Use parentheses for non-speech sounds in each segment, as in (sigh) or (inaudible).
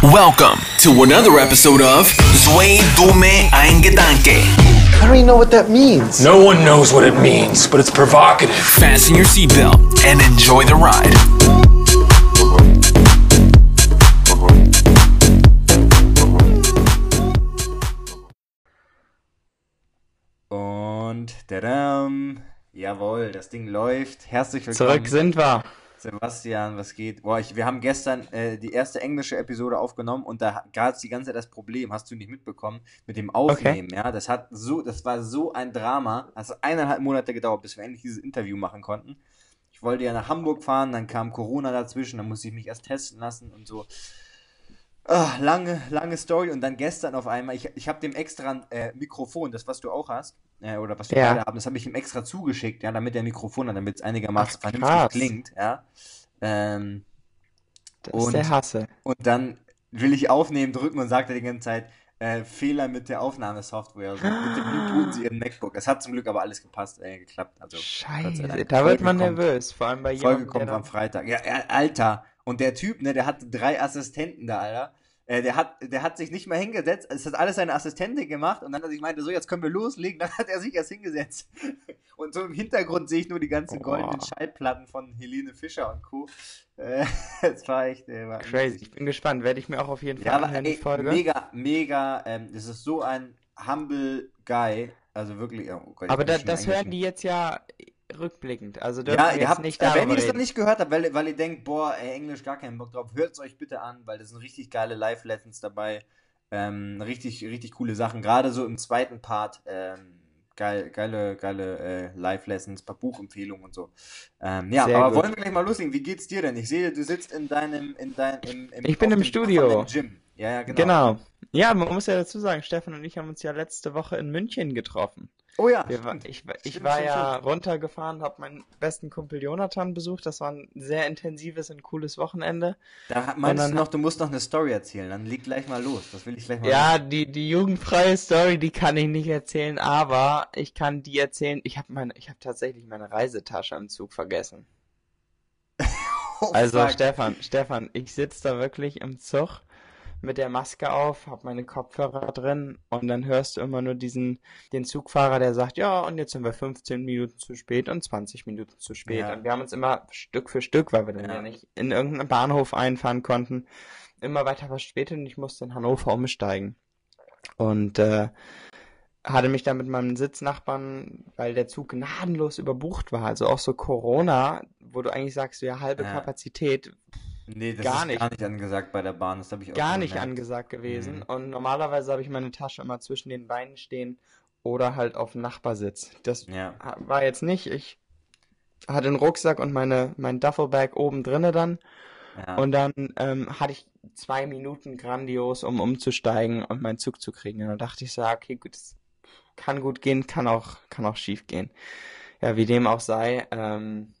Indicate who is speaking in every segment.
Speaker 1: Welcome to another episode of Zwei Dume Ein Gedanke.
Speaker 2: I don't even know what that means.
Speaker 3: No one knows what it means, but it's provocative.
Speaker 1: Fasten your seatbelt and enjoy the ride.
Speaker 4: Und tadam, jawohl, das Ding läuft. Herzlich willkommen.
Speaker 5: Zurück sind wir.
Speaker 4: Sebastian, was geht? Boah, ich, wir haben gestern äh, die erste englische Episode aufgenommen und da gab es die ganze Zeit das Problem, hast du nicht mitbekommen, mit dem Aufnehmen, ja? Das hat so, das war so ein Drama. Hat eineinhalb Monate gedauert, bis wir endlich dieses Interview machen konnten. Ich wollte ja nach Hamburg fahren, dann kam Corona dazwischen, dann musste ich mich erst testen lassen und so. Ah, lange, lange Story und dann gestern auf einmal, ich, ich habe dem extra ein äh, Mikrofon, das was du auch hast, äh, oder was wir
Speaker 5: Ja.
Speaker 4: beide haben, das habe ich ihm extra zugeschickt, ja, damit der Mikrofon hat, damit es einigermaßen
Speaker 5: Ach,
Speaker 4: vernünftig
Speaker 5: krass.
Speaker 4: klingt, ja. Ähm,
Speaker 5: Das
Speaker 4: Und-
Speaker 5: ist der Hasse.
Speaker 4: und dann will ich aufnehmen, drücken und sagt er die ganze Zeit, äh, Fehler mit der Aufnahmesoftware. Also bitte rebooten Sie Ihren MacBook. Es hat zum Glück aber alles gepasst, äh, geklappt. Also,
Speaker 5: Scheiße, da wird
Speaker 4: Folge
Speaker 5: man
Speaker 4: kommt.
Speaker 5: nervös. Vor allem bei
Speaker 4: Folge
Speaker 5: jemandem,
Speaker 4: kommt am Freitag. Ja, ja, Alter. Und der Typ, ne, der hat drei Assistenten da, Alter. Äh, der, hat, der hat sich nicht mal hingesetzt. Es hat alles seine Assistentin gemacht. Und dann, als ich meinte, so, jetzt können wir loslegen, (laughs) dann hat er sich erst hingesetzt. Und so im Hintergrund sehe ich nur die ganzen goldenen Schallplatten von Helene Fischer und Co. Äh, (laughs) das war echt. Äh, war
Speaker 5: Crazy. Ich bin gespannt. Werde ich mir auch auf jeden Fall
Speaker 4: ja,
Speaker 5: anhören, die Folge.
Speaker 4: mega, mega, ähm, das ist so ein humble Guy, also wirklich, oh Gott,
Speaker 5: Aber da, das hören die jetzt ja rückblickend. Also
Speaker 4: Ja, ihr
Speaker 5: jetzt
Speaker 4: habt,
Speaker 5: nicht
Speaker 4: äh, wenn
Speaker 5: darüber
Speaker 4: ihr das noch nicht gehört habt, weil, weil ihr denkt, boah, ey, Englisch gar keinen Bock drauf, hört es euch bitte an, weil das sind richtig geile Live-Lessons dabei, ähm, richtig, richtig coole Sachen, gerade so im zweiten Part, ähm, geil, geile, geile äh, Live-Lessons, paar Buchempfehlungen und so. Ähm, ja,
Speaker 5: Sehr
Speaker 4: aber
Speaker 5: gut.
Speaker 4: wollen wir gleich mal loslegen, wie geht's dir denn? Ich sehe, du sitzt in deinem, in deinem, im, im,
Speaker 5: Ich bin im Studio.
Speaker 4: Gym. Ja, ja, genau.
Speaker 5: Genau. Ja, man muss ja dazu sagen, Stefan und ich haben uns ja letzte Woche in München getroffen.
Speaker 4: Oh ja,
Speaker 5: Wir
Speaker 4: stimmt.
Speaker 5: ich, war- ich
Speaker 4: Stimmt,
Speaker 5: war
Speaker 4: stimmt,
Speaker 5: ja
Speaker 4: stimmt.
Speaker 5: runtergefahren, habe meinen besten Kumpel Jonathan besucht. Das war ein sehr intensives und cooles Wochenende.
Speaker 4: Da meinst
Speaker 5: dann-
Speaker 4: du noch, du musst noch eine Story erzählen, dann leg gleich mal los. Das will ich gleich mal
Speaker 5: Ja, die, die jugendfreie Story, die kann ich nicht erzählen, aber ich kann die erzählen. Ich habe meine, ich habe tatsächlich meine Reisetasche im Zug vergessen. (laughs)
Speaker 4: Oh,
Speaker 5: Also
Speaker 4: fuck.
Speaker 5: Stefan, Stefan, ich sitze da wirklich im Zug mit der Maske auf, habe meine Kopfhörer drin und dann hörst du immer nur diesen, den Zugfahrer, der sagt, ja, und jetzt sind wir 15 Minuten zu spät und 20 Minuten zu spät.
Speaker 4: Ja.
Speaker 5: Und wir haben uns immer Stück für Stück, weil wir dann
Speaker 4: Ja.
Speaker 5: ja nicht in irgendeinen Bahnhof einfahren konnten, immer weiter verspätet und ich musste in Hannover umsteigen. Und äh, hatte mich dann mit meinem Sitznachbarn, weil der Zug gnadenlos überbucht war, also auch so Corona, wo du eigentlich sagst, ja, halbe
Speaker 4: Ja.
Speaker 5: Kapazität,
Speaker 4: Nee, das
Speaker 5: Gar
Speaker 4: ist
Speaker 5: nicht.
Speaker 4: gar nicht angesagt bei der Bahn, das habe ich auch
Speaker 5: gar nicht
Speaker 4: gemerkt.
Speaker 5: angesagt gewesen.
Speaker 4: Mhm.
Speaker 5: Und normalerweise habe ich meine Tasche immer zwischen den Beinen stehen oder halt auf dem Nachbarsitz. Das
Speaker 4: Ja.
Speaker 5: war jetzt nicht. Ich hatte einen Rucksack und meine, mein Duffelbag oben drinne dann.
Speaker 4: Ja.
Speaker 5: Und dann ähm, hatte ich zwei Minuten grandios, um umzusteigen und meinen Zug zu kriegen. Und dann dachte ich so, okay, gut, es kann gut gehen, kann auch, kann auch schief gehen. Ja, wie dem auch sei, ähm,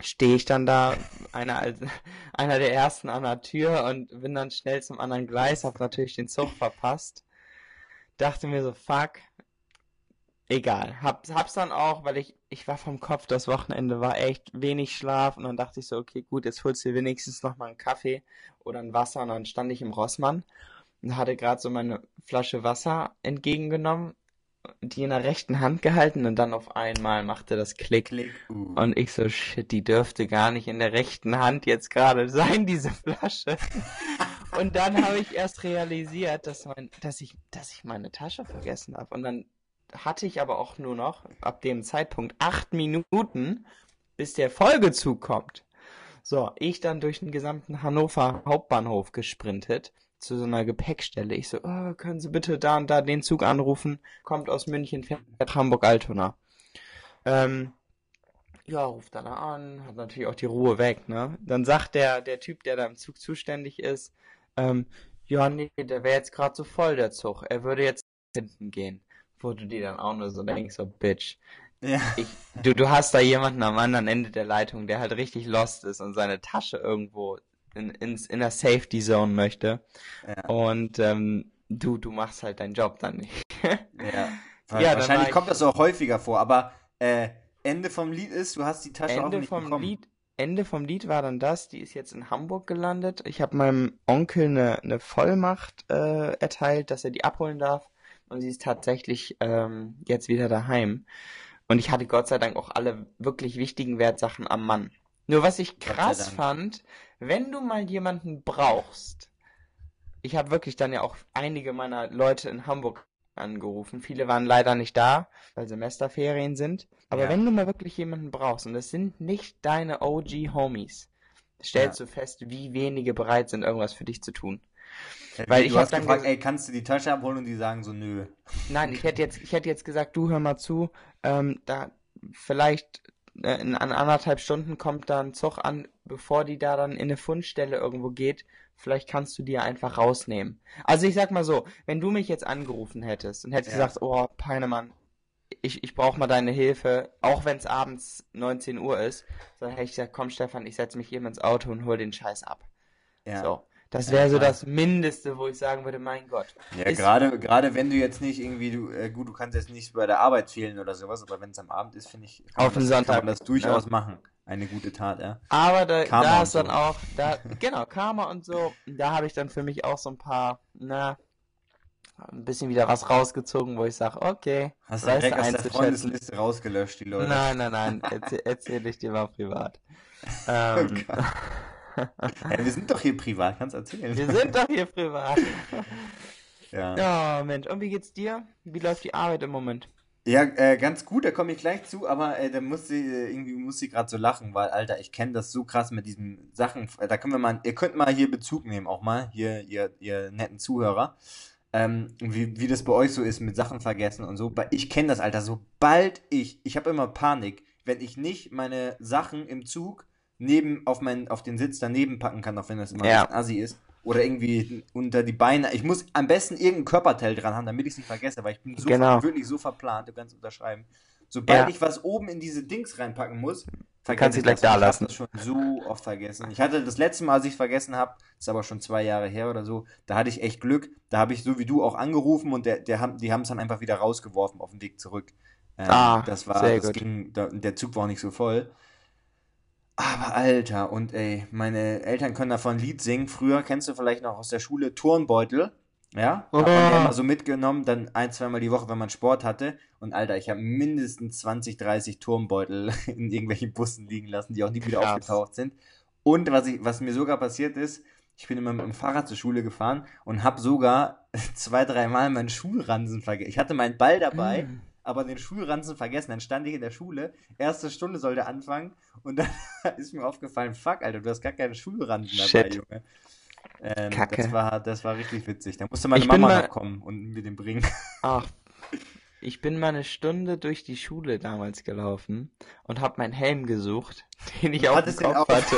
Speaker 5: stehe ich dann da, einer, (laughs) einer der ersten an der Tür und bin dann schnell zum anderen Gleis, hab natürlich den Zug verpasst. Dachte mir so, fuck, egal. Hab, hab's dann auch, weil ich, ich war vom Kopf, das Wochenende war echt wenig Schlaf und dann dachte ich so, okay, gut, jetzt holst du wenigstens noch mal einen Kaffee oder ein Wasser und dann stand ich im Rossmann und hatte gerade so meine Flasche Wasser entgegengenommen, die in der rechten Hand gehalten und dann auf einmal machte das Klick.
Speaker 4: Klick. Uh.
Speaker 5: Und ich so, shit, die dürfte gar nicht in der rechten Hand jetzt gerade (laughs) sein, diese Flasche. (laughs) Und dann habe ich erst realisiert, dass, mein, dass, ich, dass ich meine Tasche vergessen habe. Und dann hatte ich aber auch nur noch, ab dem Zeitpunkt, acht Minuten, bis der Folgezug kommt. So, ich dann durch den gesamten Hannover Hauptbahnhof gesprintet, zu so einer Gepäckstelle. Ich so, oh, können Sie bitte da und da den Zug anrufen? Kommt aus München, fährt Hamburg-Altona. Ähm, ja, ruft dann an, hat natürlich auch die Ruhe weg, ne? Dann sagt der, der Typ, der da im Zug zuständig ist, ähm, ja, nee, der wäre jetzt gerade so voll, der Zug. Er würde jetzt hinten gehen. Wo du dir dann auch nur so denkst, so, Bitch.
Speaker 4: Ja.
Speaker 5: Ich, du, du hast da jemanden am anderen Ende der Leitung, der halt richtig lost ist und seine Tasche irgendwo in, ins, in der Safety Zone möchte.
Speaker 4: Ja.
Speaker 5: Und ähm, du, du machst halt deinen Job dann nicht. (laughs)
Speaker 4: Ja.
Speaker 5: Ja,
Speaker 4: Wahrscheinlich
Speaker 5: ich-
Speaker 4: kommt das auch häufiger vor, aber äh, Ende vom Lied ist, du hast die Tasche auch
Speaker 5: Ende
Speaker 4: nicht
Speaker 5: vom
Speaker 4: bekommen.
Speaker 5: Lied, Ende vom Lied war dann das, die ist jetzt in Hamburg gelandet. Ich habe meinem Onkel eine, eine Vollmacht äh, erteilt, dass er die abholen darf. Und sie ist tatsächlich ähm, jetzt wieder daheim. Und ich hatte Gott sei Dank auch alle wirklich wichtigen Wertsachen am Mann. Nur was ich krass fand, wenn du mal jemanden brauchst, ich habe wirklich dann ja auch einige meiner Leute in Hamburg angerufen. Viele waren leider nicht da, weil Semesterferien sind. Aber
Speaker 4: Ja.
Speaker 5: wenn du mal wirklich jemanden brauchst, und es sind nicht deine OG-Homies, stellst du fest, wie wenige bereit sind, irgendwas für dich zu tun. Weil
Speaker 4: du
Speaker 5: ich hab
Speaker 4: hast
Speaker 5: dann
Speaker 4: gefragt, ey, kannst du die Tasche abholen? Und die sagen so, nö.
Speaker 5: Nein, ich hätte jetzt, ich hätte jetzt gesagt, du hör mal zu, ähm, da vielleicht äh, in an anderthalb Stunden kommt da ein Zug an, bevor die da dann in eine Fundstelle irgendwo geht. Vielleicht kannst du die ja einfach rausnehmen. Also ich sag mal so, wenn du mich jetzt angerufen hättest und hättest
Speaker 4: Ja.
Speaker 5: gesagt, oh, Peinemann, ich, ich brauche mal deine Hilfe, auch wenn es abends 19 Uhr ist, dann hätte ich gesagt, komm Stefan, ich setze mich eben ins Auto und hol den Scheiß ab.
Speaker 4: Ja.
Speaker 5: So. Das wäre so das Mindeste, wo ich sagen würde, mein Gott.
Speaker 4: Ja, gerade, gerade wenn du jetzt nicht irgendwie, du, äh, gut, du kannst jetzt nicht bei der Arbeit fehlen oder sowas, aber wenn es am Abend ist, finde ich, kann
Speaker 5: Auf
Speaker 4: man das,
Speaker 5: Sonntag,
Speaker 4: kann man das durchaus
Speaker 5: ja.
Speaker 4: machen. Eine gute Tat, ja.
Speaker 5: Aber da,
Speaker 4: Karma
Speaker 5: da ist dann
Speaker 4: so.
Speaker 5: auch, (laughs) da, genau, Karma und so, da habe ich dann für mich auch so ein paar, na, ein bisschen wieder was rausgezogen, wo ich sage, okay,
Speaker 4: Hast du direkt aus der. Freundesliste rausgelöscht, die Leute.
Speaker 5: Nein, nein, nein, erzähl, erzähl ich dir mal privat. (laughs)
Speaker 4: Oh
Speaker 5: Ähm,
Speaker 4: Gott. Ja, wir sind doch hier privat, kannst erzählen.
Speaker 5: wir sind doch hier privat. (laughs)
Speaker 4: Ja,
Speaker 5: Ja, Mensch, und wie geht's dir? Wie läuft die Arbeit im Moment?
Speaker 4: ja äh, ganz gut, da komme ich gleich zu, aber äh, da musste äh, irgendwie muss ich gerade so lachen, weil, Alter, ich kenne das so krass mit diesen Sachen. Äh, Da können wir mal, ihr könnt mal hier Bezug nehmen, auch mal, hier, ihr, ihr netten Zuhörer. Ähm, wie, wie das bei euch so ist mit Sachen vergessen und so. Ich kenne das, Alter. Sobald ich, ich habe immer Panik, wenn ich nicht meine Sachen im Zug neben auf meinen, auf den Sitz daneben packen kann, auch wenn das immer
Speaker 5: Ja.
Speaker 4: ein assi ist. Oder irgendwie unter die Beine. Ich muss am besten irgendein Körperteil dran haben, damit ich es nicht vergesse, weil ich bin so
Speaker 5: Genau.
Speaker 4: wirklich so verplant, du kannst unterschreiben. Sobald
Speaker 5: Ja.
Speaker 4: ich was oben in diese Dings reinpacken muss,
Speaker 5: du
Speaker 4: ich
Speaker 5: gleich
Speaker 4: das.
Speaker 5: da
Speaker 4: Und ich hab
Speaker 5: lassen.
Speaker 4: das schon so oft vergessen. Ich hatte das letzte Mal, als ich es vergessen habe, ist aber schon zwei Jahre her oder so, da hatte ich echt Glück. Da habe ich so wie du auch angerufen und der, der, haben- die haben es dann einfach wieder rausgeworfen auf dem Weg zurück. Ähm,
Speaker 5: Ah,
Speaker 4: das war,
Speaker 5: sehr
Speaker 4: das
Speaker 5: gut.
Speaker 4: ging, der Zug war auch nicht so voll. Aber Alter, und ey, meine Eltern können davon ein Lied singen. Früher kennst du vielleicht noch aus der Schule Turnbeutel. Ja, hat man ja
Speaker 5: Oh.
Speaker 4: immer so mitgenommen, dann ein, zweimal die Woche, wenn man Sport hatte. Und Alter, ich habe mindestens 20, 30 Turmbeutel in irgendwelchen Bussen liegen lassen, die auch nie wieder
Speaker 5: Krass.
Speaker 4: aufgetaucht sind. Und was, ich, was mir sogar passiert ist, ich bin immer mit dem Fahrrad zur Schule gefahren und habe sogar (laughs) zwei, dreimal meinen Schulransen vergessen. Ich hatte meinen Ball dabei,
Speaker 5: Mm.
Speaker 4: Aber den Schulranzen vergessen. Dann stand ich in der Schule, erste Stunde sollte anfangen und dann (laughs) ist mir aufgefallen, fuck, Alter, du hast gar keinen Schulranzen dabei,
Speaker 5: Shit.
Speaker 4: Junge. Ähm,
Speaker 5: Kacke.
Speaker 4: Das war, das war richtig witzig. Da musste meine
Speaker 5: Ich
Speaker 4: Mama
Speaker 5: mal-
Speaker 4: noch kommen und mir den bringen. (laughs)
Speaker 5: Ach, ich bin mal eine Stunde durch die Schule damals gelaufen und habe meinen Helm gesucht, (laughs) den ich auf dem Kopf
Speaker 4: auch?
Speaker 5: hatte.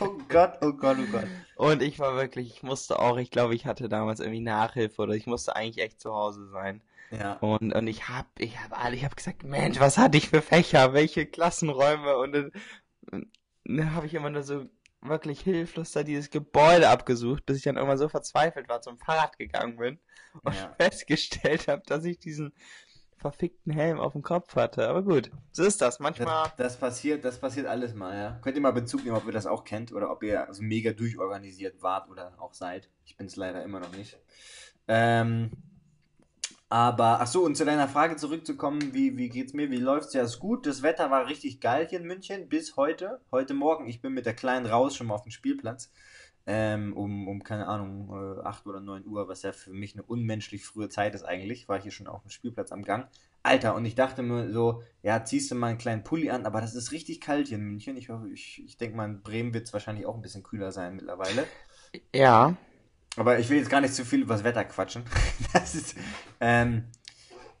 Speaker 4: Oh Gott, oh Gott, oh Gott.
Speaker 5: Und ich war wirklich, ich musste auch, ich glaube, ich hatte damals irgendwie Nachhilfe oder ich musste eigentlich echt zu Hause sein.
Speaker 4: Ja.
Speaker 5: Und, und ich hab, ich hab alle, ich hab gesagt, Mensch, was hatte ich für Fächer, welche Klassenräume und dann, dann habe ich immer nur so wirklich hilflos da dieses Gebäude abgesucht, bis ich dann irgendwann so verzweifelt war, zum Fahrrad gegangen bin und
Speaker 4: Ja.
Speaker 5: festgestellt habe, dass ich diesen verfickten Helm auf dem Kopf hatte. Aber gut, so ist das. Manchmal.
Speaker 4: Das, das passiert, das passiert alles mal, ja. Könnt ihr mal Bezug nehmen, ob ihr das auch kennt oder ob ihr also mega durchorganisiert wart oder auch seid. Ich bin es leider immer noch nicht. Ähm, aber, ach so, und zu deiner Frage zurückzukommen, wie, wie geht's mir? Wie läuft's? Ja, ist gut. Das Wetter war richtig geil hier in München bis heute. Heute Morgen. Ich bin mit der Kleinen raus, schon mal auf dem Spielplatz. Ähm, um, um, keine Ahnung, äh, 8 oder 9 Uhr, was ja für mich eine unmenschlich frühe Zeit ist eigentlich, war ich hier schon auf dem Spielplatz am Gang. Alter, und ich dachte mir so, ja, ziehst du mal einen kleinen Pulli an, aber das ist richtig kalt hier in München. Ich, ich, ich denke mal, in Bremen wird es wahrscheinlich auch ein bisschen kühler sein mittlerweile.
Speaker 5: Ja.
Speaker 4: Aber ich will jetzt gar nicht zu viel über das Wetter quatschen. (laughs) Das ist, ähm,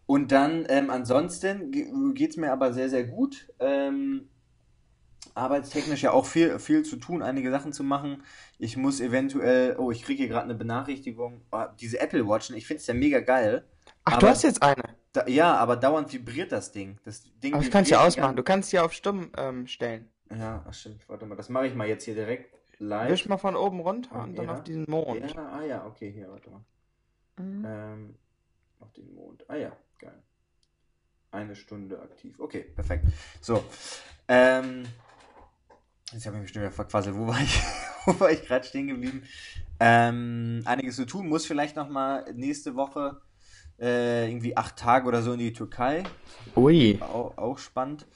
Speaker 4: und dann, ähm, ansonsten geht es mir aber sehr, sehr gut. Ähm, arbeitstechnisch ja auch viel, viel zu tun, einige Sachen zu machen. Ich muss eventuell, oh, ich kriege hier gerade eine Benachrichtigung. Oh, diese Apple Watchen, ich finde es ja mega geil.
Speaker 5: Ach,
Speaker 4: Aber-
Speaker 5: du hast jetzt eine.
Speaker 4: Da, ja, aber dauernd vibriert das Ding. Das Ding
Speaker 5: Aber das kannst du ja ausmachen. Du kannst sie auf stumm ähm, stellen.
Speaker 4: Ja, ach stimmt. Warte mal, das mache ich mal jetzt hier direkt live.
Speaker 5: Wisch mal von oben runter und dann auf diesen Mond.
Speaker 4: Ja, ah ja, okay, hier, warte mal.
Speaker 5: Mhm.
Speaker 4: Ähm, auf den Mond. Ah ja, geil. Eine Stunde aktiv. Okay, perfekt. So. Ähm, Jetzt habe ich mich schon wieder verquasselt. Wo war ich, (laughs) wo war ich gerade stehen geblieben? Ähm, einiges zu tun. Muss vielleicht noch mal nächste Woche äh, irgendwie acht Tage oder so in die Türkei.
Speaker 5: Ui.
Speaker 4: Auch, auch spannend.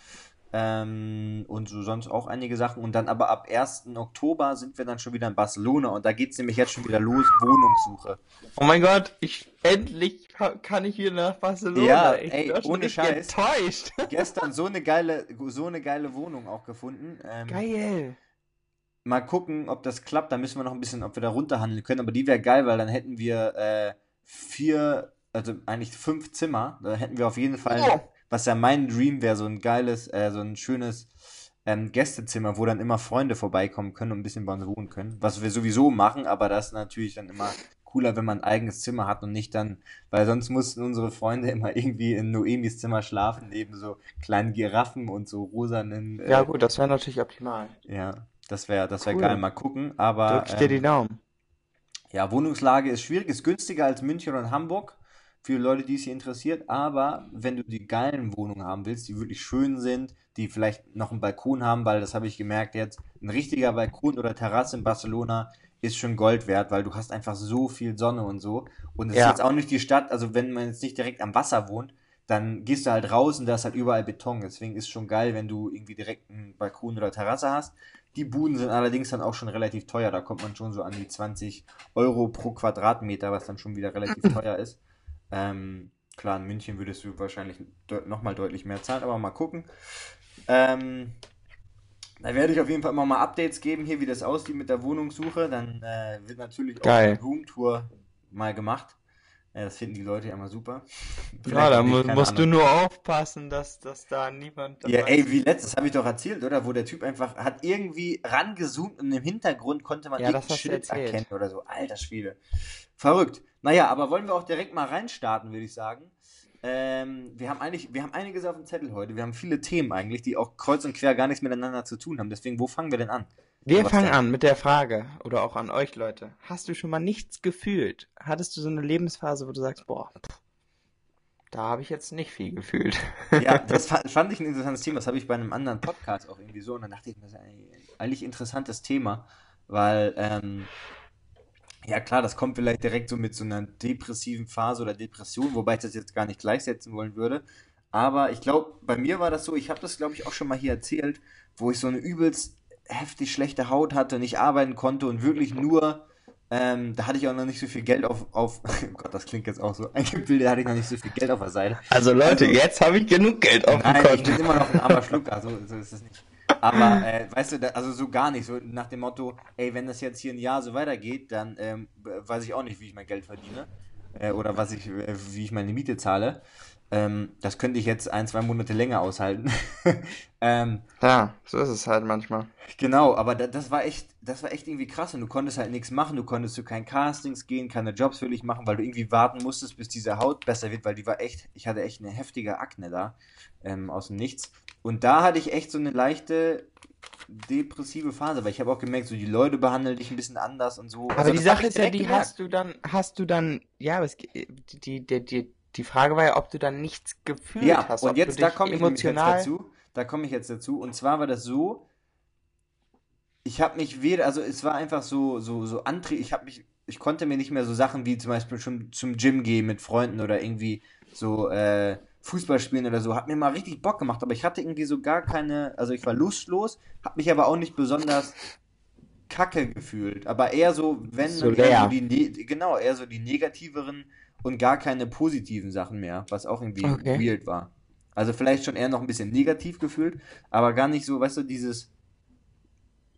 Speaker 4: Ähm, und so sonst auch einige Sachen. Und dann aber ab 1. Oktober sind wir dann schon wieder in Barcelona und da geht es nämlich jetzt schon wieder los, Wohnungssuche.
Speaker 5: Oh mein Gott, ich endlich ka- kann ich wieder nach Barcelona.
Speaker 4: Ja,
Speaker 5: ich
Speaker 4: ey, ohne Scheiß.
Speaker 5: enttäuscht. (laughs)
Speaker 4: Gestern so eine geile, so eine geile Wohnung auch gefunden. Ähm,
Speaker 5: Geil.
Speaker 4: Mal gucken, ob das klappt. Da müssen wir noch ein bisschen, ob wir da runterhandeln können. Aber die wäre geil, weil dann hätten wir äh, vier, also eigentlich fünf Zimmer. Da hätten wir auf jeden Fall,
Speaker 5: Oh.
Speaker 4: Was ja mein Dream wäre, so ein geiles, äh, so ein schönes ähm, Gästezimmer, wo dann immer Freunde vorbeikommen können und ein bisschen bei uns wohnen können. Was wir sowieso machen, aber das ist natürlich dann immer cooler, wenn man ein eigenes Zimmer hat und nicht dann, weil sonst mussten unsere Freunde immer irgendwie in Noemis Zimmer schlafen, neben so kleinen Giraffen und so rosanen. Äh,
Speaker 5: Ja gut, das wäre natürlich optimal.
Speaker 4: ja, das wäre das wär
Speaker 5: Cool.
Speaker 4: geil. Mal gucken. Aber
Speaker 5: Drück dir die
Speaker 4: ähm,
Speaker 5: Daumen.
Speaker 4: ja, Wohnungslage ist schwierig, ist günstiger als München und Hamburg. Für Leute, die es hier interessiert. Aber wenn du die geilen Wohnungen haben willst, die wirklich schön sind, die vielleicht noch einen Balkon haben, weil das habe ich gemerkt jetzt, ein richtiger Balkon oder Terrasse in Barcelona ist schon Gold wert, weil du hast einfach so viel Sonne und so. Und es
Speaker 5: Ja.
Speaker 4: ist jetzt auch nicht die Stadt, also wenn man jetzt nicht direkt am Wasser wohnt, dann gehst du halt raus und da ist halt überall Beton. Deswegen ist schon geil, wenn du irgendwie direkt einen Balkon oder Terrasse hast. Die Buden sind allerdings dann auch schon relativ teuer. Da kommt man schon so an die 20 Euro pro Quadratmeter, was dann schon wieder relativ (clears throat) teuer ist. Ähm, klar, in München würdest du wahrscheinlich de nochmal deutlich mehr zahlen, aber mal gucken. Ähm, da werde ich auf jeden Fall immer mal Updates geben, hier wie das aussieht mit der Wohnungssuche. Dann äh, wird natürlich auch
Speaker 5: Geil.
Speaker 4: eine Roomtour mal gemacht. Ja, das finden die Leute ja immer super.
Speaker 5: Ja, (laughs)
Speaker 4: Vielleicht
Speaker 5: da
Speaker 4: auch nicht,
Speaker 5: mu musst du
Speaker 4: Ahnung.
Speaker 5: nur aufpassen, dass, dass da niemand
Speaker 4: Ja, ey, wie letztes habe ich doch erzählt, oder? Wo der Typ einfach hat irgendwie rangezoomt und im Hintergrund konnte man
Speaker 5: Ja,
Speaker 4: irgendein
Speaker 5: du
Speaker 4: Schild erkennen oder so. Alter Schwede. Verrückt. Naja, aber wollen wir auch direkt mal reinstarten, würde ich sagen. Ähm, wir haben eigentlich, wir haben einiges auf dem Zettel heute. Wir haben viele Themen eigentlich, die auch kreuz und quer gar nichts miteinander zu tun haben. Deswegen, wo fangen wir denn an?
Speaker 5: Wir fangen
Speaker 4: denn?
Speaker 5: an mit der Frage, oder auch an euch Leute. Hast du schon mal nichts gefühlt? Hattest du so eine Lebensphase, wo du sagst, boah, pff, da habe ich jetzt nicht viel gefühlt? (laughs)
Speaker 4: Ja, das (laughs) fa- fand ich ein interessantes Thema. Das habe ich bei einem anderen Podcast auch irgendwie so. Und dann dachte ich mir, das ist eigentlich eigentlich ein interessantes Thema, weil, ähm, ja klar, das kommt vielleicht direkt so mit so einer depressiven Phase oder Depression, wobei ich das jetzt gar nicht gleichsetzen wollen würde. Aber ich glaube, bei mir war das so, ich habe das glaube ich auch schon mal hier erzählt, wo ich so eine übelst heftig schlechte Haut hatte und nicht arbeiten konnte und wirklich nur, ähm, da hatte ich auch noch nicht so viel Geld auf, auf, oh (laughs) Gott, das klingt jetzt auch so eingebildet, da hatte ich noch nicht so viel Geld auf der Seite.
Speaker 5: Also Leute,
Speaker 4: Also-
Speaker 5: jetzt habe ich genug Geld auf dem
Speaker 4: Nein, ich
Speaker 5: Konto.
Speaker 4: bin immer noch ein armer Schlucker, so, so ist es nicht. Aber, äh, weißt du, da, also so gar nicht, so nach dem Motto, ey, wenn das jetzt hier ein Jahr so weitergeht, dann ähm, weiß ich auch nicht, wie ich mein Geld verdiene. Äh, oder was ich, äh, wie ich meine Miete zahle. Ähm, das könnte ich jetzt ein, zwei Monate länger aushalten. (laughs) ähm,
Speaker 5: Ja, so ist es halt manchmal.
Speaker 4: Genau, aber da, das war echt, das war echt irgendwie krass und du konntest halt nichts machen, du konntest zu keinen Castings gehen, keine Jobs für dich machen, weil du irgendwie warten musstest, bis diese Haut besser wird, weil die war echt, ich hatte echt eine heftige Akne da, ähm, aus dem Nichts. Und da hatte ich echt so eine leichte depressive Phase, weil ich habe auch gemerkt, so die Leute behandeln dich ein bisschen anders und so.
Speaker 5: Aber
Speaker 4: Also
Speaker 5: die Sache ist ja, die
Speaker 4: gemerkt.
Speaker 5: hast du dann, hast du dann, ja, aber es, die, die, die, die, Frage war ja, ob du dann nichts gefühlt
Speaker 4: Ja,
Speaker 5: hast,
Speaker 4: und
Speaker 5: ob
Speaker 4: jetzt, da komme ich jetzt dazu. Da komme ich jetzt dazu. Und zwar war das so, ich habe mich weder, also es war einfach so, so, so Antrieb, ich habe mich, ich konnte mir nicht mehr so Sachen wie zum Beispiel schon zum Gym gehen mit Freunden oder irgendwie so äh, Fußball spielen oder so, hat mir mal richtig Bock gemacht, aber ich hatte irgendwie so gar keine, also ich war lustlos, habe mich aber auch nicht besonders kacke gefühlt, aber eher so, wenn
Speaker 5: So
Speaker 4: eher so die, ne genau, eher so die negativeren und gar keine positiven Sachen mehr, was auch irgendwie
Speaker 5: Okay.
Speaker 4: weird war. Also vielleicht schon eher noch ein bisschen negativ gefühlt, aber gar nicht so, weißt du, dieses,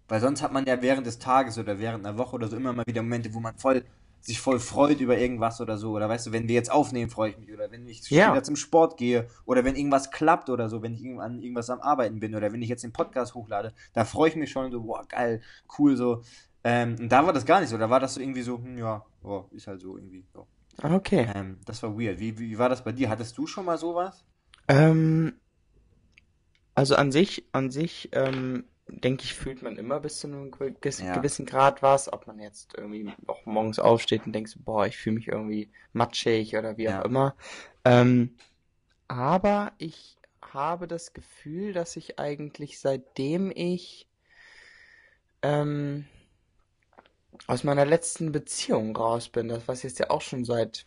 Speaker 4: weil sonst hat man ja während des Tages oder während einer Woche oder so immer mal wieder Momente, wo man voll sich voll freut über irgendwas oder so. Oder weißt du, wenn wir jetzt aufnehmen, freue ich mich. Oder wenn ich
Speaker 5: Ja.
Speaker 4: später zum Sport gehe. Oder wenn irgendwas klappt oder so, wenn ich an irgendwas am Arbeiten bin. Oder wenn ich jetzt den Podcast hochlade. Da freue ich mich schon so, boah, geil, cool so. Ähm, und da war das gar nicht so. Da war das so irgendwie so, hm, ja, boah, ist halt so irgendwie. So.
Speaker 5: Okay.
Speaker 4: Ähm, das war weird. Wie, wie war das bei dir? Hattest du schon mal sowas?
Speaker 5: Ähm, also an sich, an sich, ähm, denke ich, fühlt man immer bis zu einem gewissen,
Speaker 4: Ja.
Speaker 5: gewissen Grad was, ob man jetzt irgendwie auch morgens aufsteht und denkt, boah, ich fühle mich irgendwie matschig oder wie
Speaker 4: Ja.
Speaker 5: auch immer. Ähm, aber ich habe das Gefühl, dass ich eigentlich seitdem ich ähm, aus meiner letzten Beziehung raus bin, das was jetzt ja auch schon seit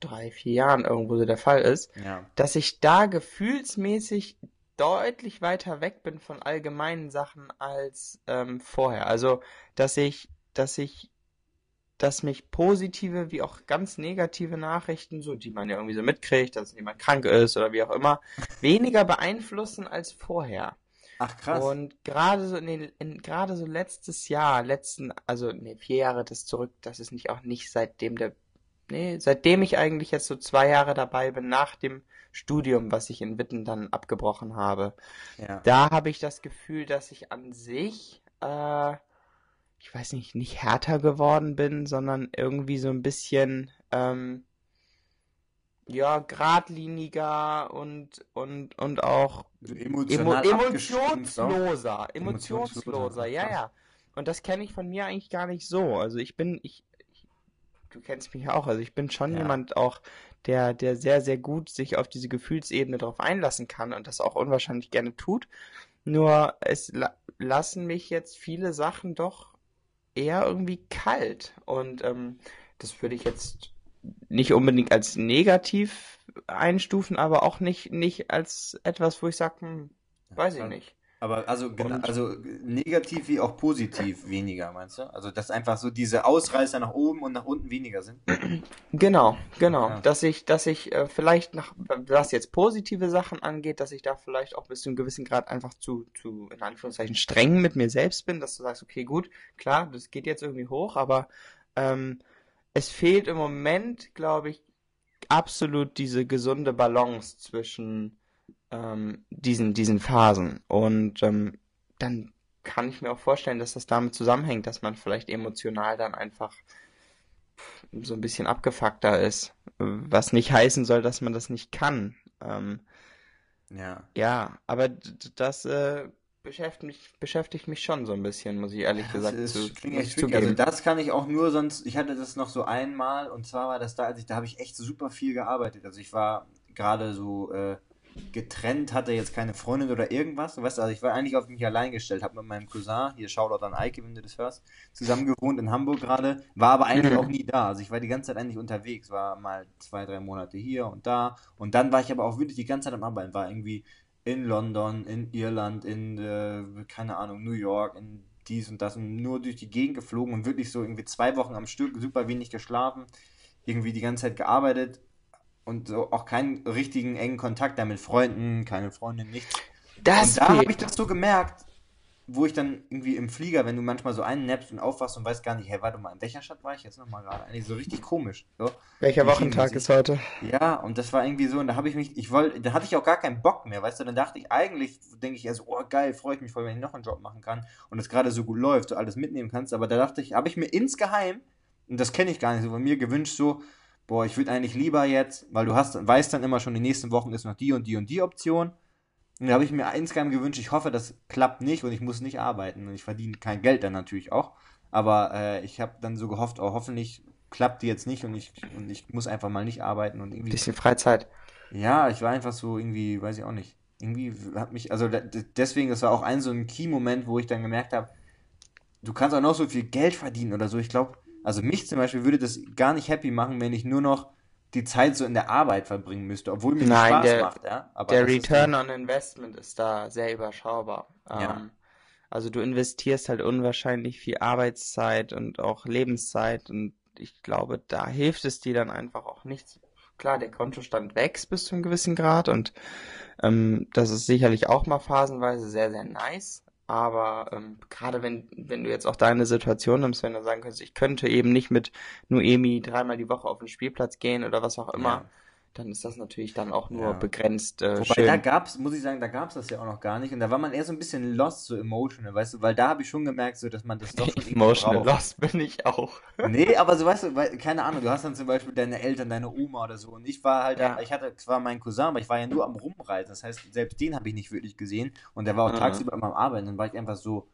Speaker 5: drei, vier Jahren irgendwo so der Fall ist,
Speaker 4: Ja.
Speaker 5: dass ich da gefühlsmäßig deutlich weiter weg bin von allgemeinen Sachen als ähm, vorher. Also, dass ich, dass ich, dass mich positive wie auch ganz negative Nachrichten, so die man ja irgendwie so mitkriegt, dass jemand krank ist oder wie auch immer, weniger beeinflussen als vorher.
Speaker 4: Ach krass.
Speaker 5: Und gerade so in den, in, gerade so letztes Jahr, letzten, also nee, vier Jahre das zurück, das ist nicht auch nicht seitdem der, nee, seitdem ich eigentlich jetzt so zwei Jahre dabei bin, nach dem Studium, was ich in Witten dann abgebrochen habe.
Speaker 4: ja.
Speaker 5: Da habe ich das Gefühl, dass ich an sich, äh, ich weiß nicht, nicht härter geworden bin, sondern irgendwie so ein bisschen, ähm, ja, geradliniger und, und, und auch
Speaker 4: So
Speaker 5: Emo
Speaker 4: emotional abgestumpft auch.
Speaker 5: emotionsloser,
Speaker 4: Emotionsloser,
Speaker 5: ja, ja. Und das kenne ich von mir eigentlich gar nicht so. Also ich bin, ich, ich du kennst mich ja auch, also ich bin schon
Speaker 4: Ja.
Speaker 5: jemand auch, der, der sehr, sehr gut sich auf diese Gefühlsebene drauf einlassen kann und das auch unwahrscheinlich gerne tut. Nur es la lassen mich jetzt viele Sachen doch eher irgendwie kalt. Und ähm, das würde ich jetzt nicht unbedingt als negativ einstufen, aber auch nicht, nicht als etwas, wo ich sage, hm, weiß ich nicht.
Speaker 4: Aber also, also negativ wie auch positiv weniger, meinst du? Also, dass einfach so diese Ausreißer nach oben und nach unten weniger sind.
Speaker 5: Genau, genau.
Speaker 4: Ja.
Speaker 5: Dass ich, dass ich äh, vielleicht nach, was jetzt positive Sachen angeht, dass ich da vielleicht auch bis zu einem gewissen Grad einfach zu, zu, in Anführungszeichen, streng mit mir selbst bin, dass du sagst, okay, gut, klar, das geht jetzt irgendwie hoch, aber ähm, es fehlt im Moment, glaube ich, absolut diese gesunde Balance zwischen ähm, diesen, diesen Phasen. Und ähm, dann kann ich mir auch vorstellen, dass das damit zusammenhängt, dass man vielleicht emotional dann einfach so ein bisschen abgefuckter ist. Was nicht heißen soll, dass man das nicht kann. Ähm,
Speaker 4: Ja.
Speaker 5: ja, aber das äh, beschäftigt mich, beschäftigt mich schon so ein bisschen, muss ich ehrlich
Speaker 4: Das
Speaker 5: gesagt
Speaker 4: ist,
Speaker 5: zu,
Speaker 4: klingt
Speaker 5: muss
Speaker 4: tricky. Also
Speaker 5: zugeben.
Speaker 4: das kann ich auch nur sonst, ich hatte das noch so einmal und zwar war das da, als ich, da habe ich echt super viel gearbeitet. Also ich war gerade so äh, getrennt, hatte jetzt keine Freundin oder irgendwas. Weißt du, also ich war eigentlich auf mich allein gestellt, habe mit meinem Cousin, hier Shoutout an Eike, wenn du das hörst, zusammen gewohnt in Hamburg gerade, war aber eigentlich
Speaker 5: Mhm.
Speaker 4: auch nie da. Also ich war die ganze Zeit eigentlich unterwegs, war mal zwei, drei Monate hier und da und dann war ich aber auch wirklich die ganze Zeit am Arbeiten, war irgendwie in London, in Irland, in, äh, keine Ahnung, New York, in dies und das und nur durch die Gegend geflogen und wirklich so irgendwie zwei Wochen am Stück, super wenig geschlafen, irgendwie die ganze Zeit gearbeitet und so auch keinen richtigen engen Kontakt da mit Freunden, keine Freundin, nichts.
Speaker 5: Das
Speaker 4: und da habe ich das so gemerkt, wo ich dann irgendwie im Flieger, wenn du manchmal so einnappst und aufwachst und weißt gar nicht, hey, warte mal, in welcher Stadt war ich jetzt nochmal gerade? Eigentlich so richtig komisch. So.
Speaker 5: Welcher
Speaker 4: Die
Speaker 5: Wochentag ist heute?
Speaker 4: Ja, und das war irgendwie so, und da habe ich mich, ich wollte, da hatte ich auch gar keinen Bock mehr, weißt du, dann dachte ich, eigentlich denke ich also, oh geil, freue ich mich voll, wenn ich noch einen Job machen kann und es gerade so gut läuft, du alles mitnehmen kannst, aber da dachte ich, habe ich mir insgeheim, und das kenne ich gar nicht so, von mir gewünscht so, boah, ich würde eigentlich lieber jetzt, weil du hast, weißt dann immer schon, die nächsten Wochen ist noch die und die und die Option, und da habe ich mir insgeheim gewünscht, ich hoffe, das klappt nicht und ich muss nicht arbeiten und ich verdiene kein Geld dann natürlich auch, aber äh, ich habe dann so gehofft, oh, hoffentlich klappt die jetzt nicht und ich, und ich muss einfach mal nicht arbeiten und irgendwie
Speaker 5: Bisschen Freizeit.
Speaker 4: ja, ich war einfach so irgendwie, weiß ich auch nicht. Irgendwie hat mich, also deswegen, das war auch ein so ein Key-Moment, wo ich dann gemerkt habe, du kannst auch noch so viel Geld verdienen oder so. Ich glaube, also mich zum Beispiel würde das gar nicht happy machen, wenn ich nur noch die Zeit so in der Arbeit verbringen müsste, obwohl mir das
Speaker 5: Nein,
Speaker 4: Spaß
Speaker 5: der-
Speaker 4: macht, ja. Aber
Speaker 5: Der Return on Investment ist da sehr überschaubar.
Speaker 4: Ja.
Speaker 5: Ähm, also du investierst halt unwahrscheinlich viel Arbeitszeit und auch Lebenszeit und ich glaube, da hilft es dir dann einfach auch nichts. Klar, der Kontostand wächst bis zu einem gewissen Grad und ähm, das ist sicherlich auch mal phasenweise sehr, sehr nice. Aber ähm, gerade wenn, wenn du jetzt auch deine Situation nimmst, wenn du sagen könntest, ich könnte eben nicht mit Noemi dreimal die Woche auf den Spielplatz gehen oder was auch immer,
Speaker 4: Ja.
Speaker 5: Dann ist das natürlich dann auch nur
Speaker 4: Ja.
Speaker 5: begrenzt äh,
Speaker 4: Wobei,
Speaker 5: schön.
Speaker 4: da gab's, muss ich sagen, da gab's das ja auch noch gar nicht. Und da war man eher so ein bisschen lost, so emotional, weißt du, weil da habe ich schon gemerkt, so, dass man das doch (laughs)
Speaker 5: Emotional lost bin ich auch. (laughs)
Speaker 4: Nee, aber so weißt du, weil, keine Ahnung, du hast dann zum Beispiel deine Eltern, deine Oma oder so. Und ich war halt,
Speaker 5: Ja.
Speaker 4: ich hatte zwar meinen Cousin, aber ich war ja nur am Rumreisen. Das heißt, selbst den habe ich nicht wirklich gesehen. Und der war auch
Speaker 5: Mhm.
Speaker 4: tagsüber immer am Arbeiten. Dann war ich einfach so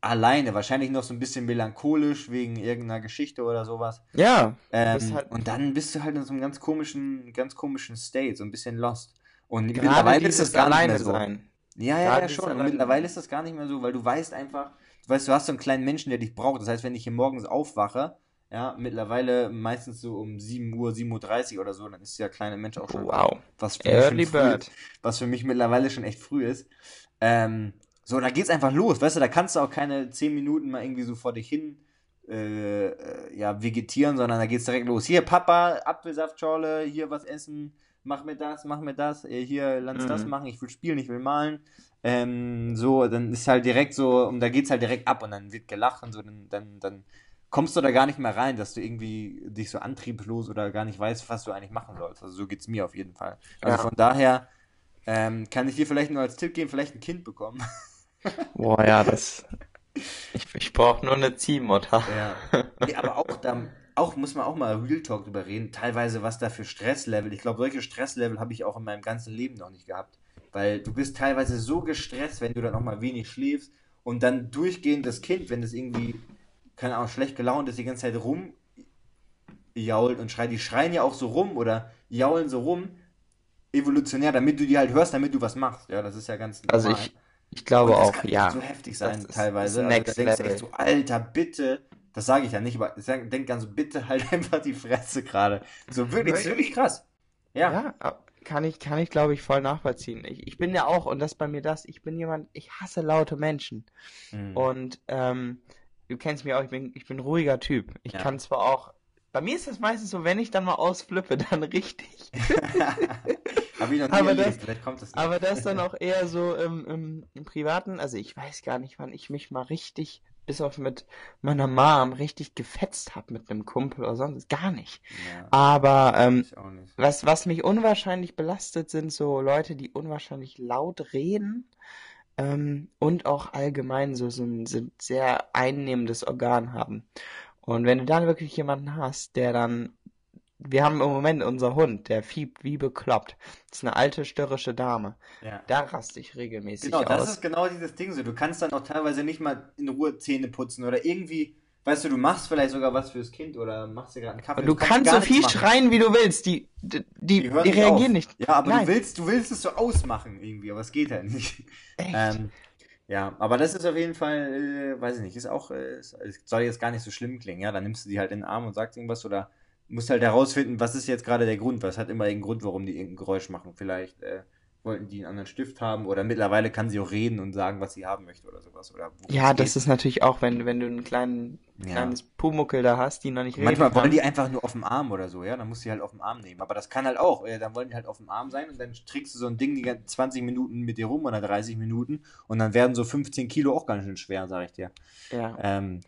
Speaker 4: alleine. Wahrscheinlich noch so ein bisschen melancholisch wegen irgendeiner Geschichte oder sowas.
Speaker 5: Ja,
Speaker 4: Ähm,
Speaker 5: halt-
Speaker 4: und dann bist du halt in so einem ganz komischen, ganz komischen State, so ein bisschen lost. Und mittlerweile ist das gar nicht
Speaker 5: alleine
Speaker 4: mehr so.
Speaker 5: sein.
Speaker 4: Ja, ja,
Speaker 5: Gerade
Speaker 4: ja, schon. Und mittlerweile ist das gar nicht mehr so, weil du weißt einfach, du weißt, du hast so einen kleinen Menschen, der dich braucht. Das heißt, wenn ich hier morgens aufwache, ja, mittlerweile meistens so um 7 Uhr, 7.30 Uhr oder so, dann ist der kleine Mensch auch schon
Speaker 5: Wow.
Speaker 4: was für
Speaker 5: Early
Speaker 4: mich schon früh, was für mich mittlerweile schon echt früh ist. Ähm, so, da geht's einfach los, weißt du, da kannst du auch keine 10 Minuten mal irgendwie so vor dich hin äh, äh, ja, vegetieren, sondern da geht's direkt los. Hier, Papa, Apfelsaftschorle, hier was essen, mach mir das, mach mir das, äh, hier, lass das
Speaker 5: Mhm.
Speaker 4: machen, ich will spielen, ich will malen. Ähm, so, dann ist halt direkt so, und da geht's halt direkt ab und dann wird gelacht und so, dann, dann, dann kommst du da gar nicht mehr rein, dass du irgendwie dich so antriebslos oder gar nicht weißt, was du eigentlich machen sollst. Also so geht's mir auf jeden Fall. Also
Speaker 5: Ja.
Speaker 4: von daher ähm, kann ich dir vielleicht nur als Tipp geben, vielleicht ein Kind bekommen. (laughs)
Speaker 5: Boah, ja, das. Ich, ich brauche nur eine Ziehmutter.
Speaker 4: Ja. Nee, aber auch da, auch muss man auch mal Real Talk drüber reden, teilweise was da für Stresslevel. Ich glaube, solche Stresslevel habe ich auch in meinem ganzen Leben noch nicht gehabt. Weil du bist teilweise so gestresst, wenn du dann auch mal wenig schläfst und dann durchgehend das Kind, wenn das irgendwie, keine Ahnung, schlecht gelaunt ist, die ganze Zeit rumjault und schreit, die schreien ja auch so rum oder jaulen so rum, evolutionär, damit du die halt hörst, damit du was machst. Ja, das ist ja ganz
Speaker 5: Also
Speaker 4: normal.
Speaker 5: ich, ich glaube
Speaker 4: das
Speaker 5: auch,
Speaker 4: kann
Speaker 5: ja.
Speaker 4: so heftig sein,
Speaker 5: Das
Speaker 4: teilweise.
Speaker 5: ist
Speaker 4: Also,
Speaker 5: next
Speaker 4: da denkst du echt so, Alter, bitte. Das sage ich ja nicht, aber ich denk dann so, bitte halt (laughs) einfach die Fresse gerade. So wirklich, das ist wirklich krass. Ja.
Speaker 5: Ja, kann ich, kann ich, glaube ich, voll nachvollziehen. Ich, ich bin ja auch, und das bei mir das, ich bin jemand, ich hasse laute Menschen.
Speaker 4: Mhm.
Speaker 5: Und ähm, du kennst mich auch, ich bin, ich bin ein ruhiger Typ. Ich
Speaker 4: Ja.
Speaker 5: kann zwar auch, bei mir ist das meistens so, wenn ich dann mal ausflippe, dann (laughs) richtig. (laughs)
Speaker 4: Hab ich noch nie
Speaker 5: Aber
Speaker 4: erlebt,
Speaker 5: das-
Speaker 4: vielleicht kommt das.
Speaker 5: Aber das dann auch eher so im, im, im Privaten, also ich weiß gar nicht, wann ich mich mal richtig, bis auf mit meiner Mom, richtig gefetzt habe mit einem Kumpel oder sonst, gar nicht.
Speaker 4: Ja,
Speaker 5: Aber ähm,
Speaker 4: nicht.
Speaker 5: was, was mich unwahrscheinlich belastet, sind so Leute, die unwahrscheinlich laut reden ähm, und auch allgemein so, so ein, so ein sehr einnehmendes Organ haben. Und wenn du dann wirklich jemanden hast, der dann, wir haben im Moment unser Hund, der fiebt wie bekloppt. Das ist eine alte störrische Dame.
Speaker 4: Ja.
Speaker 5: Da raste ich regelmäßig
Speaker 4: Genau, das
Speaker 5: aus.
Speaker 4: ist genau dieses Ding so. Du kannst dann auch teilweise nicht mal in Ruhe Zähne putzen oder irgendwie, weißt du, du machst vielleicht sogar was fürs Kind oder machst dir gerade einen Kaffee.
Speaker 5: Und du
Speaker 4: kannst
Speaker 5: kannst
Speaker 4: gar
Speaker 5: so viel schreien, wie du willst. Die, die, die,
Speaker 4: Die nicht
Speaker 5: reagieren
Speaker 4: auf.
Speaker 5: nicht.
Speaker 4: Ja, aber
Speaker 5: Nein.
Speaker 4: du willst, du willst es so ausmachen irgendwie, aber es geht halt nicht.
Speaker 5: Echt?
Speaker 4: Ähm, ja, aber das ist auf jeden Fall, äh, weiß ich nicht, ist auch, äh, soll jetzt gar nicht so schlimm klingen, ja, dann nimmst du die halt in den Arm und sagst irgendwas oder musst halt herausfinden, was ist jetzt gerade der Grund, was hat immer irgendeinen Grund, warum die irgendein Geräusch machen, vielleicht äh, wollten die einen anderen Stift haben oder mittlerweile kann sie auch reden und sagen, was sie haben möchte oder sowas oder
Speaker 5: Ja, das
Speaker 4: geht.
Speaker 5: ist natürlich auch, wenn, wenn du einen kleinen,
Speaker 4: Ja.
Speaker 5: kleines Pumuckel da hast, die noch nicht reden
Speaker 4: Manchmal wollen die einfach nur auf dem Arm oder so, ja, dann musst du die halt auf dem Arm nehmen. Aber das kann halt auch, äh, dann wollen die halt auf dem Arm sein und dann trägst du so ein Ding die ganzen 20 Minuten mit dir rum oder 30 Minuten und dann werden so 15 Kilo auch ganz schön schwer, sag ich dir.
Speaker 5: Ja.
Speaker 4: Ähm,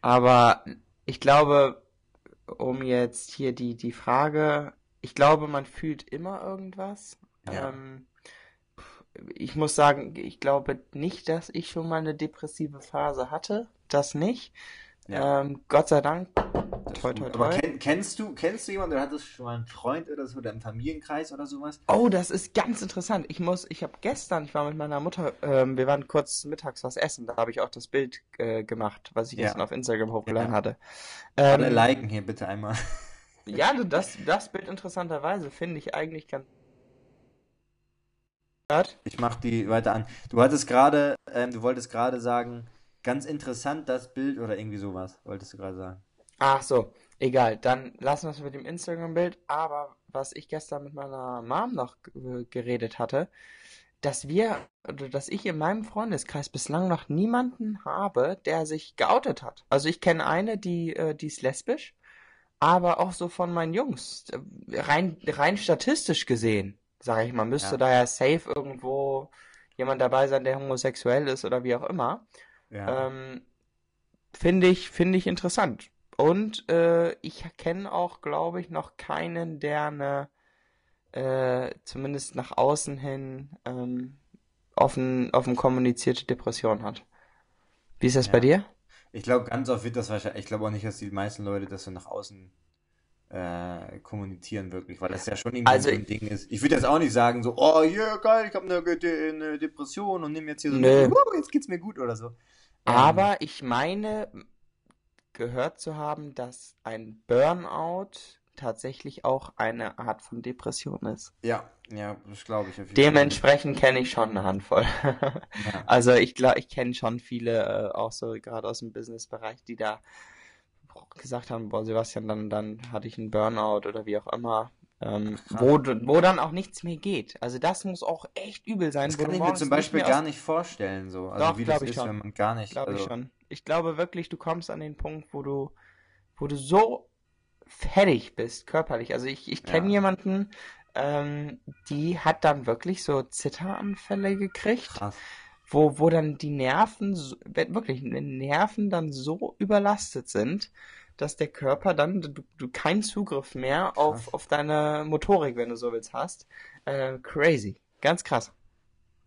Speaker 5: Aber ich glaube, um jetzt hier die, die Frage, ich glaube, man fühlt immer irgendwas.
Speaker 4: Ja.
Speaker 5: Ähm, ich muss sagen, ich glaube nicht, dass ich schon mal eine depressive Phase hatte. Das nicht.
Speaker 4: Ja.
Speaker 5: Ähm, Gott sei Dank. Toi,
Speaker 4: gut.
Speaker 5: toi,
Speaker 4: Aber
Speaker 5: toi.
Speaker 4: kenn, kennst du, kennst du jemanden oder hattest schon mal einen Freund oder so oder im Familienkreis oder sowas?
Speaker 5: Oh, das ist ganz interessant. Ich muss, ich habe gestern, ich war mit meiner Mutter, ähm, wir waren kurz mittags was essen. Da habe ich auch das Bild äh, gemacht, was ich
Speaker 4: Ja.
Speaker 5: gestern auf Instagram hochgeladen
Speaker 4: Ja.
Speaker 5: hatte.
Speaker 4: Alle
Speaker 5: Ähm,
Speaker 4: liken hier bitte einmal. (laughs)
Speaker 5: Ja, das, das Bild interessanterweise finde ich eigentlich ganz.
Speaker 4: Ich mach die weiter an. Du hattest gerade, ähm, du wolltest gerade sagen, ganz interessant das Bild oder irgendwie sowas, wolltest du gerade sagen.
Speaker 5: Ach so, egal. Dann lassen wir es mit dem Instagram-Bild. Aber was ich gestern mit meiner Mom noch g- geredet hatte, dass wir, oder dass ich in meinem Freundeskreis bislang noch niemanden habe, der sich geoutet hat. Also ich kenne eine, die, äh, die ist lesbisch, aber auch so von meinen Jungs, äh, rein, rein statistisch gesehen, sage ich mal, müsste
Speaker 4: Ja.
Speaker 5: da ja safe irgendwo jemand dabei sein, der homosexuell ist oder wie auch immer.
Speaker 4: Ja.
Speaker 5: Ähm, finde ich, finde ich interessant. Und äh, ich kenne auch, glaube ich, noch keinen, der eine, äh, zumindest nach außen hin, ähm, offen, offen kommunizierte Depression hat. Wie ist das
Speaker 4: Ja.
Speaker 5: bei dir?
Speaker 4: Ich glaube, ganz oft wird das wahrscheinlich, ich glaube auch nicht, dass die meisten Leute das so nach außen äh, kommunizieren wirklich, weil das ja schon irgendwie
Speaker 5: Also
Speaker 4: so ein Ding ist. Ich würde jetzt auch nicht sagen so, oh, ja, geil, ich habe eine, eine Depression und nehme jetzt hier so
Speaker 5: Nö.
Speaker 4: ein, uh, jetzt geht's mir gut oder so. Ähm,
Speaker 5: Aber ich meine, gehört zu haben, dass ein Burnout tatsächlich auch eine Art von Depression ist.
Speaker 4: Ja, ja, das glaube ich. Auf jeden
Speaker 5: Dementsprechend kenne ich schon eine Handvoll. (laughs) Also ich glaube, ich kenne schon viele, äh, auch so gerade aus dem Businessbereich, die da gesagt haben, boah, Sebastian, dann, dann hatte ich einen Burnout oder wie auch immer. Ähm, wo, wo dann auch nichts mehr geht. Also das muss auch echt übel sein.
Speaker 4: Das kann ich mir zum Beispiel gar nicht vorstellen, so. Also
Speaker 5: Doch,
Speaker 4: wie das
Speaker 5: ich
Speaker 4: ist,
Speaker 5: schon.
Speaker 4: wenn man gar nicht.
Speaker 5: Glaube
Speaker 4: also,
Speaker 5: ich schon. Ich glaube wirklich, du kommst an den Punkt, wo du, wo du so fertig bist, körperlich. Also ich, ich kenne
Speaker 4: Ja.
Speaker 5: jemanden, ähm, die hat dann wirklich so Zitteranfälle gekriegt,
Speaker 4: Krass.
Speaker 5: wo, wo dann die Nerven, wirklich, die Nerven dann so überlastet sind, dass der Körper dann, du, du keinen Zugriff mehr auf, auf deine Motorik, wenn du so willst, hast. Äh, crazy. Ganz krass.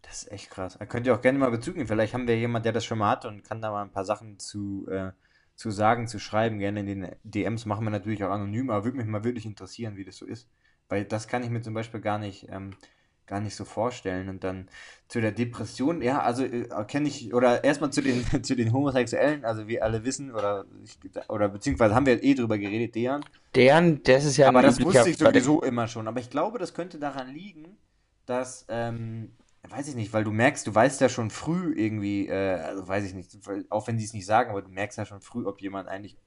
Speaker 4: Das ist echt krass. Da könnt ihr auch gerne mal Bezug nehmen. Vielleicht haben wir jemanden, der das schon mal hat und kann da mal ein paar Sachen zu, äh, zu sagen, zu schreiben. Gerne in den DMs machen wir natürlich auch anonym, aber würde mich mal wirklich interessieren, wie das so ist. Weil das kann ich mir zum Beispiel gar nicht, ähm, gar nicht so vorstellen. Und dann zu der Depression, ja, also äh, kenne ich, oder erstmal zu den, (laughs) zu den Homosexuellen, also wir alle wissen, oder, oder beziehungsweise haben wir eh drüber geredet, Dejan.
Speaker 5: Deren, das ist ja
Speaker 4: Aber das wusste ich sowieso immer schon. Aber ich glaube, das könnte daran liegen, dass, ähm, weiß ich nicht, weil du merkst, du weißt ja schon früh irgendwie, äh, also weiß ich nicht, auch wenn die es nicht sagen, aber du merkst ja schon früh, ob jemand eigentlich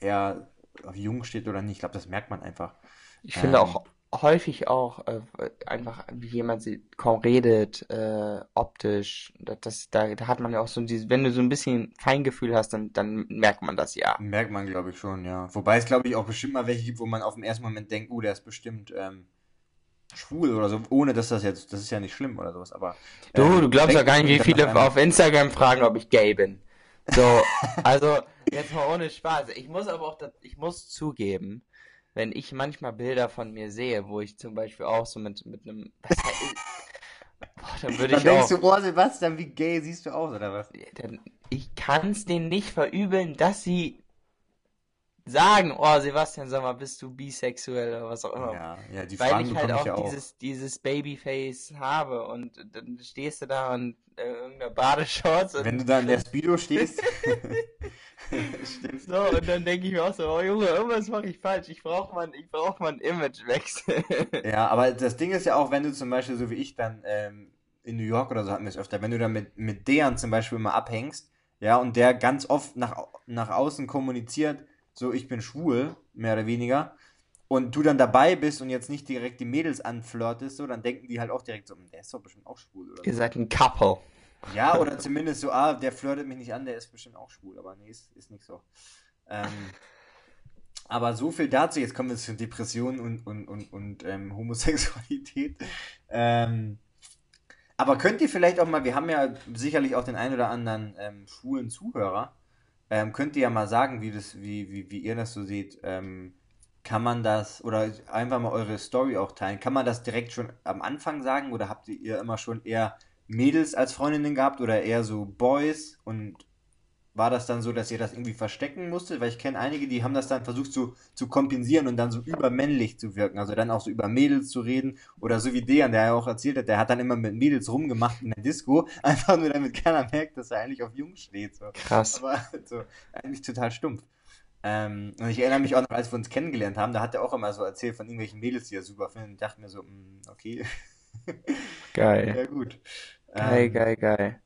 Speaker 4: eher auf jung steht oder nicht. Ich glaube, das merkt man einfach.
Speaker 5: Ich finde
Speaker 4: Ähm,
Speaker 5: auch häufig auch äh, einfach, wie jemand sie kaum redet, äh, optisch, das, da, da hat man ja auch so dieses, wenn du so ein bisschen Feingefühl hast, dann, dann merkt man das ja.
Speaker 4: Merkt man, glaube ich, schon, ja. Wobei es, glaube ich, auch bestimmt mal welche gibt, wo man auf den ersten Moment denkt, oh, der ist bestimmt ähm, schwul oder so, ohne dass das jetzt, das ist ja nicht schlimm oder sowas, aber.
Speaker 5: Du,
Speaker 4: ähm,
Speaker 5: du glaubst ja gar nicht, wie viele
Speaker 4: auf
Speaker 5: Instagram fragen, ob ich gay bin. So, also, jetzt mal ohne Spaß. Ich muss aber auch, ich muss zugeben, wenn ich manchmal Bilder von mir sehe, wo ich zum Beispiel auch so mit, mit einem, was boah, dann würde ich
Speaker 4: denkst
Speaker 5: auch,
Speaker 4: du, boah, Sebastian, wie gay siehst du aus, oder was?
Speaker 5: dann, ich kann es denen nicht verübeln, dass sie sagen, oh Sebastian, sag mal, bist du bisexuell oder was auch immer.
Speaker 4: Ja, ja, die
Speaker 5: Weil
Speaker 4: Fragen
Speaker 5: ich halt auch
Speaker 4: ich auch.
Speaker 5: dieses, dieses Babyface habe und dann stehst du da und äh, irgendeiner Badeshorts und
Speaker 4: Wenn du da in der Speedo stehst. (laughs) (laughs) Stimmt.
Speaker 5: so und dann denke ich mir auch so, oh Junge, irgendwas mache ich falsch. Ich brauche mal, ich brauche mal einen Imagewechsel. (laughs)
Speaker 4: Ja, aber das Ding ist ja auch, wenn du zum Beispiel so wie ich dann ähm, in New York oder so hatten wir es öfter, wenn du dann mit, mit Dejan zum Beispiel mal abhängst, ja, und der ganz oft nach, nach außen kommuniziert, so ich bin schwul, mehr oder weniger, und du dann dabei bist und jetzt nicht direkt die Mädels anflirtest, so, dann denken die halt auch direkt so, "Hm, der ist doch bestimmt auch schwul oder
Speaker 5: Ihr
Speaker 4: so.
Speaker 5: seid ein Couple.
Speaker 4: Ja, oder zumindest so, ah, der flirtet mich nicht an, der ist bestimmt auch schwul, aber nee, ist, ist nicht so. Ähm, aber so viel dazu, jetzt kommen wir zu Depressionen und, und, und, und ähm, (laughs) Homosexualität. Ähm, aber könnt ihr vielleicht auch mal, wir haben ja sicherlich auch den ein oder anderen ähm, schwulen Zuhörer, ähm, könnt ihr ja mal sagen, wie, das, wie, wie, wie ihr das so seht. Ähm, kann man das, oder einfach mal eure Story auch teilen, kann man das direkt schon am Anfang sagen oder habt ihr immer schon eher Mädels als Freundinnen gehabt oder eher so Boys und war das dann so, dass ihr das irgendwie verstecken musstet? Weil ich kenne einige, die haben das dann versucht zu, zu kompensieren und dann so übermännlich zu wirken. Also dann auch so über Mädels zu reden. Oder so wie Dejan, der ja auch erzählt hat, der hat dann immer mit Mädels rumgemacht in der Disco. (laughs) Einfach nur damit keiner merkt, dass er eigentlich auf Jungs steht. So.
Speaker 5: Krass.
Speaker 4: Aber so, eigentlich total stumpf. Ähm, und ich erinnere mich auch noch, als wir uns kennengelernt haben, da hat er auch immer so erzählt von irgendwelchen Mädels, die er super findet. Und dachte mir so, mm, okay, (laughs)
Speaker 5: Geil.
Speaker 4: ja gut.
Speaker 5: Geil,
Speaker 4: Ähm,
Speaker 5: geil, geil.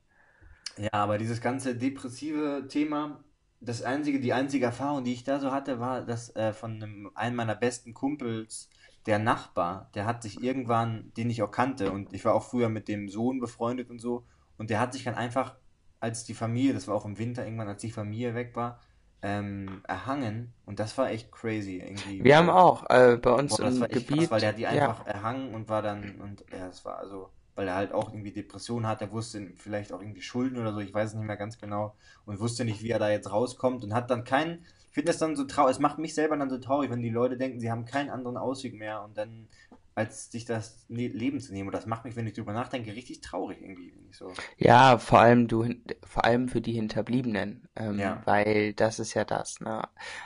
Speaker 4: Ja, aber dieses ganze depressive Thema, das einzige, die einzige Erfahrung, die ich da so hatte, war, dass äh, von einem, einem meiner besten Kumpels, der Nachbar, der hat sich irgendwann, den ich auch kannte, und ich war auch früher mit dem Sohn befreundet und so, und der hat sich dann einfach, als die Familie, das war auch im Winter irgendwann, als die Familie weg war, ähm, erhangen, und das war echt crazy irgendwie.
Speaker 5: Wir haben auch äh, bei uns
Speaker 4: Boah, das
Speaker 5: im
Speaker 4: war echt
Speaker 5: Gebiet,
Speaker 4: krass, weil der hat die
Speaker 5: ja,
Speaker 4: einfach erhangen und war dann, und ja, das war also, weil er halt auch irgendwie Depressionen hat, er wusste vielleicht auch irgendwie Schulden oder so, ich weiß es nicht mehr ganz genau, und wusste nicht, wie er da jetzt rauskommt und hat dann keinen, ich finde das dann so traurig, es macht mich selber dann so traurig, wenn die Leute denken, sie haben keinen anderen Ausweg mehr und dann, als sich das Leben zu nehmen, und das macht mich, wenn ich drüber nachdenke, richtig traurig irgendwie, so,
Speaker 5: ja, vor allem du, vor allem für die Hinterbliebenen, ähm,
Speaker 4: Ja.
Speaker 5: weil das ist ja das, ne?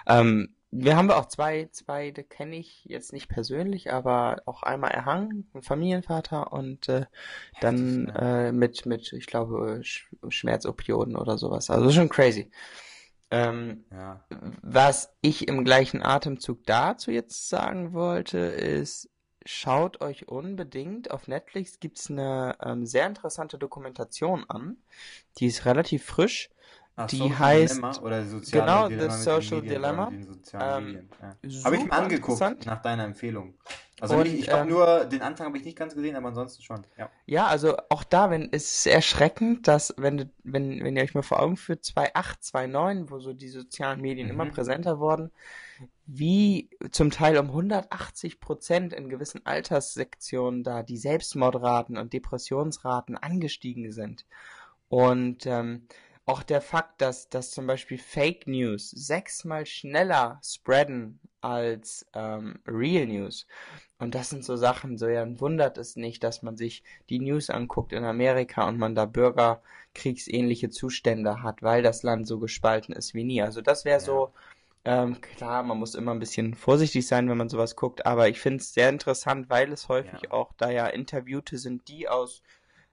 Speaker 5: Ähm, wir haben auch zwei, zwei, die kenne ich jetzt nicht persönlich, aber auch einmal erhangen, ein Familienvater und äh, dann
Speaker 4: ne?
Speaker 5: äh, mit, mit, ich glaube, Sch Schmerzopioiden oder sowas. Also schon crazy. Ähm,
Speaker 4: Ja.
Speaker 5: was ich im gleichen Atemzug dazu jetzt sagen wollte, ist, schaut euch unbedingt, auf Netflix gibt's eine ähm, sehr interessante Dokumentation an. Die ist relativ frisch.
Speaker 4: Ach,
Speaker 5: Die
Speaker 4: Social
Speaker 5: heißt-
Speaker 4: Dilemma oder soziale
Speaker 5: genau,
Speaker 4: Dilemma den
Speaker 5: Social
Speaker 4: Medien
Speaker 5: Dilemma. Ähm.
Speaker 4: Ja. Habe ich mir angeguckt, nach deiner Empfehlung. Also
Speaker 5: Und,
Speaker 4: nicht, ich glaube
Speaker 5: ähm,
Speaker 4: nur, den Anfang habe ich nicht ganz gesehen, aber ansonsten schon. Ja.
Speaker 5: Ja, also auch da, wenn es ist erschreckend, dass wenn wenn wenn ihr euch mal vor Augen führt, 2008, 2009, wo so die sozialen Medien immer
Speaker 4: Mhm.
Speaker 5: präsenter wurden, wie zum Teil um 180 Prozent in gewissen Alterssektionen da die Selbstmordraten und Depressionsraten angestiegen sind. Und ähm, auch der Fakt, dass, dass zum Beispiel Fake News sechsmal schneller spreaden als ähm, Real News. Und das sind so Sachen, so ja, wundert es nicht, dass man sich die News anguckt in Amerika und man da bürgerkriegsähnliche Zustände hat, weil das Land so gespalten ist wie nie. Also das wäre so, ähm, klar, man muss immer ein bisschen vorsichtig sein, wenn man sowas guckt, aber ich finde es sehr interessant, weil es häufig
Speaker 4: Ja.
Speaker 5: auch da ja Interviewte sind, die aus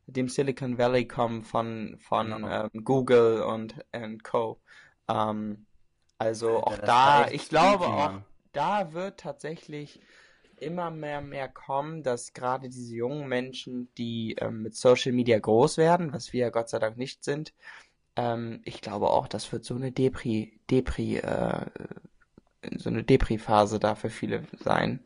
Speaker 5: dem Silicon Valley kommen von, von
Speaker 4: Genau.
Speaker 5: ähm, Google und, und Co. Ähm, also auch
Speaker 4: das
Speaker 5: da, ich glaube auch, da wird tatsächlich immer mehr mehr kommen, dass gerade diese jungen Menschen, die ähm, mit Social Media groß werden, was wir ja Gott sei Dank nicht sind, ähm, ich glaube auch, das wird so eine Depri, Depri, äh, so eine Depri-Phase da für viele sein,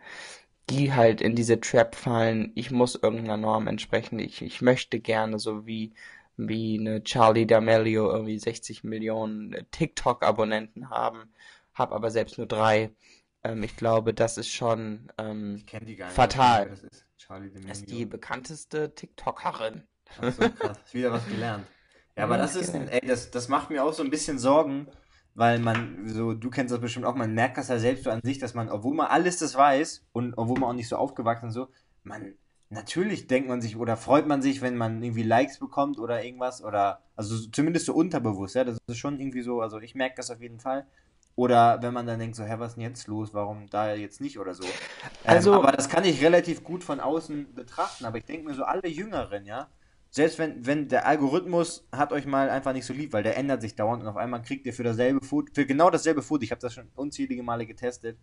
Speaker 5: die halt in diese Trap fallen, ich muss irgendeiner Norm entsprechen, ich, ich möchte gerne so wie, wie eine Charlie D'Amelio irgendwie 60 Millionen TikTok-Abonnenten haben, hab aber selbst nur drei. Ähm, ich glaube, das ist schon, ähm,
Speaker 4: nicht.
Speaker 5: Fatal.
Speaker 4: Das ist Charlie
Speaker 5: das ist die bekannteste TikTokerin.
Speaker 4: Ach so, krass. Wieder was gelernt. Ja, aber das ist, ey, das, das macht mir auch so ein bisschen Sorgen, weil man, so, du kennst das bestimmt auch, man merkt das ja selbst so an sich, dass man, obwohl man alles das weiß und obwohl man auch nicht so aufgewachsen ist, so, man, natürlich denkt man sich oder freut man sich, wenn man irgendwie Likes bekommt oder irgendwas oder, also so- zumindest so unterbewusst, ja, das ist schon irgendwie so, also ich merke das auf jeden Fall. Oder wenn man dann denkt, so, hä, was ist denn jetzt los? Warum da jetzt nicht oder so? Ähm,
Speaker 5: Also-
Speaker 4: aber das kann ich relativ gut von außen betrachten. Aber ich denke mir so, alle Jüngeren, ja, selbst wenn, wenn der Algorithmus hat euch mal einfach nicht so lieb, weil der ändert sich dauernd und auf einmal kriegt ihr für dasselbe Foto, für genau dasselbe Foto, ich habe das schon unzählige Male getestet,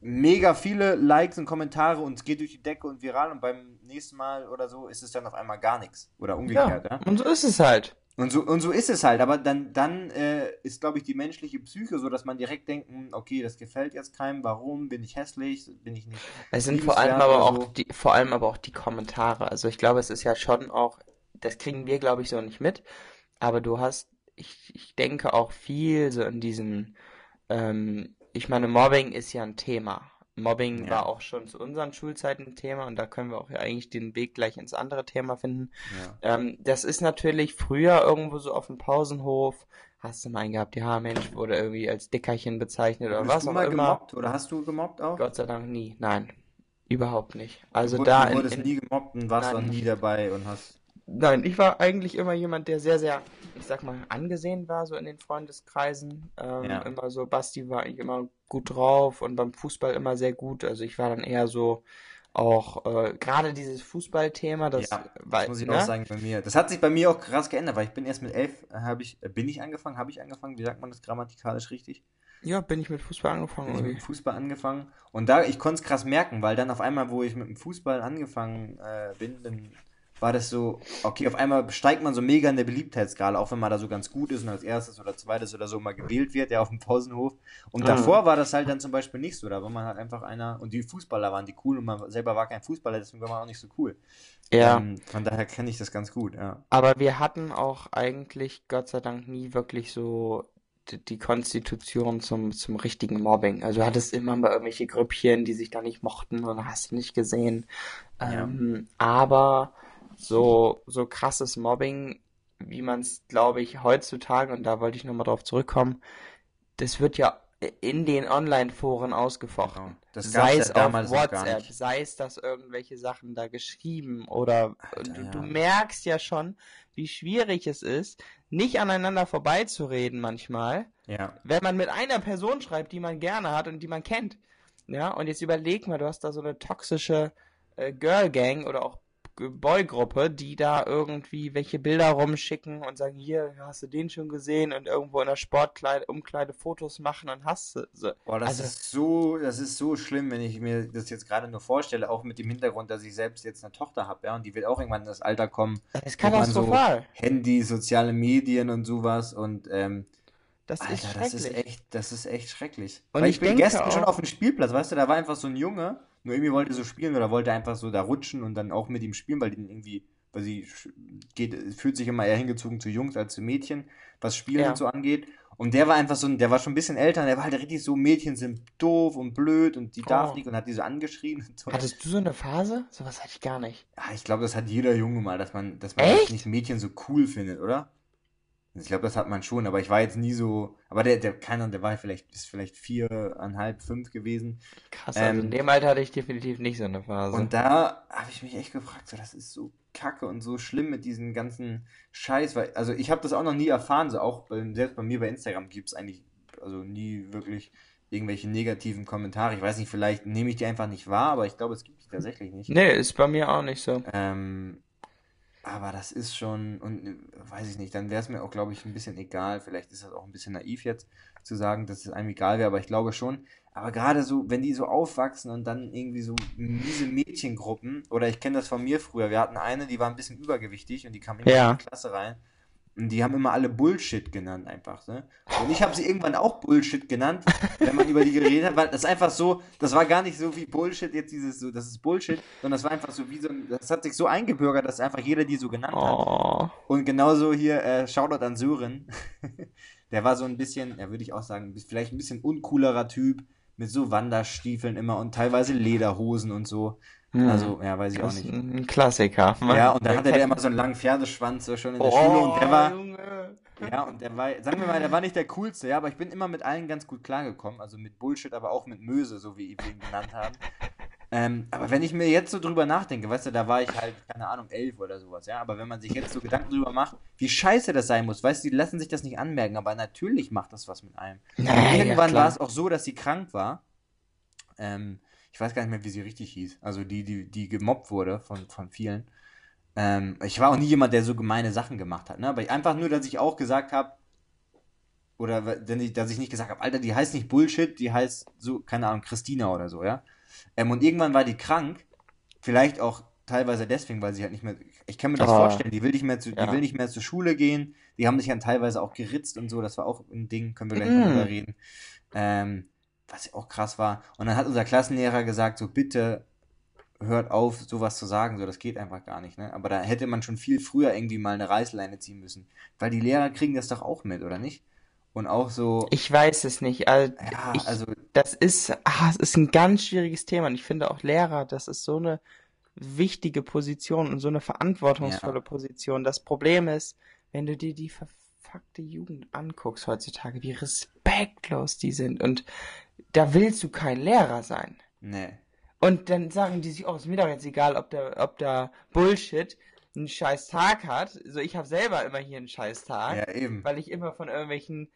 Speaker 4: mega viele Likes und Kommentare und es geht durch die Decke und viral und beim nächsten Mal oder so ist es dann auf einmal gar nichts. Oder umgekehrt, ja.
Speaker 5: und so ist es halt.
Speaker 4: Und so, und so ist es halt, aber dann, dann äh, ist, glaube ich, die menschliche Psyche so, dass man direkt denkt, hm, okay, das gefällt jetzt keinem, warum, bin ich hässlich, bin ich nicht.
Speaker 5: Es sind vor allem aber auch
Speaker 4: so.
Speaker 5: die, vor allem aber auch die Kommentare. Also ich glaube, es ist ja schon auch, das kriegen wir, glaube ich, so nicht mit. Aber du hast, ich, ich denke auch viel so in diesen, ähm, ich meine, Mobbing ist ja ein Thema. Mobbing
Speaker 4: Ja.
Speaker 5: war auch schon zu unseren Schulzeiten ein Thema und da können wir auch ja eigentlich den Weg gleich ins andere Thema finden.
Speaker 4: Ja.
Speaker 5: Ähm, das ist natürlich früher irgendwo so auf dem Pausenhof, hast du mal einen gehabt, ja Mensch, wurde irgendwie als Dickerchen bezeichnet oder
Speaker 4: Bist
Speaker 5: was
Speaker 4: du
Speaker 5: auch
Speaker 4: mal
Speaker 5: immer.
Speaker 4: gemobbt oder hast du gemobbt auch?
Speaker 5: Gott sei Dank nie. Nein, überhaupt nicht. Also
Speaker 4: du,
Speaker 5: da
Speaker 4: du
Speaker 5: in,
Speaker 4: wurdest
Speaker 5: in,
Speaker 4: nie gemobbt und warst
Speaker 5: Nein.
Speaker 4: auch nie dabei und hast.
Speaker 5: Nein, ich war eigentlich immer jemand, der sehr, sehr, ich sag mal, angesehen war, so in den Freundeskreisen. Ähm,
Speaker 4: Ja.
Speaker 5: immer so, Basti war eigentlich immer gut drauf und beim Fußball immer sehr gut. Also ich war dann eher so auch, äh, gerade dieses Fußballthema, das,
Speaker 4: ja,
Speaker 5: weil,
Speaker 4: das muss ich
Speaker 5: ne?
Speaker 4: auch sagen bei mir. Das hat sich bei mir auch krass geändert, weil ich bin erst mit elf, habe ich, bin ich angefangen, habe ich angefangen, wie sagt man das grammatikalisch richtig?
Speaker 5: Ja, bin ich mit Fußball angefangen
Speaker 4: bin ich mit Fußball angefangen. Und da, ich konnte es krass merken, weil dann auf einmal, wo ich mit dem Fußball angefangen äh, bin, dann war das so, okay, auf einmal steigt man so mega in der Beliebtheitsskala, auch wenn man da so ganz gut ist und als erstes oder zweites oder so mal gewählt wird, ja, auf dem Pausenhof. Und
Speaker 5: Mhm.
Speaker 4: davor war das halt dann zum Beispiel nicht so, da war man halt einfach einer, und die Fußballer waren die cool und man selber war kein Fußballer, deswegen war man auch nicht so cool.
Speaker 5: Ja.
Speaker 4: Ähm, von daher kenne ich das ganz gut, ja.
Speaker 5: Aber wir hatten auch eigentlich, Gott sei Dank, nie wirklich so die, die Konstitution zum, zum richtigen Mobbing. Also du hattest immer mal irgendwelche Grüppchen, die sich da nicht mochten und hast du nicht gesehen.
Speaker 4: Ja.
Speaker 5: Ähm, aber so, so krasses Mobbing, wie man es, glaube ich, heutzutage, und da wollte ich nochmal drauf zurückkommen, das wird ja in den Online-Foren ausgefochten.
Speaker 4: Genau. Das
Speaker 5: sei
Speaker 4: gab's ja
Speaker 5: es auf WhatsApp, sei es, dass irgendwelche Sachen da geschrieben oder
Speaker 4: Alter,
Speaker 5: du,
Speaker 4: ja.
Speaker 5: du merkst ja schon, wie schwierig es ist, nicht aneinander vorbeizureden manchmal,
Speaker 4: Ja.
Speaker 5: wenn man mit einer Person schreibt, die man gerne hat und die man kennt. Ja, und jetzt überleg mal, du hast da so eine toxische äh, Girl Gang oder auch Boygruppe, die da irgendwie welche Bilder rumschicken und sagen, hier, hast du den schon gesehen und irgendwo in der Sportkleide, Umkleide Fotos machen und hast du sie.
Speaker 4: Boah, das
Speaker 5: Also-
Speaker 4: ist so, das ist so schlimm, wenn ich mir das jetzt gerade nur vorstelle, auch mit dem Hintergrund, dass ich selbst jetzt eine Tochter habe, ja, und die wird auch irgendwann in das Alter kommen,
Speaker 5: Das ist
Speaker 4: man so
Speaker 5: katastrophal.
Speaker 4: Handy, soziale Medien und sowas und ähm,
Speaker 5: Das ist
Speaker 4: Alter, das
Speaker 5: schrecklich.
Speaker 4: ist echt, das ist echt schrecklich.
Speaker 5: Und
Speaker 4: Weil
Speaker 5: ich
Speaker 4: ich bin gestern schon
Speaker 5: auch-
Speaker 4: auf dem Spielplatz, weißt du, da war einfach so ein Junge, nur irgendwie wollte so spielen oder wollte einfach so da rutschen und dann auch mit ihm spielen, weil den irgendwie, weil sie geht, fühlt sich immer eher hingezogen zu Jungs als zu Mädchen, was Spielen
Speaker 5: Ja.
Speaker 4: und so angeht. Und der war einfach so, der war schon ein bisschen älter, und der war halt richtig so, Mädchen sind doof und blöd und die darf
Speaker 5: Oh.
Speaker 4: nicht und hat die so angeschrien und so.
Speaker 5: Hattest du so eine Phase? Sowas hatte ich gar nicht.
Speaker 4: Ja, ich glaube, das hat jeder Junge mal, dass man, dass man
Speaker 5: Echt?
Speaker 4: nicht Mädchen so cool findet, oder? Ich glaube, das hat man schon, aber ich war jetzt nie so. Aber der, der, keiner, der war vielleicht, ist vielleicht viereinhalb, fünf gewesen.
Speaker 5: Krass, also
Speaker 4: Ähm,
Speaker 5: in dem Alter hatte ich definitiv nicht so eine Phase.
Speaker 4: Und da habe ich mich echt gefragt, so, das ist so kacke und so schlimm mit diesem ganzen Scheiß, weil, also ich habe das auch noch nie erfahren, so auch bei, selbst bei mir bei Instagram gibt es eigentlich, also nie wirklich irgendwelche negativen Kommentare. Ich weiß nicht, vielleicht nehme ich die einfach nicht wahr, aber ich glaube, es gibt die tatsächlich nicht.
Speaker 5: nee, ist bei mir auch nicht so.
Speaker 4: Ähm, aber das ist schon, und äh, weiß ich nicht, dann wäre es mir auch, glaube ich, ein bisschen egal. Vielleicht ist das auch ein bisschen naiv jetzt zu sagen, dass es einem egal wäre, aber ich glaube schon. Aber gerade so, wenn die so aufwachsen und dann irgendwie so miese Mädchengruppen, oder ich kenne das von mir früher, wir hatten eine, die war ein bisschen übergewichtig und die kam immer
Speaker 5: Ja.
Speaker 4: in die Klasse rein. Und die haben immer alle Bullshit genannt, einfach, ne? Und ich habe sie irgendwann auch Bullshit genannt, wenn man über die geredet hat, weil das einfach so, das war gar nicht so wie Bullshit, jetzt dieses so, das ist Bullshit, sondern das war einfach so wie so ein, das hat sich so eingebürgert, dass einfach jeder die so genannt hat.
Speaker 5: Oh.
Speaker 4: Und genauso hier, äh, Shoutout an Sören. (laughs) Der war so ein bisschen, ja, würde ich auch sagen, vielleicht ein bisschen uncoolerer Typ, mit so Wanderstiefeln immer und teilweise Lederhosen und so.
Speaker 5: Hm.
Speaker 4: Also, ja, weiß ich auch
Speaker 5: Das ist
Speaker 4: nicht.
Speaker 5: ein Klassiker.
Speaker 4: Ja, und dann hatte der immer so einen langen Pferdeschwanz so schon in der Schule
Speaker 5: Oh,
Speaker 4: und der war,
Speaker 5: Junge.
Speaker 4: ja, und der war, sagen wir mal, der war nicht der coolste, ja, aber ich bin immer mit allen ganz gut klargekommen, also mit Bullshit, aber auch mit Möse, so wie wir ihn genannt haben. Ähm, aber wenn ich mir jetzt so drüber nachdenke, weißt du, da war ich halt, keine Ahnung, elf oder sowas, ja, aber wenn man sich jetzt so Gedanken drüber macht, wie scheiße das sein muss, weißt du, die lassen sich das nicht anmerken, aber natürlich macht das was mit einem. Und
Speaker 5: Ja,
Speaker 4: irgendwann
Speaker 5: klar.
Speaker 4: war es auch so, dass sie krank war. Ähm, ich weiß gar nicht mehr, wie sie richtig hieß. Also die, die, die gemobbt wurde von, von vielen. Ähm, ich war auch nie jemand, der so gemeine Sachen gemacht hat, ne? Aber einfach nur, dass ich auch gesagt habe, oder dass ich nicht gesagt habe, Alter, die heißt nicht Bullshit, die heißt so, keine Ahnung, Christina oder so, ja. Ähm, und irgendwann war die krank, vielleicht auch teilweise deswegen, weil sie halt nicht mehr, ich kann mir das
Speaker 5: Ah.
Speaker 4: vorstellen, die will nicht mehr zu, die
Speaker 5: Ja.
Speaker 4: will nicht mehr zur Schule gehen, die haben sich dann teilweise auch geritzt und so, das war auch ein Ding, können wir gleich mal
Speaker 5: Mm.
Speaker 4: drüber reden. Ähm, was auch krass war. Und dann hat unser Klassenlehrer gesagt, so bitte hört auf, sowas zu sagen, so das geht einfach gar nicht, ne? Aber da hätte man schon viel früher irgendwie mal eine Reißleine ziehen müssen, weil die Lehrer kriegen das doch auch mit, oder nicht? Und auch so,
Speaker 5: Ich weiß es nicht. Also,
Speaker 4: ja,
Speaker 5: ich,
Speaker 4: also
Speaker 5: das ist, ah, es ist ein ganz schwieriges Thema. Und ich finde auch Lehrer, das ist so eine wichtige Position und so eine verantwortungsvolle
Speaker 4: Ja.
Speaker 5: Position. Das Problem ist, wenn du dir die verfuckte Jugend anguckst heutzutage, wie respektlos die sind. Und da willst du kein Lehrer sein.
Speaker 4: ne.
Speaker 5: Und dann sagen die sich, oh, ist mir doch jetzt egal, ob der, ob da Bullshit einen scheiß Tag hat. So, ich habe selber immer hier einen scheiß Tag,
Speaker 4: Ja, eben.
Speaker 5: weil ich immer von irgendwelchen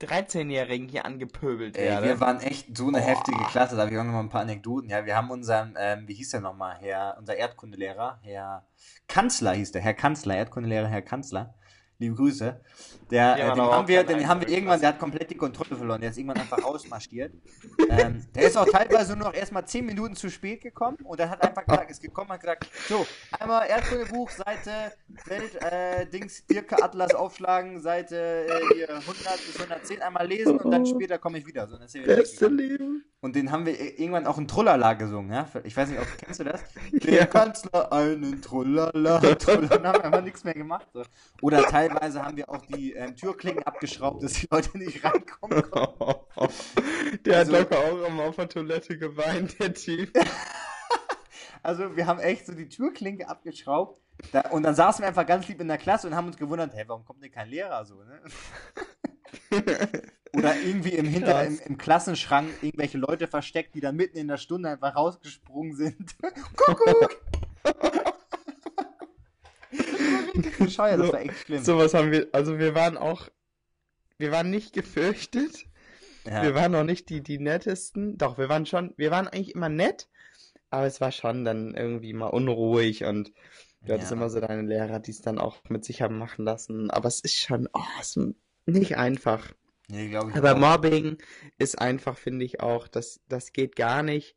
Speaker 5: 13-Jährigen hier angepöbelt
Speaker 4: Ey,
Speaker 5: werde.
Speaker 4: wir waren echt so eine
Speaker 5: Boah.
Speaker 4: heftige Klasse, da habe ich auch noch mal ein paar Anekdoten. Ja, wir haben unseren, ähm, wie hieß der nochmal, Herr, unser Erdkundelehrer, Herr Kanzler hieß der, Herr Kanzler, Erdkundelehrer, Herr Kanzler. Liebe Grüße. Der,
Speaker 5: Ja,
Speaker 4: äh, den haben wir, den haben wir irgendwann, der hat komplett die Kontrolle verloren, der ist irgendwann einfach rausmarschiert. ähm, der ist auch teilweise nur noch erstmal 10 Minuten zu spät gekommen und dann hat einfach gesagt, ist gekommen, hat gesagt, so, einmal Erdkundebuch, Seite, Welt, äh, Dings, Dirke Atlas aufschlagen, Seite äh, hier 100 bis 110 einmal lesen und dann später komme ich wieder. So, dann ist er wieder
Speaker 5: Beste. Leben.
Speaker 4: Und den haben wir irgendwann auch in Trullala gesungen, ja? Ich weiß nicht, ob kennst du das? (laughs) Der
Speaker 5: Ja.
Speaker 4: Kanzler einen Trullala, Trullala. (laughs) Dann haben wir einfach nichts mehr gemacht. So. Oder teilweise haben wir auch die ähm, Türklinken abgeschraubt, dass die Leute nicht reinkommen konnten.
Speaker 5: Der
Speaker 4: Also-
Speaker 5: hat locker auch immer auf der Toilette geweint, der Typ. (laughs)
Speaker 4: Also wir haben echt so die Türklinke abgeschraubt. Da, und dann saßen wir einfach ganz lieb in der Klasse und haben uns gewundert, hä, warum kommt denn kein Lehrer so, ne? Oder irgendwie im, Hinter, im, im Klassenschrank irgendwelche Leute versteckt, die dann mitten in der Stunde einfach rausgesprungen sind. (laughs) Kuckuck! Bescheuert, das war echt schlimm.
Speaker 5: Sowas haben wir, also wir waren auch, wir waren nicht gefürchtet,
Speaker 4: ja.
Speaker 5: wir waren auch nicht die, die nettesten, doch, wir waren schon, wir waren eigentlich immer nett, aber es war schon dann irgendwie mal unruhig und du hattest
Speaker 4: Ja.
Speaker 5: immer so deine Lehrer, die es dann auch mit sich haben machen lassen. Aber es ist schon, oh, es ist nicht einfach.
Speaker 4: Nee, glaube ich
Speaker 5: Aber
Speaker 4: auch.
Speaker 5: Mobbing ist einfach, finde ich auch, das, das geht gar nicht,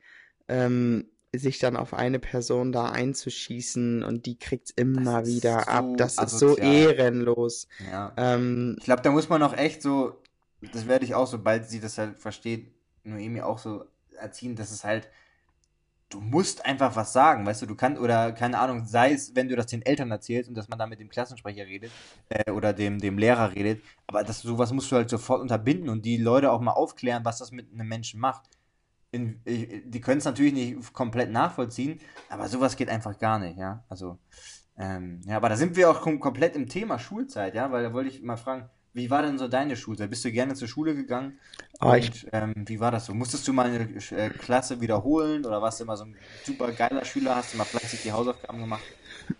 Speaker 5: ähm, sich dann auf eine Person da einzuschießen und die kriegt's immer
Speaker 4: Das ist
Speaker 5: wieder
Speaker 4: so
Speaker 5: ab. Das ist so
Speaker 4: asozial.
Speaker 5: ehrenlos.
Speaker 4: Ja.
Speaker 5: Ähm,
Speaker 4: Ich glaube, da muss man auch echt so, das werde ich auch, sobald sie das halt versteht, Noemi auch so erziehen, dass es halt, du musst einfach was sagen, weißt du, du kannst, oder keine Ahnung, sei es, wenn du das den Eltern erzählst und dass man da mit dem Klassensprecher redet, äh, oder dem, dem Lehrer redet, aber das, sowas musst du halt sofort unterbinden und die Leute auch mal aufklären, was das mit einem Menschen macht. In, äh, die können es natürlich nicht komplett nachvollziehen, aber sowas geht einfach gar nicht, ja, also, ähm, ja, aber da sind wir auch kom komplett im Thema Schulzeit, ja, weil da wollte ich mal fragen, wie war denn so deine Schulzeit? Bist du gerne zur Schule gegangen?
Speaker 5: Oh, ich,
Speaker 4: Und ähm, wie war das so? Musstest du mal eine äh, Klasse wiederholen oder warst du immer so ein super geiler Schüler? Hast du mal fleißig die Hausaufgaben gemacht?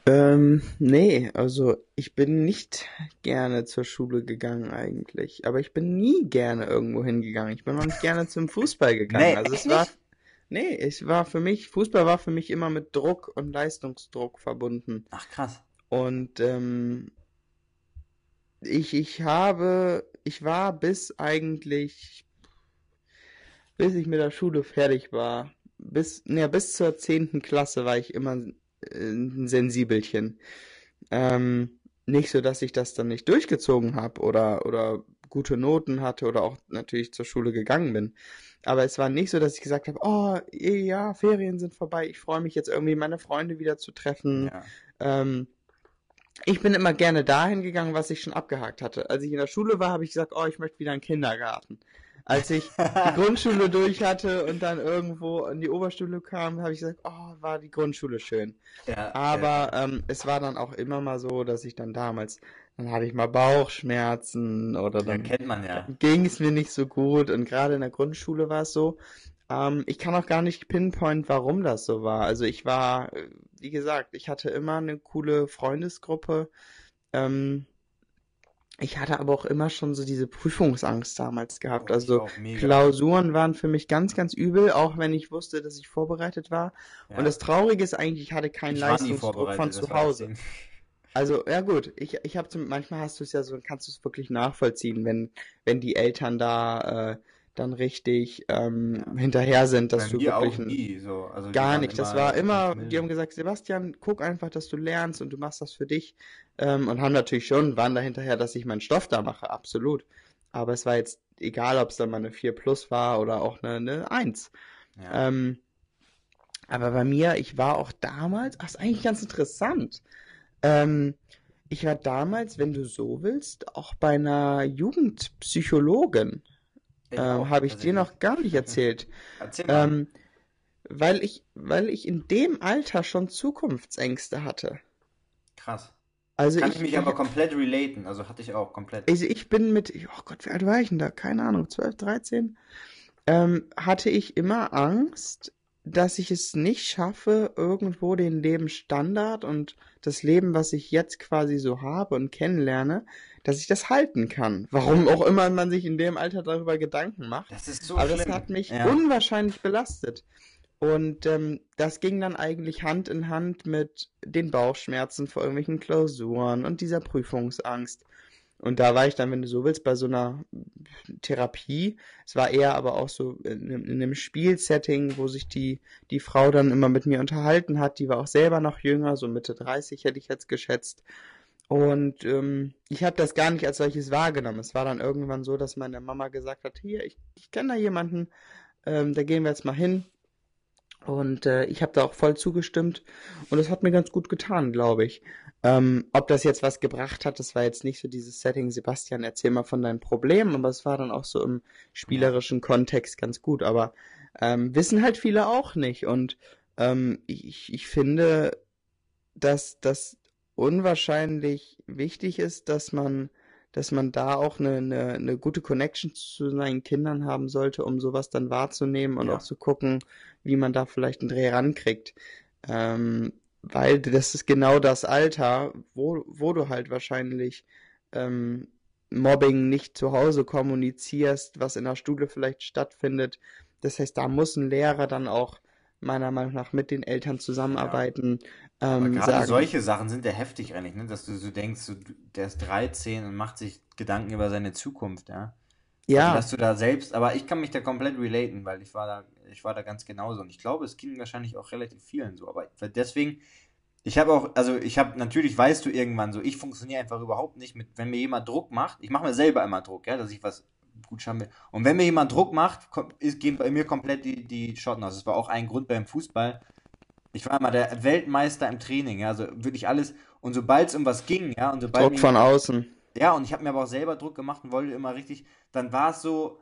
Speaker 5: ähm, nee, also ich bin nicht gerne zur Schule gegangen eigentlich, aber ich bin nie gerne irgendwo hingegangen. Ich bin auch nicht gerne zum Fußball gegangen.
Speaker 4: Nee,
Speaker 5: Also es war,
Speaker 4: nicht?
Speaker 5: nee, es war für mich, Fußball war für mich immer mit Druck und Leistungsdruck verbunden.
Speaker 4: Ach krass.
Speaker 5: Und ähm, ich, ich habe, ich war bis eigentlich, bis ich mit der Schule fertig war, bis, ne, bis zur zehnten Klasse war ich immer äh, ein Sensibelchen. Ähm, nicht so, dass ich das dann nicht durchgezogen habe oder, oder gute Noten hatte oder auch natürlich zur Schule gegangen bin. Aber es war nicht so, dass ich gesagt habe, oh, ja, Ferien sind vorbei, ich freue mich jetzt irgendwie meine Freunde wieder zu treffen.
Speaker 4: Ja.
Speaker 5: Ähm, ich bin immer gerne dahin gegangen, was ich schon abgehakt hatte. Als ich in der Schule war, habe ich gesagt, oh, ich möchte wieder in den Kindergarten. Als ich die Grundschule durch hatte und dann irgendwo in die Oberschule kam, habe ich gesagt, oh, war die Grundschule schön.
Speaker 4: Ja,
Speaker 5: Aber ähm, es war dann auch immer mal so, dass ich dann damals, dann hatte ich mal Bauchschmerzen oder
Speaker 4: ja,
Speaker 5: dann
Speaker 4: kennt man ja.
Speaker 5: ging es mir nicht so gut und gerade in der Grundschule war es so. Ähm, ich kann auch gar nicht pinpoint, warum das so war. Also ich war, äh, wie gesagt, ich hatte immer eine coole Freundesgruppe. Ähm, ich hatte aber auch immer schon so diese Prüfungsangst damals gehabt.
Speaker 4: Oh,
Speaker 5: Also. Klausuren waren für mich ganz, ganz übel, auch wenn ich wusste, dass ich vorbereitet war.
Speaker 4: Ja.
Speaker 5: Und das Traurige ist eigentlich, ich hatte keinen
Speaker 4: Ich
Speaker 5: Leistungsdruck von zu Hause. Also, ja gut, ich, ich habe zum, manchmal hast du es ja so, kannst du es wirklich nachvollziehen, wenn, wenn die Eltern da äh, dann richtig ähm, hinterher sind, dass
Speaker 4: Bei
Speaker 5: du wirklich
Speaker 4: nie so. Also
Speaker 5: gar nicht. Das war immer, die haben gesagt, Sebastian, guck einfach, dass du lernst und du machst das für dich. Ähm, und haben natürlich schon, waren da hinterher, dass ich meinen Stoff da mache, absolut. Aber es war jetzt egal, ob es dann mal eine 4 plus war oder auch eine, eine 1.
Speaker 4: Ja.
Speaker 5: Ähm, aber bei mir, ich war auch damals, ach, ist eigentlich ganz interessant. Ähm, ich war damals, wenn du so willst, auch bei einer Jugendpsychologin. Ähm, habe ich dir noch gar nicht erzählt. (laughs)
Speaker 4: Erzähl mal.
Speaker 5: Ähm, weil ich, weil ich in dem Alter schon Zukunftsängste hatte.
Speaker 4: Krass.
Speaker 5: Also
Speaker 4: Kann
Speaker 5: ich,
Speaker 4: ich mich aber komplett relaten. Also hatte ich auch komplett.
Speaker 5: also ich bin mit, oh Gott, wie alt war ich denn da? Keine Ahnung, 12, 13? Ähm, hatte ich immer Angst, dass ich es nicht schaffe, irgendwo den Lebensstandard und das Leben, was ich jetzt quasi so habe und kennenlerne, dass ich das halten kann. Warum auch immer man sich in dem Alter darüber Gedanken macht.
Speaker 4: Das ist so
Speaker 5: Aber das
Speaker 4: schlimm.
Speaker 5: hat mich
Speaker 4: Ja.
Speaker 5: unwahrscheinlich belastet. Und ähm, das ging dann eigentlich Hand in Hand mit den Bauchschmerzen vor irgendwelchen Klausuren und dieser Prüfungsangst. Und da war ich dann, wenn du so willst, bei so einer Therapie. Es war eher aber auch so in, einem- in einem Spielsetting, wo sich die, die Frau dann immer mit mir unterhalten hat. Die war auch selber noch jünger, so Mitte 30 hätte ich jetzt geschätzt. Und ähm, ich habe das gar nicht als solches wahrgenommen. Es war dann irgendwann so, dass meine Mama gesagt hat, hier, ich, ich kenne da jemanden, ähm, da gehen wir jetzt mal hin. Und äh, ich habe da auch voll zugestimmt. Und das hat mir ganz gut getan, glaube ich. Ähm, ob das jetzt was gebracht hat, das war jetzt nicht so dieses Setting, Sebastian, erzähl mal von deinen Problemen, aber es war dann auch so im spielerischen Kontext ganz gut. Aber ähm, wissen halt viele auch nicht. Und ähm, ich, ich finde, dass das unwahrscheinlich wichtig ist, dass man, dass man da auch eine, eine, eine gute Connection zu seinen Kindern haben sollte, um sowas dann wahrzunehmen und
Speaker 4: Ja.
Speaker 5: auch zu gucken, wie man da vielleicht einen Dreh rankriegt. Ähm, weil das ist genau das Alter, wo, wo du halt wahrscheinlich ähm, Mobbing nicht zu Hause kommunizierst, was in der Schule vielleicht stattfindet. Das heißt, da muss ein Lehrer dann auch meiner Meinung nach mit den Eltern zusammenarbeiten.
Speaker 4: Aber
Speaker 5: Ähm,
Speaker 4: gerade
Speaker 5: sagen,
Speaker 4: solche Sachen sind ja heftig eigentlich, ne? Dass du so denkst, so, der ist 13 und macht sich Gedanken über seine Zukunft, ja. Also,
Speaker 5: ja,
Speaker 4: dass du da selbst, aber ich kann mich da komplett relaten, weil ich war da, ich war da ganz genauso und ich glaube, es ging wahrscheinlich auch relativ vielen so, aber deswegen, ich habe auch, also ich habe, natürlich weißt du irgendwann so, ich funktioniere einfach überhaupt nicht mit, wenn mir jemand Druck macht, ich mache mir selber immer Druck, ja, dass ich was gut schaffen will. Und wenn mir jemand Druck macht, ist, gehen bei mir komplett die, die Schotten aus. Das war auch ein Grund beim Fußball. Ich war immer der Weltmeister im Training, ja, also wirklich alles. Und sobald es um was ging, ja, und sobald
Speaker 5: Druck
Speaker 4: mir
Speaker 5: von außen.
Speaker 4: ja, und ich habe mir aber auch selber Druck gemacht und wollte immer richtig, dann war es so,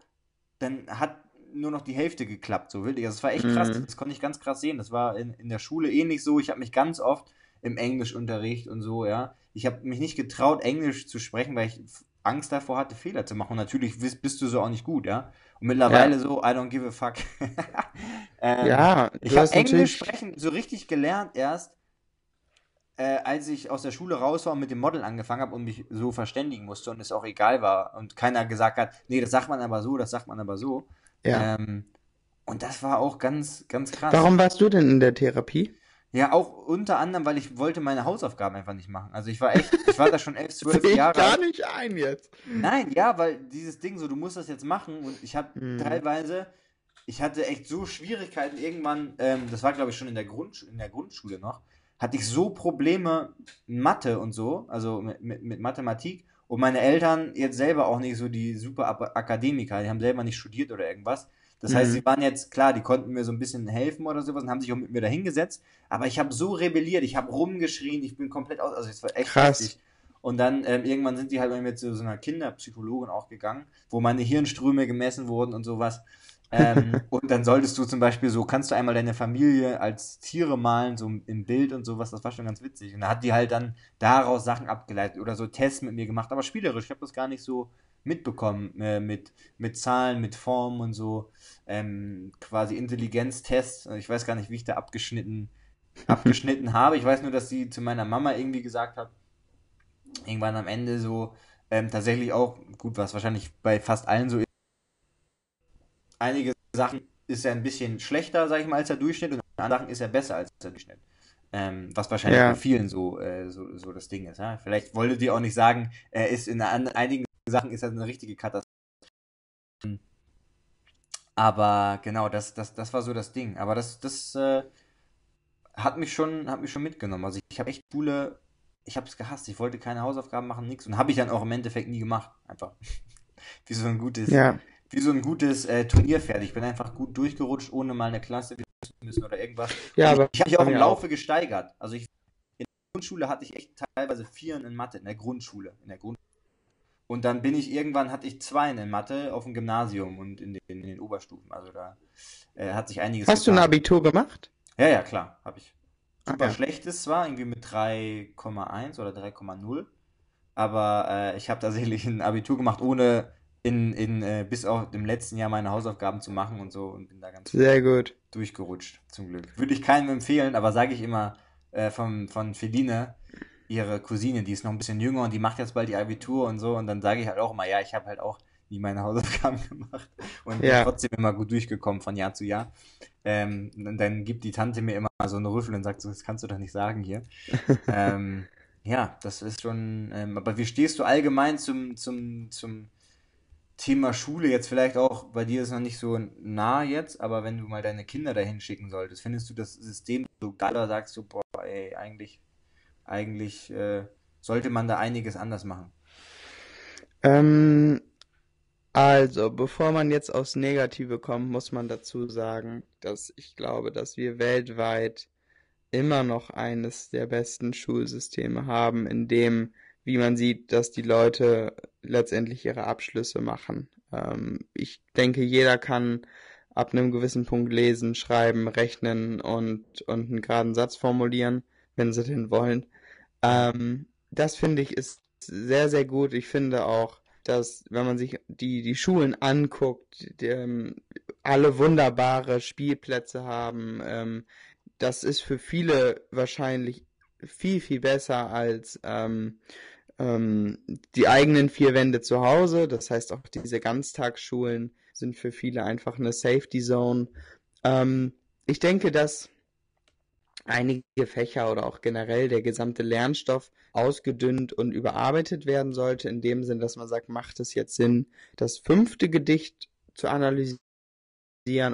Speaker 4: dann hat nur noch die Hälfte geklappt, so wirklich. Also es war echt krass,
Speaker 5: Mhm.
Speaker 4: das konnte ich ganz krass sehen. Das war in, in der Schule ähnlich so. Ich habe mich ganz oft im Englischunterricht und so, ja. Ich habe mich nicht getraut, Englisch zu sprechen, weil ich Angst davor hatte, Fehler zu machen. Und natürlich bist, du so auch nicht gut, ja. Und mittlerweile so, I don't give a fuck. (laughs) ähm,
Speaker 5: Ja,
Speaker 4: ich habe Englisch sprechen so richtig gelernt erst, äh, als ich aus der Schule raus war und mit dem Model angefangen habe und mich so verständigen musste und es auch egal war und keiner gesagt hat, nee, das sagt man aber so, das sagt man aber so.
Speaker 5: Ja.
Speaker 4: Ähm, und das war auch ganz, ganz krass.
Speaker 5: Warum warst du denn in der Therapie?
Speaker 4: Ja, auch unter anderem, weil ich wollte meine Hausaufgaben einfach nicht machen. Also ich war echt, ich war da schon elf, (laughs) zwölf
Speaker 5: Sehe ich
Speaker 4: Jahre
Speaker 5: gar nicht ein jetzt.
Speaker 4: Nein, ja, weil dieses Ding so, du musst das jetzt machen und ich hatte
Speaker 5: Mhm.
Speaker 4: teilweise, ich hatte echt so Schwierigkeiten irgendwann, ähm, das war glaube ich schon in der, Grundsch in der Grundschule noch, hatte ich so Probleme Mathe und so, also mit, mit, mit Mathematik und meine Eltern jetzt selber auch nicht so die super Akademiker, die haben selber nicht studiert oder irgendwas. Das heißt,
Speaker 5: Mhm.
Speaker 4: sie waren jetzt, klar, die konnten mir so ein bisschen helfen oder sowas und haben sich auch mit mir dahingesetzt, aber ich habe so rebelliert, ich habe rumgeschrien, ich bin komplett aus, also es war echt
Speaker 5: Krass.
Speaker 4: heftig. Und dann ähm, irgendwann sind die halt zu so einer Kinderpsychologin auch gegangen, wo meine Hirnströme gemessen wurden und sowas. Ähm, (laughs) und dann solltest du zum Beispiel so, kannst du einmal deine Familie als Tiere malen, so im Bild und sowas, das war schon ganz witzig. Und da hat die halt dann daraus Sachen abgeleitet oder so Tests mit mir gemacht, aber spielerisch, ich habe das gar nicht so mitbekommen, äh, mit, mit Zahlen, mit Formen und so, ähm, quasi Intelligenztests. Ich weiß gar nicht, wie ich da abgeschnitten, (laughs) abgeschnitten habe. Ich weiß nur, dass sie zu meiner Mama irgendwie gesagt hat, irgendwann am Ende so, ähm, tatsächlich auch, gut, was wahrscheinlich bei fast allen so ist, einige Sachen ist er ein bisschen schlechter, sag ich mal, als der Durchschnitt und andere Sachen ist er besser als der Durchschnitt. Ähm, was wahrscheinlich
Speaker 5: Ja.
Speaker 4: bei vielen so, äh, so, so das Ding ist. Ja? Vielleicht wollte die auch nicht sagen, er ist in einigen Sachen ist er eine richtige Katastrophe. Aber genau, das, das, das war so das Ding. Aber das, das äh, hat mich schon, hat mich schon mitgenommen. Also ich habe echt Schule, ich habe es gehasst. Ich wollte keine Hausaufgaben machen, nichts. Und habe ich dann auch im Endeffekt nie gemacht. Einfach. (laughs) Wie so ein gutes,
Speaker 5: Ja.
Speaker 4: wie so ein gutes äh, Turnier Ich bin einfach gut durchgerutscht, ohne mal eine Klasse zu müssen oder irgendwas.
Speaker 5: Ja, aber
Speaker 4: ich habe mich auch im
Speaker 5: mir auch.
Speaker 4: Laufe gesteigert. Also ich, in der Grundschule hatte ich echt teilweise Vieren in Mathe, in der Grundschule. In der Grund und dann bin ich irgendwann, hatte ich Zweien in Mathe auf dem Gymnasium und in den, in den Oberstufen. Also da äh, hat sich einiges
Speaker 5: Hast du ein
Speaker 4: getan.
Speaker 5: Abitur gemacht?
Speaker 4: Ja, ja, klar, habe ich.
Speaker 5: Ah,
Speaker 4: Super
Speaker 5: ja.
Speaker 4: schlechtes zwar, irgendwie mit 3,1 oder 3,0. Aber äh, ich habe tatsächlich ein Abitur gemacht, ohne in, in, äh, bis auch im letzten Jahr meine Hausaufgaben zu machen und so und bin da ganz
Speaker 5: Sehr gut.
Speaker 4: durchgerutscht, zum Glück. Würde ich keinem empfehlen, aber sage ich immer äh, von, von Feline, ihre Cousine, die ist noch ein bisschen jünger und die macht jetzt bald ihr Abitur und so und dann sage ich halt auch immer, ja, ich habe halt auch nie meine Hausaufgaben (laughs) gemacht und bin
Speaker 5: Ja.
Speaker 4: trotzdem immer gut durchgekommen von Jahr zu Jahr. Ähm, und dann gibt die Tante mir immer so eine Rüffel und sagt so, das kannst du doch nicht sagen hier. (laughs) ähm, ja, das ist schon, ähm, aber wie stehst du allgemein zum, zum, zum Thema Schule jetzt vielleicht auch, bei dir ist noch nicht so nah jetzt, aber wenn du mal deine Kinder dahin schicken solltest, findest du das System so geil oder sagst du, boah, ey, eigentlich, eigentlich äh, sollte man da einiges anders machen?
Speaker 5: Ähm, also, bevor man jetzt aufs Negative kommt, muss man dazu sagen, dass ich glaube, dass wir weltweit immer noch eines der besten Schulsysteme haben, in dem, wie man sieht, dass die Leute letztendlich ihre Abschlüsse machen. Ähm, ich denke, jeder kann ab einem gewissen Punkt lesen, schreiben, rechnen und, und einen geraden Satz formulieren, wenn sie den wollen. Ähm, das finde ich ist sehr, sehr gut. Ich finde auch, dass, wenn man sich die, die Schulen anguckt, die, ähm, alle wunderbare Spielplätze haben, ähm, das ist für viele wahrscheinlich viel, viel besser als ähm, ähm, die eigenen vier Wände zu Hause. Das heißt, auch diese Ganztagsschulen sind für viele einfach eine Safety Zone. Ähm, ich denke, dass einige Fächer oder auch generell der gesamte Lernstoff ausgedünnt und überarbeitet werden sollte, in dem Sinn, dass man sagt, macht es jetzt Sinn, das fünfte Gedicht zu analysieren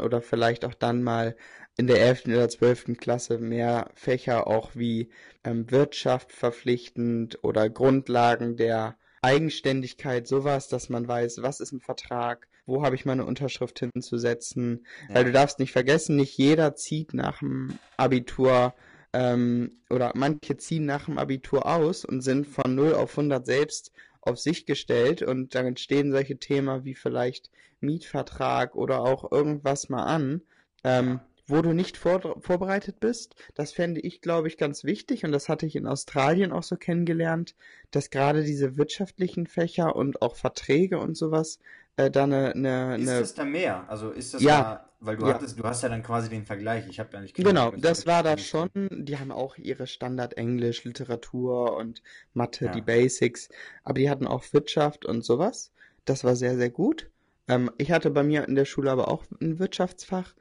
Speaker 5: oder vielleicht auch dann mal in der 11. oder 12. Klasse mehr Fächer auch wie ähm, Wirtschaft verpflichtend oder Grundlagen der Eigenständigkeit, sowas, dass man weiß, was ist ein Vertrag, wo habe ich meine Unterschrift hinzusetzen, ja. weil du darfst nicht vergessen, nicht jeder zieht nach dem Abitur ähm, oder manche ziehen nach dem Abitur aus und sind von 0 auf 100 selbst auf sich gestellt und dann entstehen solche Themen wie vielleicht Mietvertrag oder auch irgendwas mal an. Ähm, wo du nicht vor, vorbereitet bist. Das fände ich, glaube ich, ganz wichtig und das hatte ich in Australien auch so kennengelernt, dass gerade diese wirtschaftlichen Fächer und auch Verträge und sowas äh, da eine, eine,
Speaker 4: Ist
Speaker 5: eine
Speaker 4: das da mehr? Also ist das
Speaker 5: Ja.
Speaker 4: da, weil du
Speaker 5: Ja.
Speaker 4: hattest, du hast ja dann quasi den Vergleich. Ich habe ja nicht
Speaker 5: Genau, das war da schon. Die haben auch ihre Standard Englisch, Literatur und Mathe,
Speaker 4: Ja.
Speaker 5: die Basics, aber die hatten auch Wirtschaft und sowas. Das war sehr, sehr gut. Ähm, ich hatte bei mir in der Schule aber auch ein Wirtschaftsfach.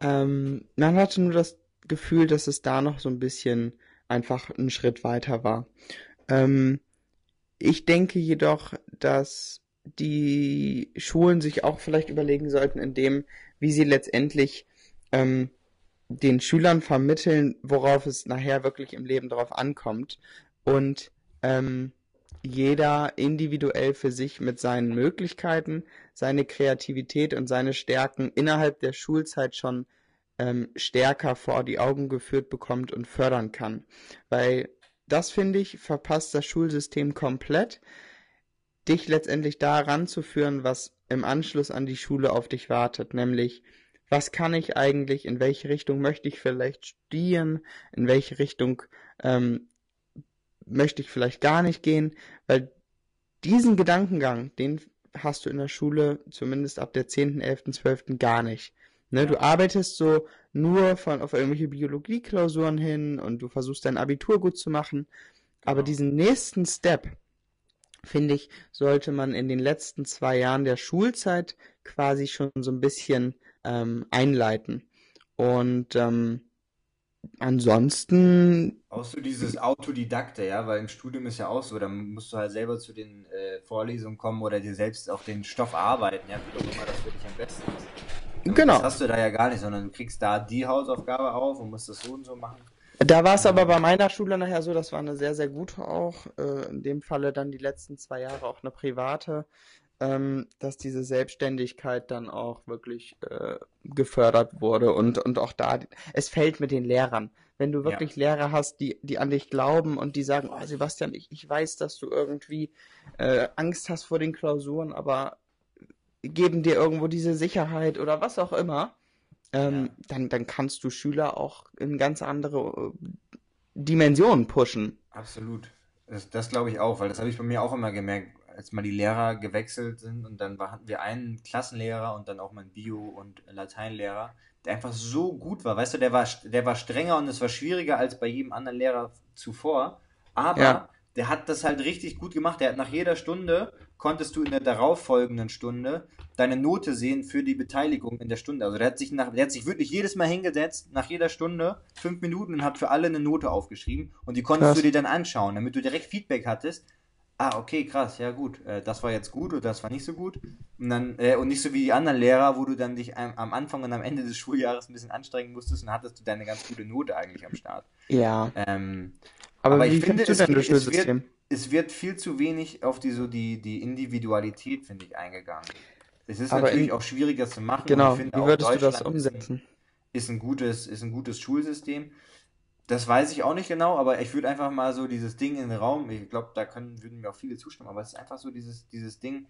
Speaker 5: Ähm, man hatte nur das Gefühl, dass es da noch so ein bisschen einfach einen Schritt weiter war. Ähm, ich denke jedoch, dass die Schulen sich auch vielleicht überlegen sollten, in dem, wie sie letztendlich ähm, den Schülern vermitteln, worauf es nachher wirklich im Leben drauf ankommt und ähm, jeder individuell für sich mit seinen Möglichkeiten, seine Kreativität und seine Stärken innerhalb der Schulzeit schon ähm, stärker vor die Augen geführt bekommt und fördern kann. Weil das, finde ich, verpasst das Schulsystem komplett, dich letztendlich da ranzuführen, was im Anschluss an die Schule auf dich wartet, nämlich was kann ich eigentlich, in welche Richtung möchte ich vielleicht studieren, in welche Richtung ähm, möchte ich vielleicht gar nicht gehen, weil diesen Gedankengang, den hast du in der Schule zumindest ab der 10., 11., 12. gar nicht. Ne, du arbeitest so nur von auf irgendwelche Biologieklausuren hin und du versuchst dein Abitur gut zu machen, aber
Speaker 4: Genau.
Speaker 5: diesen nächsten Step, finde ich, sollte man in den letzten zwei Jahren der Schulzeit quasi schon so ein bisschen ähm, einleiten. Und ähm, ansonsten,
Speaker 4: Auch so dieses Autodidakte, ja, weil im Studium ist ja auch so, da musst du halt selber zu den äh, Vorlesungen kommen oder dir selbst auch den Stoff arbeiten, ja, wie auch immer das für dich am besten ist. Und
Speaker 5: Genau.
Speaker 4: Das hast du da ja gar nicht, sondern du kriegst da die Hausaufgabe auf und musst das so und so machen.
Speaker 5: Da war es aber bei meiner Schule nachher so, das war eine sehr, sehr gute auch, äh, in dem Falle dann die letzten zwei Jahre auch eine private, ähm, dass diese Selbstständigkeit dann auch wirklich äh, gefördert wurde und, und auch da, es fällt mit den Lehrern. Wenn du wirklich Lehrer hast, die, die an dich glauben und die sagen, oh Sebastian, ich, ich weiß, dass du irgendwie äh, Angst hast vor den Klausuren, aber geben dir irgendwo diese Sicherheit oder was auch immer, ähm,
Speaker 4: Ja.
Speaker 5: dann, dann kannst du Schüler auch in ganz andere äh, Dimensionen pushen.
Speaker 4: Absolut. Das, das glaube ich auch, weil das habe ich bei mir auch immer gemerkt, als mal die Lehrer gewechselt sind und dann hatten wir einen Klassenlehrer und dann auch mal einen Bio- und Lateinlehrer, der einfach so gut war. Weißt du, der war, der war strenger und es war schwieriger als bei jedem anderen Lehrer zuvor, aber
Speaker 5: Ja.
Speaker 4: der hat das halt richtig gut gemacht. Der hat nach jeder Stunde, konntest du in der darauffolgenden Stunde deine Note sehen für die Beteiligung in der Stunde. Also der hat sich nach, der hat sich wirklich jedes Mal hingesetzt, nach jeder Stunde, fünf Minuten und hat für alle eine Note aufgeschrieben und die konntest
Speaker 5: Krass.
Speaker 4: du dir dann anschauen, damit du direkt Feedback hattest. Ah, okay, krass, ja gut, äh, das war jetzt gut oder das war nicht so gut. Und dann, äh, und nicht so wie die anderen Lehrer, wo du dann dich am, am Anfang und am Ende des Schuljahres ein bisschen anstrengen musstest und hattest du deine ganz gute Note eigentlich am Start.
Speaker 5: Ja.
Speaker 4: Ähm,
Speaker 5: Aber,
Speaker 4: aber
Speaker 5: wie
Speaker 4: ich finde,
Speaker 5: findest du das
Speaker 4: es, wird? Es wird viel zu wenig auf die, so die, die Individualität, finde ich, eingegangen. Es ist
Speaker 5: Aber
Speaker 4: natürlich
Speaker 5: in-
Speaker 4: auch schwieriger zu machen. und
Speaker 5: Genau,
Speaker 4: ich finde
Speaker 5: wie
Speaker 4: auch
Speaker 5: würdest du das umsetzen?
Speaker 4: ist ein gutes, ist ein gutes Schulsystem. Das weiß ich auch nicht genau, aber ich würde einfach mal so dieses Ding in den Raum, ich glaube, da können, würden mir auch viele zustimmen, aber es ist einfach so dieses, dieses Ding,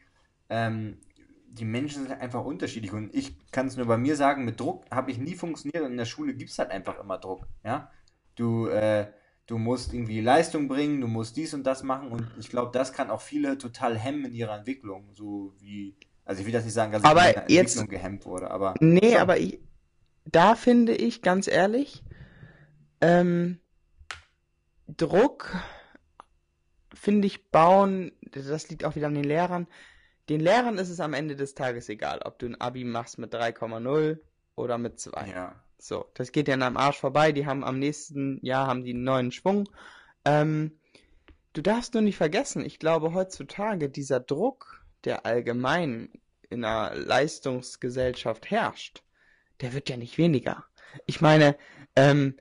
Speaker 4: ähm, die Menschen sind einfach unterschiedlich und ich kann es nur bei mir sagen, mit Druck habe ich nie funktioniert und in der Schule gibt es halt einfach immer Druck, ja. Du, äh, du musst irgendwie Leistung bringen, du musst dies und das machen und ich glaube, das kann auch viele total hemmen in ihrer Entwicklung, so wie, also ich will das nicht sagen, dass ich
Speaker 5: Aber
Speaker 4: in meiner
Speaker 5: jetzt-
Speaker 4: Entwicklung gehemmt wurde, aber
Speaker 5: Nee,
Speaker 4: schon.
Speaker 5: aber ich, da finde ich, ganz ehrlich, ähm, Druck, finde ich, bauen, das liegt auch wieder an den Lehrern. Den Lehrern ist es am Ende des Tages egal, ob du ein Abi machst mit 3,0 oder mit zwei.
Speaker 4: Ja.
Speaker 5: So, das geht ja am Arsch vorbei. Die haben am nächsten Jahr haben die einen neuen Schwung. Ähm, du darfst nur nicht vergessen, ich glaube heutzutage dieser Druck, der allgemein in einer Leistungsgesellschaft herrscht, der wird ja nicht weniger. Ich meine, ähm,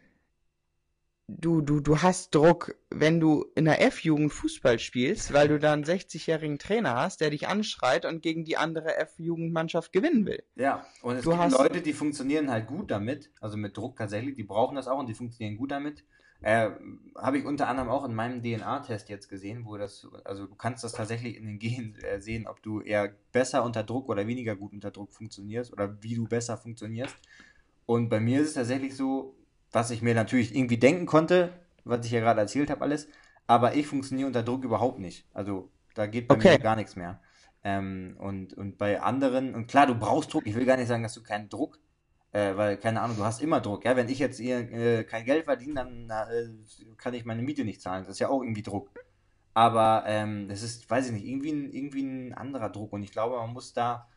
Speaker 5: du, du, du hast Druck, wenn du in der F-Jugend Fußball spielst, weil du da einen 60-jährigen Trainer hast, der dich anschreit und gegen die andere F-Jugendmannschaft gewinnen will.
Speaker 4: Ja, und es
Speaker 5: Du
Speaker 4: gibt
Speaker 5: hast-
Speaker 4: Leute, die funktionieren halt gut damit, also mit Druck tatsächlich, die brauchen das auch und die funktionieren gut damit. Äh, Habe ich unter anderem auch in meinem DNA-Test jetzt gesehen, wo das, also du kannst das tatsächlich in den Genen äh, sehen, ob du eher besser unter Druck oder weniger gut unter Druck funktionierst oder wie du besser funktionierst. Und bei mir ist es tatsächlich so, was ich mir natürlich irgendwie denken konnte, was ich ja gerade erzählt habe, alles, aber ich funktioniere unter Druck überhaupt nicht. Also da geht bei
Speaker 5: Okay.
Speaker 4: mir gar nichts mehr. Ähm, und, und bei anderen, und klar, du brauchst Druck, ich will gar nicht sagen, dass du keinen Druck, äh, weil, keine Ahnung, du hast immer Druck, ja, wenn ich jetzt hier äh, kein Geld verdiene, dann äh, kann ich meine Miete nicht zahlen, das ist ja auch irgendwie Druck. Aber ähm, das ist, weiß ich nicht, irgendwie ein, irgendwie ein anderer Druck und ich glaube, man muss da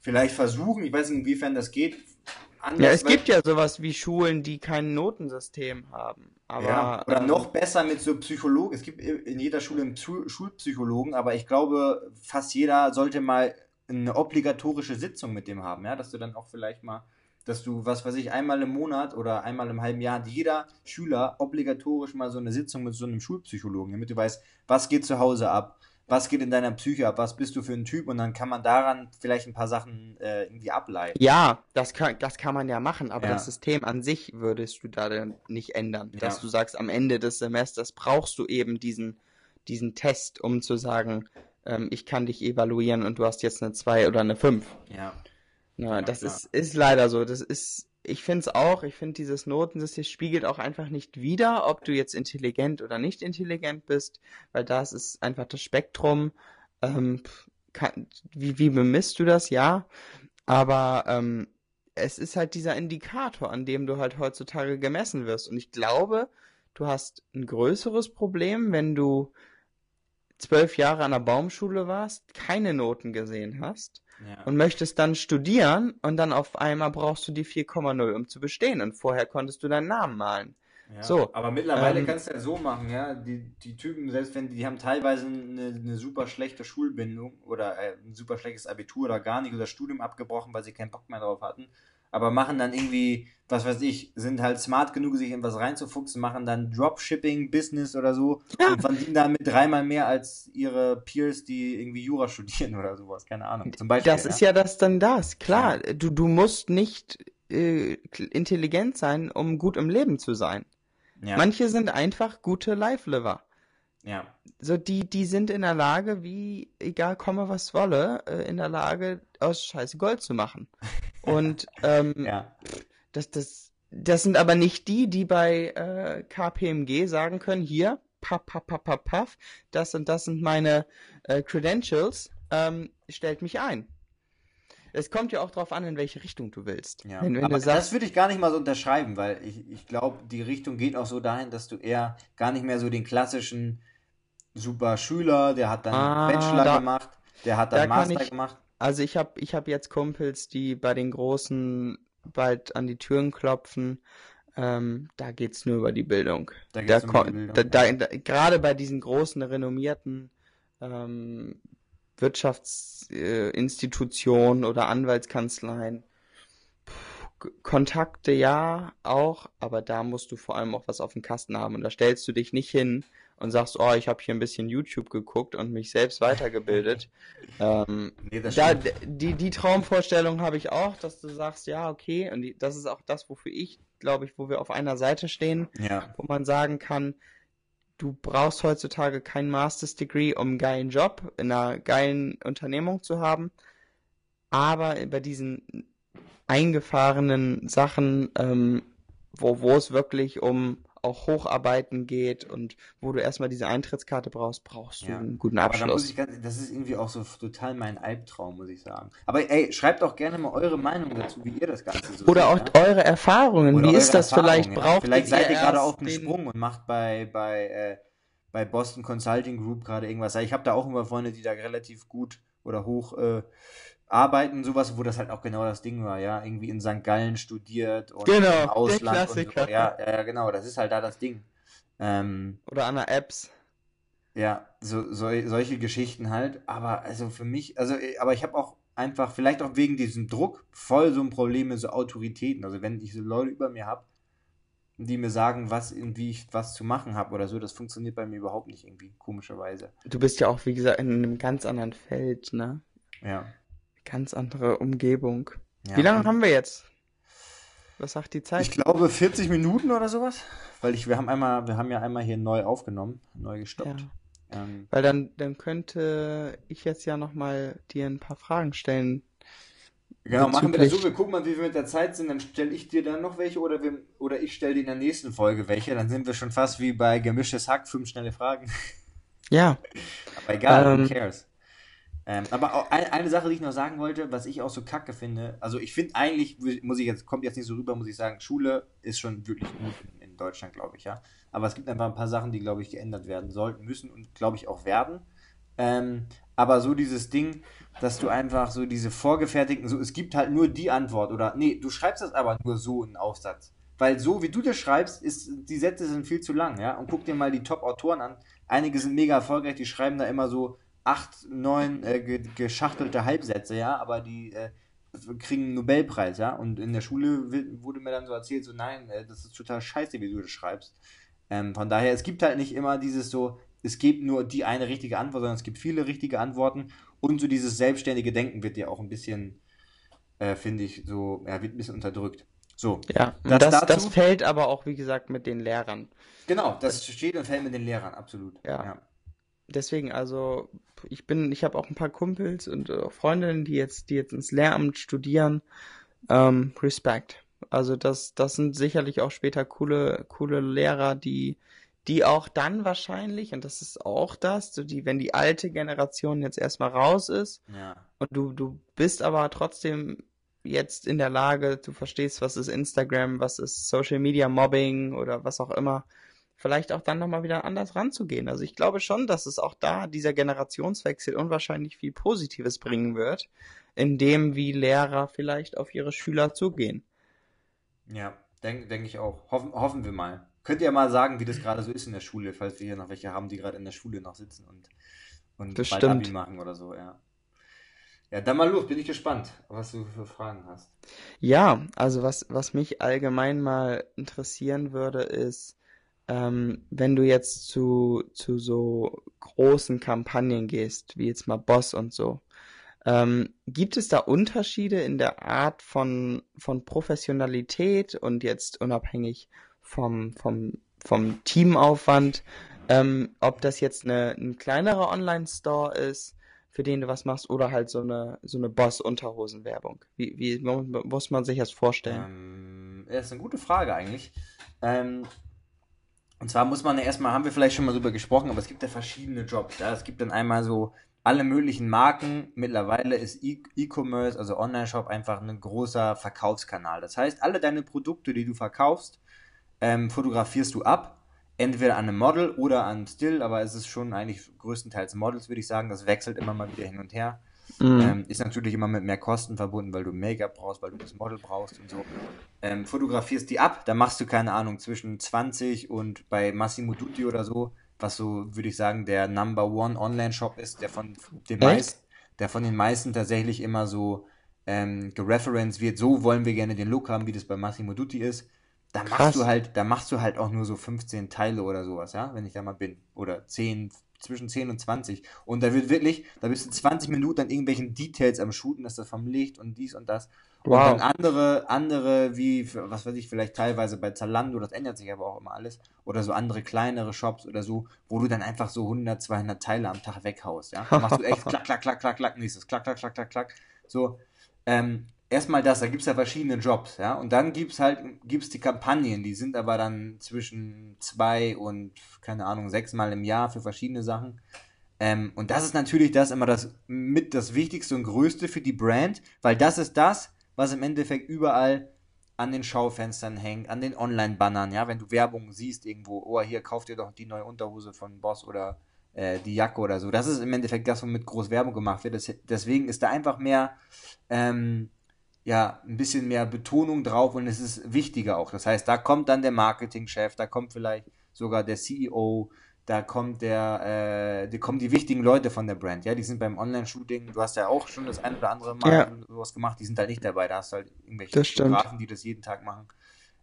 Speaker 4: vielleicht versuchen, ich weiß nicht, inwiefern das geht,
Speaker 5: Ja, es gibt ja sowas wie Schulen, die kein Notensystem haben. Aber
Speaker 4: ja, oder
Speaker 5: ähm,
Speaker 4: noch besser mit so Psychologen. Es gibt in jeder Schule einen Psy- Schulpsychologen, aber ich glaube, fast jeder sollte mal eine obligatorische Sitzung mit dem haben, ja, dass du dann auch vielleicht mal, dass du, was weiß ich, einmal im Monat oder einmal im halben Jahr jeder Schüler obligatorisch mal so eine Sitzung mit so einem Schulpsychologen, damit du weißt, was geht zu Hause ab, was geht in deiner Psyche ab, was bist du für ein Typ und dann kann man daran vielleicht ein paar Sachen äh, irgendwie ableiten.
Speaker 5: Ja, das kann, das kann man ja machen, aber
Speaker 4: Ja.
Speaker 5: das System an sich würdest du da dann nicht ändern. Dass
Speaker 4: Ja.
Speaker 5: du sagst, am Ende des Semesters brauchst du eben diesen, diesen Test, um zu sagen, ähm, ich kann dich evaluieren und du hast jetzt eine 2 oder eine 5.
Speaker 4: Ja.
Speaker 5: Na,
Speaker 4: Ja,
Speaker 5: das
Speaker 4: klar.
Speaker 5: ist, ist leider so. Das ist, ich finde es auch, ich finde dieses Notensystem spiegelt auch einfach nicht wider, ob du jetzt intelligent oder nicht intelligent bist, weil das ist einfach das Spektrum. Ähm, kann, wie, wie bemisst du das? Ja, aber ähm, es ist halt dieser Indikator, an dem du halt heutzutage gemessen wirst. Und ich glaube, du hast ein größeres Problem, wenn du zwölf Jahre an der Baumschule warst, keine Noten gesehen hast
Speaker 4: ja.
Speaker 5: und möchtest dann studieren und dann auf einmal brauchst du die 4,0, um zu bestehen und vorher konntest du deinen Namen malen.
Speaker 4: Ja,
Speaker 5: So,
Speaker 4: aber mittlerweile
Speaker 5: ähm,
Speaker 4: kannst du ja so machen, ja. Die, die Typen, selbst wenn die, die haben teilweise eine, eine super schlechte Schulbindung oder äh, ein super schlechtes Abitur oder gar nicht oder Studium abgebrochen, weil sie keinen Bock mehr drauf hatten, aber machen dann irgendwie, was weiß ich, sind halt smart genug, sich in was reinzufuchsen, machen dann Dropshipping-Business oder so
Speaker 5: Ja.
Speaker 4: und verdienen damit dreimal mehr als ihre Peers, die irgendwie Jura studieren (laughs) oder sowas, keine Ahnung. Zum Beispiel.
Speaker 5: Das ist ja das dann das, klar. Du, du musst nicht äh, intelligent sein, um gut im Leben zu sein.
Speaker 4: ja.
Speaker 5: Manche sind einfach gute Life-Liver.
Speaker 4: ja.
Speaker 5: So, die, die sind in der Lage, wie, egal komme was wolle, äh, in der Lage, aus Scheiße Gold zu machen. (laughs) Und ähm,
Speaker 4: ja.
Speaker 5: das, das, das sind aber nicht die, die bei äh, KPMG sagen können, hier, paff, paff, paff, paff, paff, das und das sind meine äh, Credentials, ähm, stellt mich ein. Es kommt ja auch drauf an, in welche Richtung du willst.
Speaker 4: Ja,
Speaker 5: Wenn, wenn
Speaker 4: aber
Speaker 5: du sagst,
Speaker 4: das würde ich gar nicht mal so unterschreiben, weil ich, ich glaube, die Richtung geht auch so dahin, dass du eher gar nicht mehr so den klassischen super Schüler, der hat dann
Speaker 5: Ah,
Speaker 4: Bachelor
Speaker 5: da-
Speaker 4: gemacht, der hat
Speaker 5: da
Speaker 4: dann
Speaker 5: kann
Speaker 4: Master
Speaker 5: ich-
Speaker 4: gemacht.
Speaker 5: Also ich habe ich hab jetzt Kumpels, die bei den Großen bald an die Türen klopfen. Ähm, da geht's nur über die Bildung.
Speaker 4: Da
Speaker 5: Da
Speaker 4: geht's um die Bildung,
Speaker 5: da, da, da, gerade bei diesen großen, renommierten ähm, Wirtschaftsinstitutionen oder Anwaltskanzleien, K- Kontakte ja auch, aber da musst du vor allem auch was auf dem Kasten haben. Und da stellst du dich nicht hin und sagst, oh, ich habe hier ein bisschen YouTube geguckt und mich selbst weitergebildet. (laughs) ähm,
Speaker 4: Nee,
Speaker 5: da, die, die Traumvorstellung habe ich auch, dass du sagst, ja, okay, und die, das ist auch das, wofür ich, glaube ich, wo wir auf einer Seite stehen,
Speaker 4: Ja,
Speaker 5: wo man sagen kann, du brauchst heutzutage kein Master's Degree, um einen geilen Job in einer geilen Unternehmung zu haben, aber bei diesen eingefahrenen Sachen, ähm, wo, wo es wirklich um auch Hocharbeiten geht und wo du erstmal diese Eintrittskarte brauchst, brauchst du
Speaker 4: Ja.
Speaker 5: einen guten
Speaker 4: aber da muss
Speaker 5: Abschluss.
Speaker 4: ich ganz, das ist irgendwie auch so total mein Albtraum, muss ich sagen. Aber ey, schreibt auch gerne mal eure Meinung dazu, wie ihr das Ganze so
Speaker 5: Oder auch
Speaker 4: seht, ja?
Speaker 5: eure Erfahrungen.
Speaker 4: Oder
Speaker 5: Wie
Speaker 4: eure
Speaker 5: ist das vielleicht?
Speaker 4: ja.
Speaker 5: Braucht
Speaker 4: Vielleicht seid ihr gerade auf dem Sprung und macht bei, bei, äh, bei Boston Consulting Group gerade irgendwas. Ich habe da auch immer Freunde, die da relativ gut oder hoch äh, arbeiten, sowas, wo das halt auch genau das Ding war, ja, irgendwie in St. Gallen studiert und
Speaker 5: Genau,
Speaker 4: im Ausland
Speaker 5: der
Speaker 4: und so.
Speaker 5: Klassiker.
Speaker 4: Ja, ja, genau, das ist halt da das Ding. Ähm,
Speaker 5: Oder an der Apps.
Speaker 4: ja, so, so, solche Geschichten halt, aber also für mich, also, äh, aber ich habe auch einfach, vielleicht auch wegen diesem Druck, voll so ein Problem mit so Autoritäten. Also wenn ich so Leute über mir habe, die mir sagen, was, wie ich was zu machen habe oder so, das funktioniert bei mir überhaupt nicht irgendwie, komischerweise.
Speaker 5: Du bist ja auch, wie gesagt, in einem ganz anderen Feld, ne?
Speaker 4: Ja.
Speaker 5: Ganz andere Umgebung.
Speaker 4: ja.
Speaker 5: Wie lange haben wir jetzt? Was sagt die
Speaker 4: Ich
Speaker 5: Zeit?
Speaker 4: glaube 40 Minuten oder sowas, weil ich, wir haben einmal, wir haben ja einmal hier neu aufgenommen, neu gestoppt.
Speaker 5: Ja.
Speaker 4: Ähm,
Speaker 5: Weil dann, dann könnte ich jetzt ja nochmal dir ein paar Fragen stellen.
Speaker 4: Genau, machen wir das so, wir gucken mal, wie wir mit der Zeit sind, dann stelle ich dir dann noch welche oder, wir, oder ich stelle dir in der nächsten Folge welche, dann sind wir schon fast wie bei Gemischtes Hack, fünf schnelle Fragen.
Speaker 5: Ja, (laughs)
Speaker 4: Aber egal,
Speaker 5: Ähm.
Speaker 4: who cares? Ähm, aber auch eine, eine Sache, die ich noch sagen wollte, was ich auch so kacke finde, also ich finde eigentlich, muss ich jetzt, kommt jetzt nicht so rüber, muss ich sagen, Schule ist schon wirklich gut in, in Deutschland, glaube ich, ja. Aber es gibt einfach ein paar Sachen, die, glaube ich, geändert werden sollten, müssen und, glaube ich, auch werden. Ähm, aber so dieses Ding, dass du einfach so diese vorgefertigten, so es gibt halt nur die Antwort oder nee, du schreibst das aber nur so in Aufsatz. Weil so wie du das schreibst, ist, die Sätze sind viel zu lang, ja. Und guck dir mal die Top-Autoren an. Einige sind mega erfolgreich, die schreiben da immer so acht, neun äh, ge geschachtelte Halbsätze, ja, aber die äh, kriegen einen Nobelpreis, ja. Und in der Schule wurde mir dann so erzählt, so nein, äh, das ist total scheiße, wie du das schreibst. Ähm, von daher, es gibt halt nicht immer dieses so, es gibt nur die eine richtige Antwort, sondern es gibt viele richtige Antworten. Und so dieses selbstständige Denken wird ja auch ein bisschen, äh, finde ich, so, ja, wird ein bisschen unterdrückt. So,
Speaker 5: ja.
Speaker 4: Das
Speaker 5: das,
Speaker 4: dazu?
Speaker 5: das fällt aber auch, wie gesagt, mit den Lehrern.
Speaker 4: genau, das steht und fällt mit den Lehrern, absolut.
Speaker 5: Ja. Deswegen, also, ich bin, ich habe auch ein paar Kumpels und äh, Freundinnen, die jetzt, die jetzt ins Lehramt studieren. Ähm, Respekt. Also das, das sind sicherlich auch später coole, coole Lehrer, die, die auch dann wahrscheinlich, und das ist auch das, so die, wenn die alte Generation jetzt erstmal raus ist
Speaker 4: Ja.
Speaker 5: und du, du bist aber trotzdem jetzt in der Lage, du verstehst, was ist Instagram, was ist Social Media Mobbing oder was auch immer, vielleicht auch dann nochmal wieder anders ranzugehen. Also ich glaube schon, dass es auch da dieser Generationswechsel unwahrscheinlich viel Positives bringen wird, indem wie Lehrer vielleicht auf ihre Schüler zugehen.
Speaker 4: Ja, denke denk ich auch. Hoffen, hoffen wir mal. Könnt ihr mal sagen, wie das gerade so ist in der Schule, falls wir hier noch welche haben, die gerade in der Schule noch sitzen und, und
Speaker 5: Das
Speaker 4: bald
Speaker 5: stimmt.
Speaker 4: Abi machen oder so, ja. Ja, dann mal los, bin ich gespannt, was du für Fragen hast.
Speaker 5: Ja, also was, was mich allgemein mal interessieren würde, ist, ähm, wenn du jetzt zu, zu so großen Kampagnen gehst, wie jetzt mal Boss und so, ähm, gibt es da Unterschiede in der Art von, von Professionalität und jetzt unabhängig vom, vom, vom Teamaufwand, ähm, ob das jetzt eine, ein kleinerer Online-Store ist, für den du was machst, oder halt so eine, so eine Boss-Unterhosen-Werbung? Wie, wie mu- muss man sich das vorstellen?
Speaker 4: Ähm, das ist eine gute Frage eigentlich. Ähm, und zwar muss man ja erstmal, haben wir vielleicht schon mal drüber gesprochen, aber es gibt ja verschiedene Jobs. Ja? Es gibt dann einmal so alle möglichen Marken. Mittlerweile ist E- E-Commerce, also Online-Shop, einfach ein großer Verkaufskanal. Das heißt, alle deine Produkte, die du verkaufst, ähm, fotografierst du ab. Entweder an einem Model oder an Still, aber es ist schon eigentlich größtenteils Models, würde ich sagen. Das wechselt immer mal wieder hin und her.
Speaker 5: Mhm.
Speaker 4: Ähm, ist natürlich immer mit mehr Kosten verbunden, weil du Make-up brauchst, weil du das Model brauchst und so. Ähm, fotografierst die ab, dann machst du, keine Ahnung, zwischen 20 und bei Massimo Dutti oder so, was so, würde ich sagen, der Number One Online-Shop ist, der von den meisten, der von den meisten tatsächlich immer so ähm, gereferenced wird. So wollen wir gerne den Look haben, wie das bei Massimo Dutti ist. Da machst du halt, da machst du halt auch nur so 15 Teile oder sowas, ja, wenn ich da mal bin. Oder 10, zwischen 10 und 20. Und da wird wirklich, da bist du 20 Minuten an irgendwelchen Details am Shooten, dass das vom Licht und dies und das. Und
Speaker 5: Wow.
Speaker 4: dann andere, andere, wie, was weiß ich, vielleicht teilweise bei Zalando, das ändert sich aber auch immer alles. Oder so andere kleinere Shops oder so, wo du dann einfach so 100, 200 Teile am Tag weghaust, ja. Da machst du echt klack, klack, klack, klack, klack, nächstes, klack, klack, klack, klack, klack. So, ähm, erstmal das, da gibt es ja verschiedene Jobs, ja. Und dann gibt es halt, gibt's die Kampagnen, die sind aber dann zwischen zwei und, keine Ahnung, sechsmal im Jahr für verschiedene Sachen. Ähm, und das ist natürlich das immer das mit das Wichtigste und Größte für die Brand, weil das ist das, was im Endeffekt überall an den Schaufenstern hängt, an den Online-Bannern, ja, wenn du Werbung siehst irgendwo, oh, hier kauft ihr doch die neue Unterhose von Boss oder äh, die Jacke oder so. Das ist im Endeffekt das, womit groß Werbung gemacht wird. Das, deswegen ist da einfach mehr, ähm, ja, ein bisschen mehr Betonung drauf und es ist wichtiger auch. Das heißt, da kommt dann der Marketingchef, da kommt vielleicht sogar der CEO, da kommt der, äh, die kommen die wichtigen Leute von der Brand, ja, die sind beim Online-Shooting, du hast ja auch schon das ein oder andere Mal
Speaker 5: Ja.
Speaker 4: sowas gemacht, die sind da nicht dabei, da hast du halt irgendwelche. Fotografen, die das jeden Tag machen.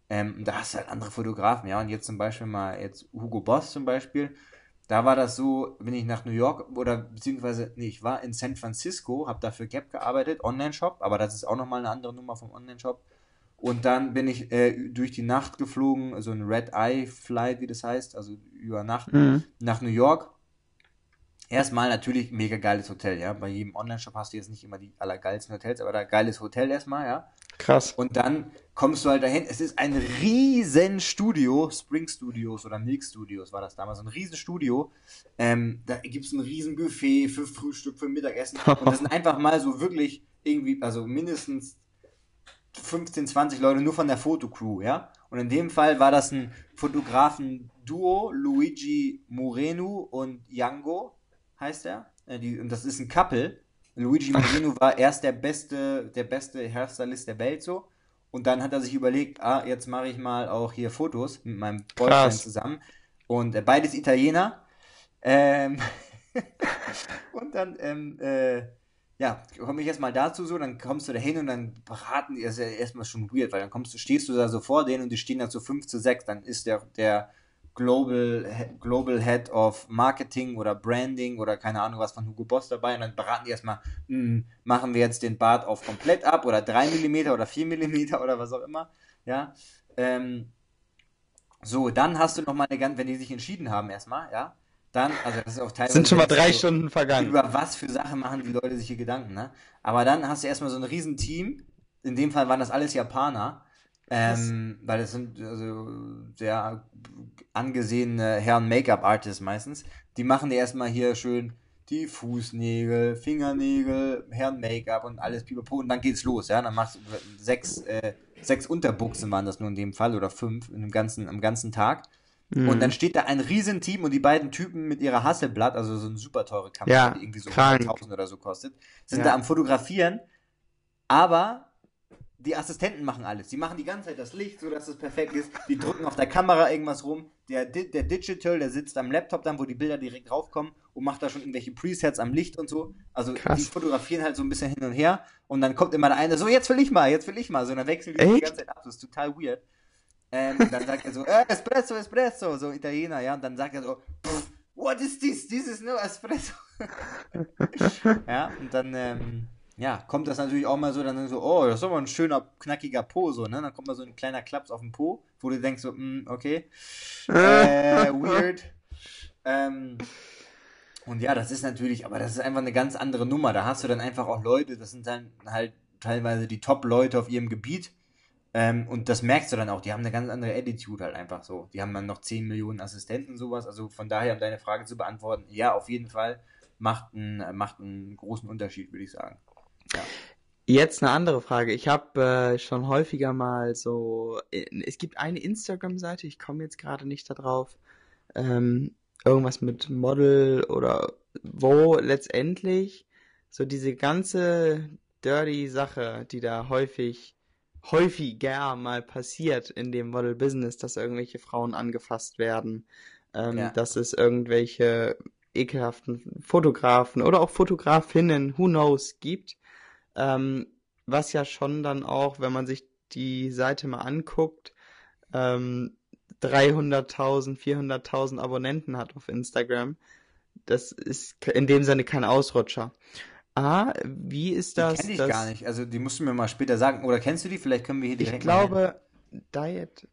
Speaker 4: Ähm, da hast du halt andere Fotografen, ja, und jetzt zum Beispiel mal, jetzt Hugo Boss zum Beispiel, da war das so, bin ich nach New York oder beziehungsweise, nee, ich war in San Francisco, habe da für Gap gearbeitet, Online-Shop, aber das ist auch nochmal eine andere Nummer vom Online-Shop. Und dann bin ich äh, durch die Nacht geflogen, so ein Red Eye Flight, wie das heißt, also über Nacht
Speaker 5: Mhm.
Speaker 4: nach New York. Erstmal natürlich mega geiles Hotel, ja. Bei jedem Online-Shop hast du jetzt nicht immer die allergeilsten Hotels, aber da geiles Hotel erstmal, ja.
Speaker 5: Krass.
Speaker 4: Und dann kommst du halt dahin. Es ist ein riesen Studio, Spring Studios oder Milk Studios war das damals, ein riesen Studio. Ähm, da gibt es ein riesen Buffet für Frühstück, für Mittagessen. (laughs) Und das sind einfach mal so wirklich irgendwie, also mindestens 15, 20 Leute nur von der Fotocrew, ja. Und in dem Fall war das ein Fotografen-Duo, Luigi Moreno und Yango, heißt er. Äh, die, und das ist ein Couple. Luigi (laughs) Moreno war erst der beste, der beste Hairstylist der Welt so. Und dann hat er sich überlegt, ah, jetzt mache ich mal auch hier Fotos mit meinem Boyfriend zusammen. Und äh, beides Italiener. Ähm, (laughs) und dann, ähm, äh, ja, komme ich erstmal dazu so, dann kommst du da hin und dann beraten die, das ist ja erstmal schon weird, weil dann kommst du, stehst du da so vor denen und die stehen da zu 5 zu 6, dann ist der, der Global, Global Head of Marketing oder Branding oder keine Ahnung was von Hugo Boss dabei und dann beraten die erstmal, hm, machen wir jetzt den Bart auf komplett ab oder 3 mm oder 4 mm (laughs) oder was auch immer, ja, ähm, so, dann hast du noch mal eine ganz, wenn die sich entschieden haben erstmal, ja, dann, also das ist auch teilweise
Speaker 5: Sind schon mal drei
Speaker 4: so,
Speaker 5: Stunden vergangen.
Speaker 4: über was für Sachen machen die Leute sich hier Gedanken, ne? Aber dann hast du erstmal so ein riesen Team. In dem Fall waren das alles Japaner. Ähm, weil das sind also sehr angesehene Herren Make-up-Artists meistens. Die machen dir erstmal hier schön die Fußnägel, Fingernägel, Herren Make-up und alles pipapo und dann geht's los, ja. Dann machst du sechs, äh, sechs Unterbuchsen waren das nur in dem Fall oder fünf in dem ganzen, am ganzen Tag.
Speaker 5: Mhm.
Speaker 4: Und dann steht da ein Riesenteam und die beiden Typen mit ihrer Hasselblatt, also so eine super teure Kamera,
Speaker 5: Ja,
Speaker 4: die irgendwie so
Speaker 5: krank.
Speaker 4: 100.000 oder so kostet, sind
Speaker 5: Ja.
Speaker 4: da am Fotografieren, aber die Assistenten machen alles. Die machen die ganze Zeit das Licht, so dass es perfekt ist. Die drücken auf der Kamera irgendwas rum. Der, der Digital, der sitzt am Laptop dann, wo die Bilder direkt raufkommen und macht da schon irgendwelche Presets am Licht und so. Also
Speaker 5: Krass.
Speaker 4: die fotografieren halt so ein bisschen hin und her und dann kommt immer der eine, so jetzt will ich mal, jetzt will ich mal. So, und dann wechseln die die ganze Zeit ab. Das ist total weird. Ähm, und dann sagt er so, äh, Espresso, Espresso, so Italiener, ja, und dann sagt er so, "Pff, what is this? This is no Espresso. (laughs) ja, und dann, ähm, ja, kommt das natürlich auch mal so, dann so, oh, das ist aber ein schöner, knackiger Po, so, ne? Dann kommt mal so ein kleiner Klaps auf den Po, wo du denkst so, mm, okay, äh, (laughs) weird. Ähm, und ja, das ist natürlich, aber das ist einfach eine ganz andere Nummer. Da hast du dann einfach auch Leute, das sind dann halt teilweise die Top-Leute auf ihrem Gebiet. Ähm, und das merkst du dann auch, die haben eine ganz andere Attitude halt einfach so. Die haben dann noch 10 Millionen Assistenten, sowas. Also von daher, um deine Frage zu beantworten, ja, auf jeden Fall macht einen, macht einen großen Unterschied, würde ich sagen.
Speaker 5: Jetzt eine andere Frage. Ich habe äh, schon häufiger mal so, äh, es gibt eine Instagram-Seite, ich komme jetzt gerade nicht da drauf, ähm, irgendwas mit Model oder wo letztendlich so diese ganze dirty Sache, die da häufig, häufiger mal passiert in dem Model-Business, dass irgendwelche Frauen angefasst werden, ähm,
Speaker 4: Ja.
Speaker 5: dass es irgendwelche ekelhaften Fotografen oder auch Fotografinnen, who knows, gibt. Ähm, was ja schon dann auch, wenn man sich die Seite mal anguckt, ähm, 300.000, 400.000 Abonnenten hat auf Instagram. Das ist in dem Sinne kein Ausrutscher. Ah, wie ist
Speaker 4: Die
Speaker 5: das?
Speaker 4: kenne ich
Speaker 5: dass-
Speaker 4: gar nicht. Also die musst du mir mal später sagen. Oder kennst du die? Vielleicht können wir hier direkt
Speaker 5: Ich glaube, Diet.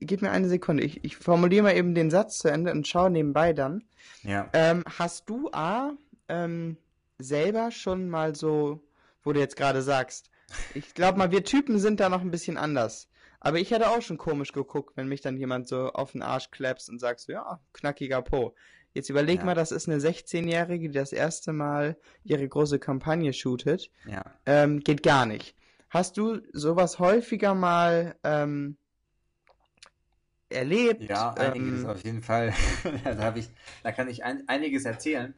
Speaker 5: Gib mir eine Sekunde. Ich, ich formuliere mal eben den Satz zu Ende und schaue nebenbei dann.
Speaker 4: Ja.
Speaker 5: Ähm, hast du A, ähm, selber schon mal so, wo du jetzt gerade sagst, ich glaube mal, wir Typen sind da noch ein bisschen anders. Aber ich hätte auch schon komisch geguckt, wenn mich dann jemand so auf den Arsch klappst und sagst, so, ja, knackiger Po. Jetzt überleg
Speaker 4: Ja.
Speaker 5: mal, das ist eine 16-Jährige, die das erste Mal ihre große Kampagne shootet.
Speaker 4: Ja.
Speaker 5: Ähm, geht gar nicht. Hast du sowas häufiger mal ähm, erlebt.
Speaker 4: Ja, einiges
Speaker 5: ähm,
Speaker 4: auf jeden Fall. (laughs) da, ich, da kann ich ein, einiges erzählen.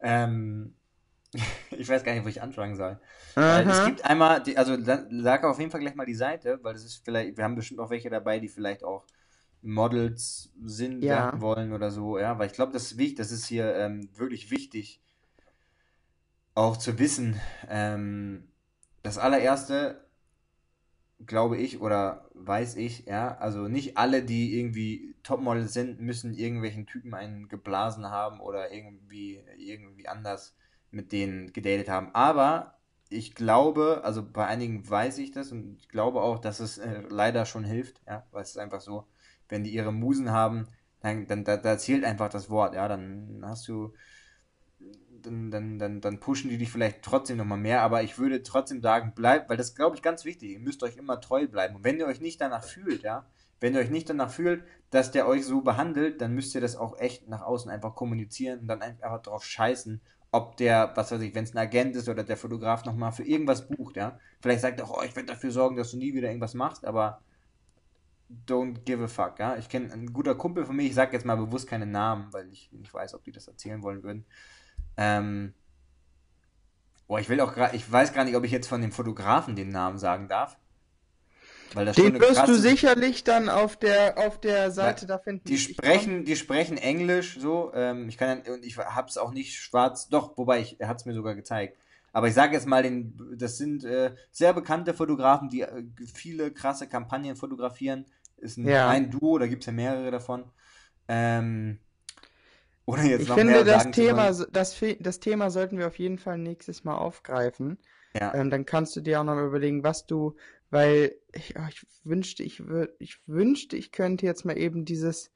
Speaker 4: Ähm, (laughs) ich weiß gar nicht, wo ich anfangen soll. Es gibt einmal, die, also sag auf jeden Fall gleich mal die Seite, weil das ist vielleicht, wir haben bestimmt auch welche dabei, die vielleicht auch Models sind,
Speaker 5: Ja.
Speaker 4: wollen oder so, ja, weil ich glaube, das ist wichtig, das ist hier ähm, wirklich wichtig, auch zu wissen. Ähm, das allererste, glaube ich, oder weiß ich, ja, also nicht alle, die irgendwie Topmodels sind, müssen irgendwelchen Typen einen geblasen haben oder irgendwie, irgendwie anders mit denen gedatet haben. Aber ich glaube, also bei einigen weiß ich das und ich glaube auch, dass es äh, leider schon hilft, ja, weil es ist einfach so, wenn die ihre Musen haben, dann, dann da, da zählt einfach das Wort, ja, dann hast du, dann, dann, dann, dann pushen die dich vielleicht trotzdem nochmal mehr, aber ich würde trotzdem sagen, bleibt, weil das glaube ich ganz wichtig, ihr müsst euch immer treu bleiben. Und wenn ihr euch nicht danach fühlt, ja, wenn ihr euch nicht danach fühlt, dass der euch so behandelt, dann müsst ihr das auch echt nach außen einfach kommunizieren und dann einfach drauf scheißen, ob der, was weiß ich, wenn es ein Agent ist oder der Fotograf nochmal für irgendwas bucht, ja. Vielleicht sagt er auch, oh, ich werde dafür sorgen, dass du nie wieder irgendwas machst, aber don't give a fuck, ja. Ich kenne ein guter Kumpel von mir, ich sage jetzt mal bewusst keine Namen, weil ich nicht weiß, ob die das erzählen wollen würden. Ähm, boah, ich will auch gerade, ich weiß gar nicht, ob ich jetzt von dem Fotografen den Namen sagen darf.
Speaker 5: Den wirst du sicherlich dann auf der, auf der Seite da finden.
Speaker 4: Die sprechen, die sprechen Englisch so. Ähm, ich kann und ich hab's auch nicht schwarz. Doch, wobei ich, er hat's mir sogar gezeigt. Aber ich sage jetzt mal, den, das sind äh, sehr bekannte Fotografen, die äh, viele krasse Kampagnen fotografieren. Ist ein,
Speaker 5: Ja.
Speaker 4: ein Duo, da gibt's ja mehrere davon. Ähm, ohne jetzt
Speaker 5: Ich
Speaker 4: noch
Speaker 5: finde,
Speaker 4: mehr
Speaker 5: das
Speaker 4: sagen
Speaker 5: Thema, das, das Thema sollten wir auf jeden Fall nächstes Mal aufgreifen.
Speaker 4: Ja.
Speaker 5: Ähm, dann kannst du dir auch noch überlegen, was du, weil ich, oh, ich wünschte, ich würde, ich wünschte, ich könnte jetzt mal eben dieses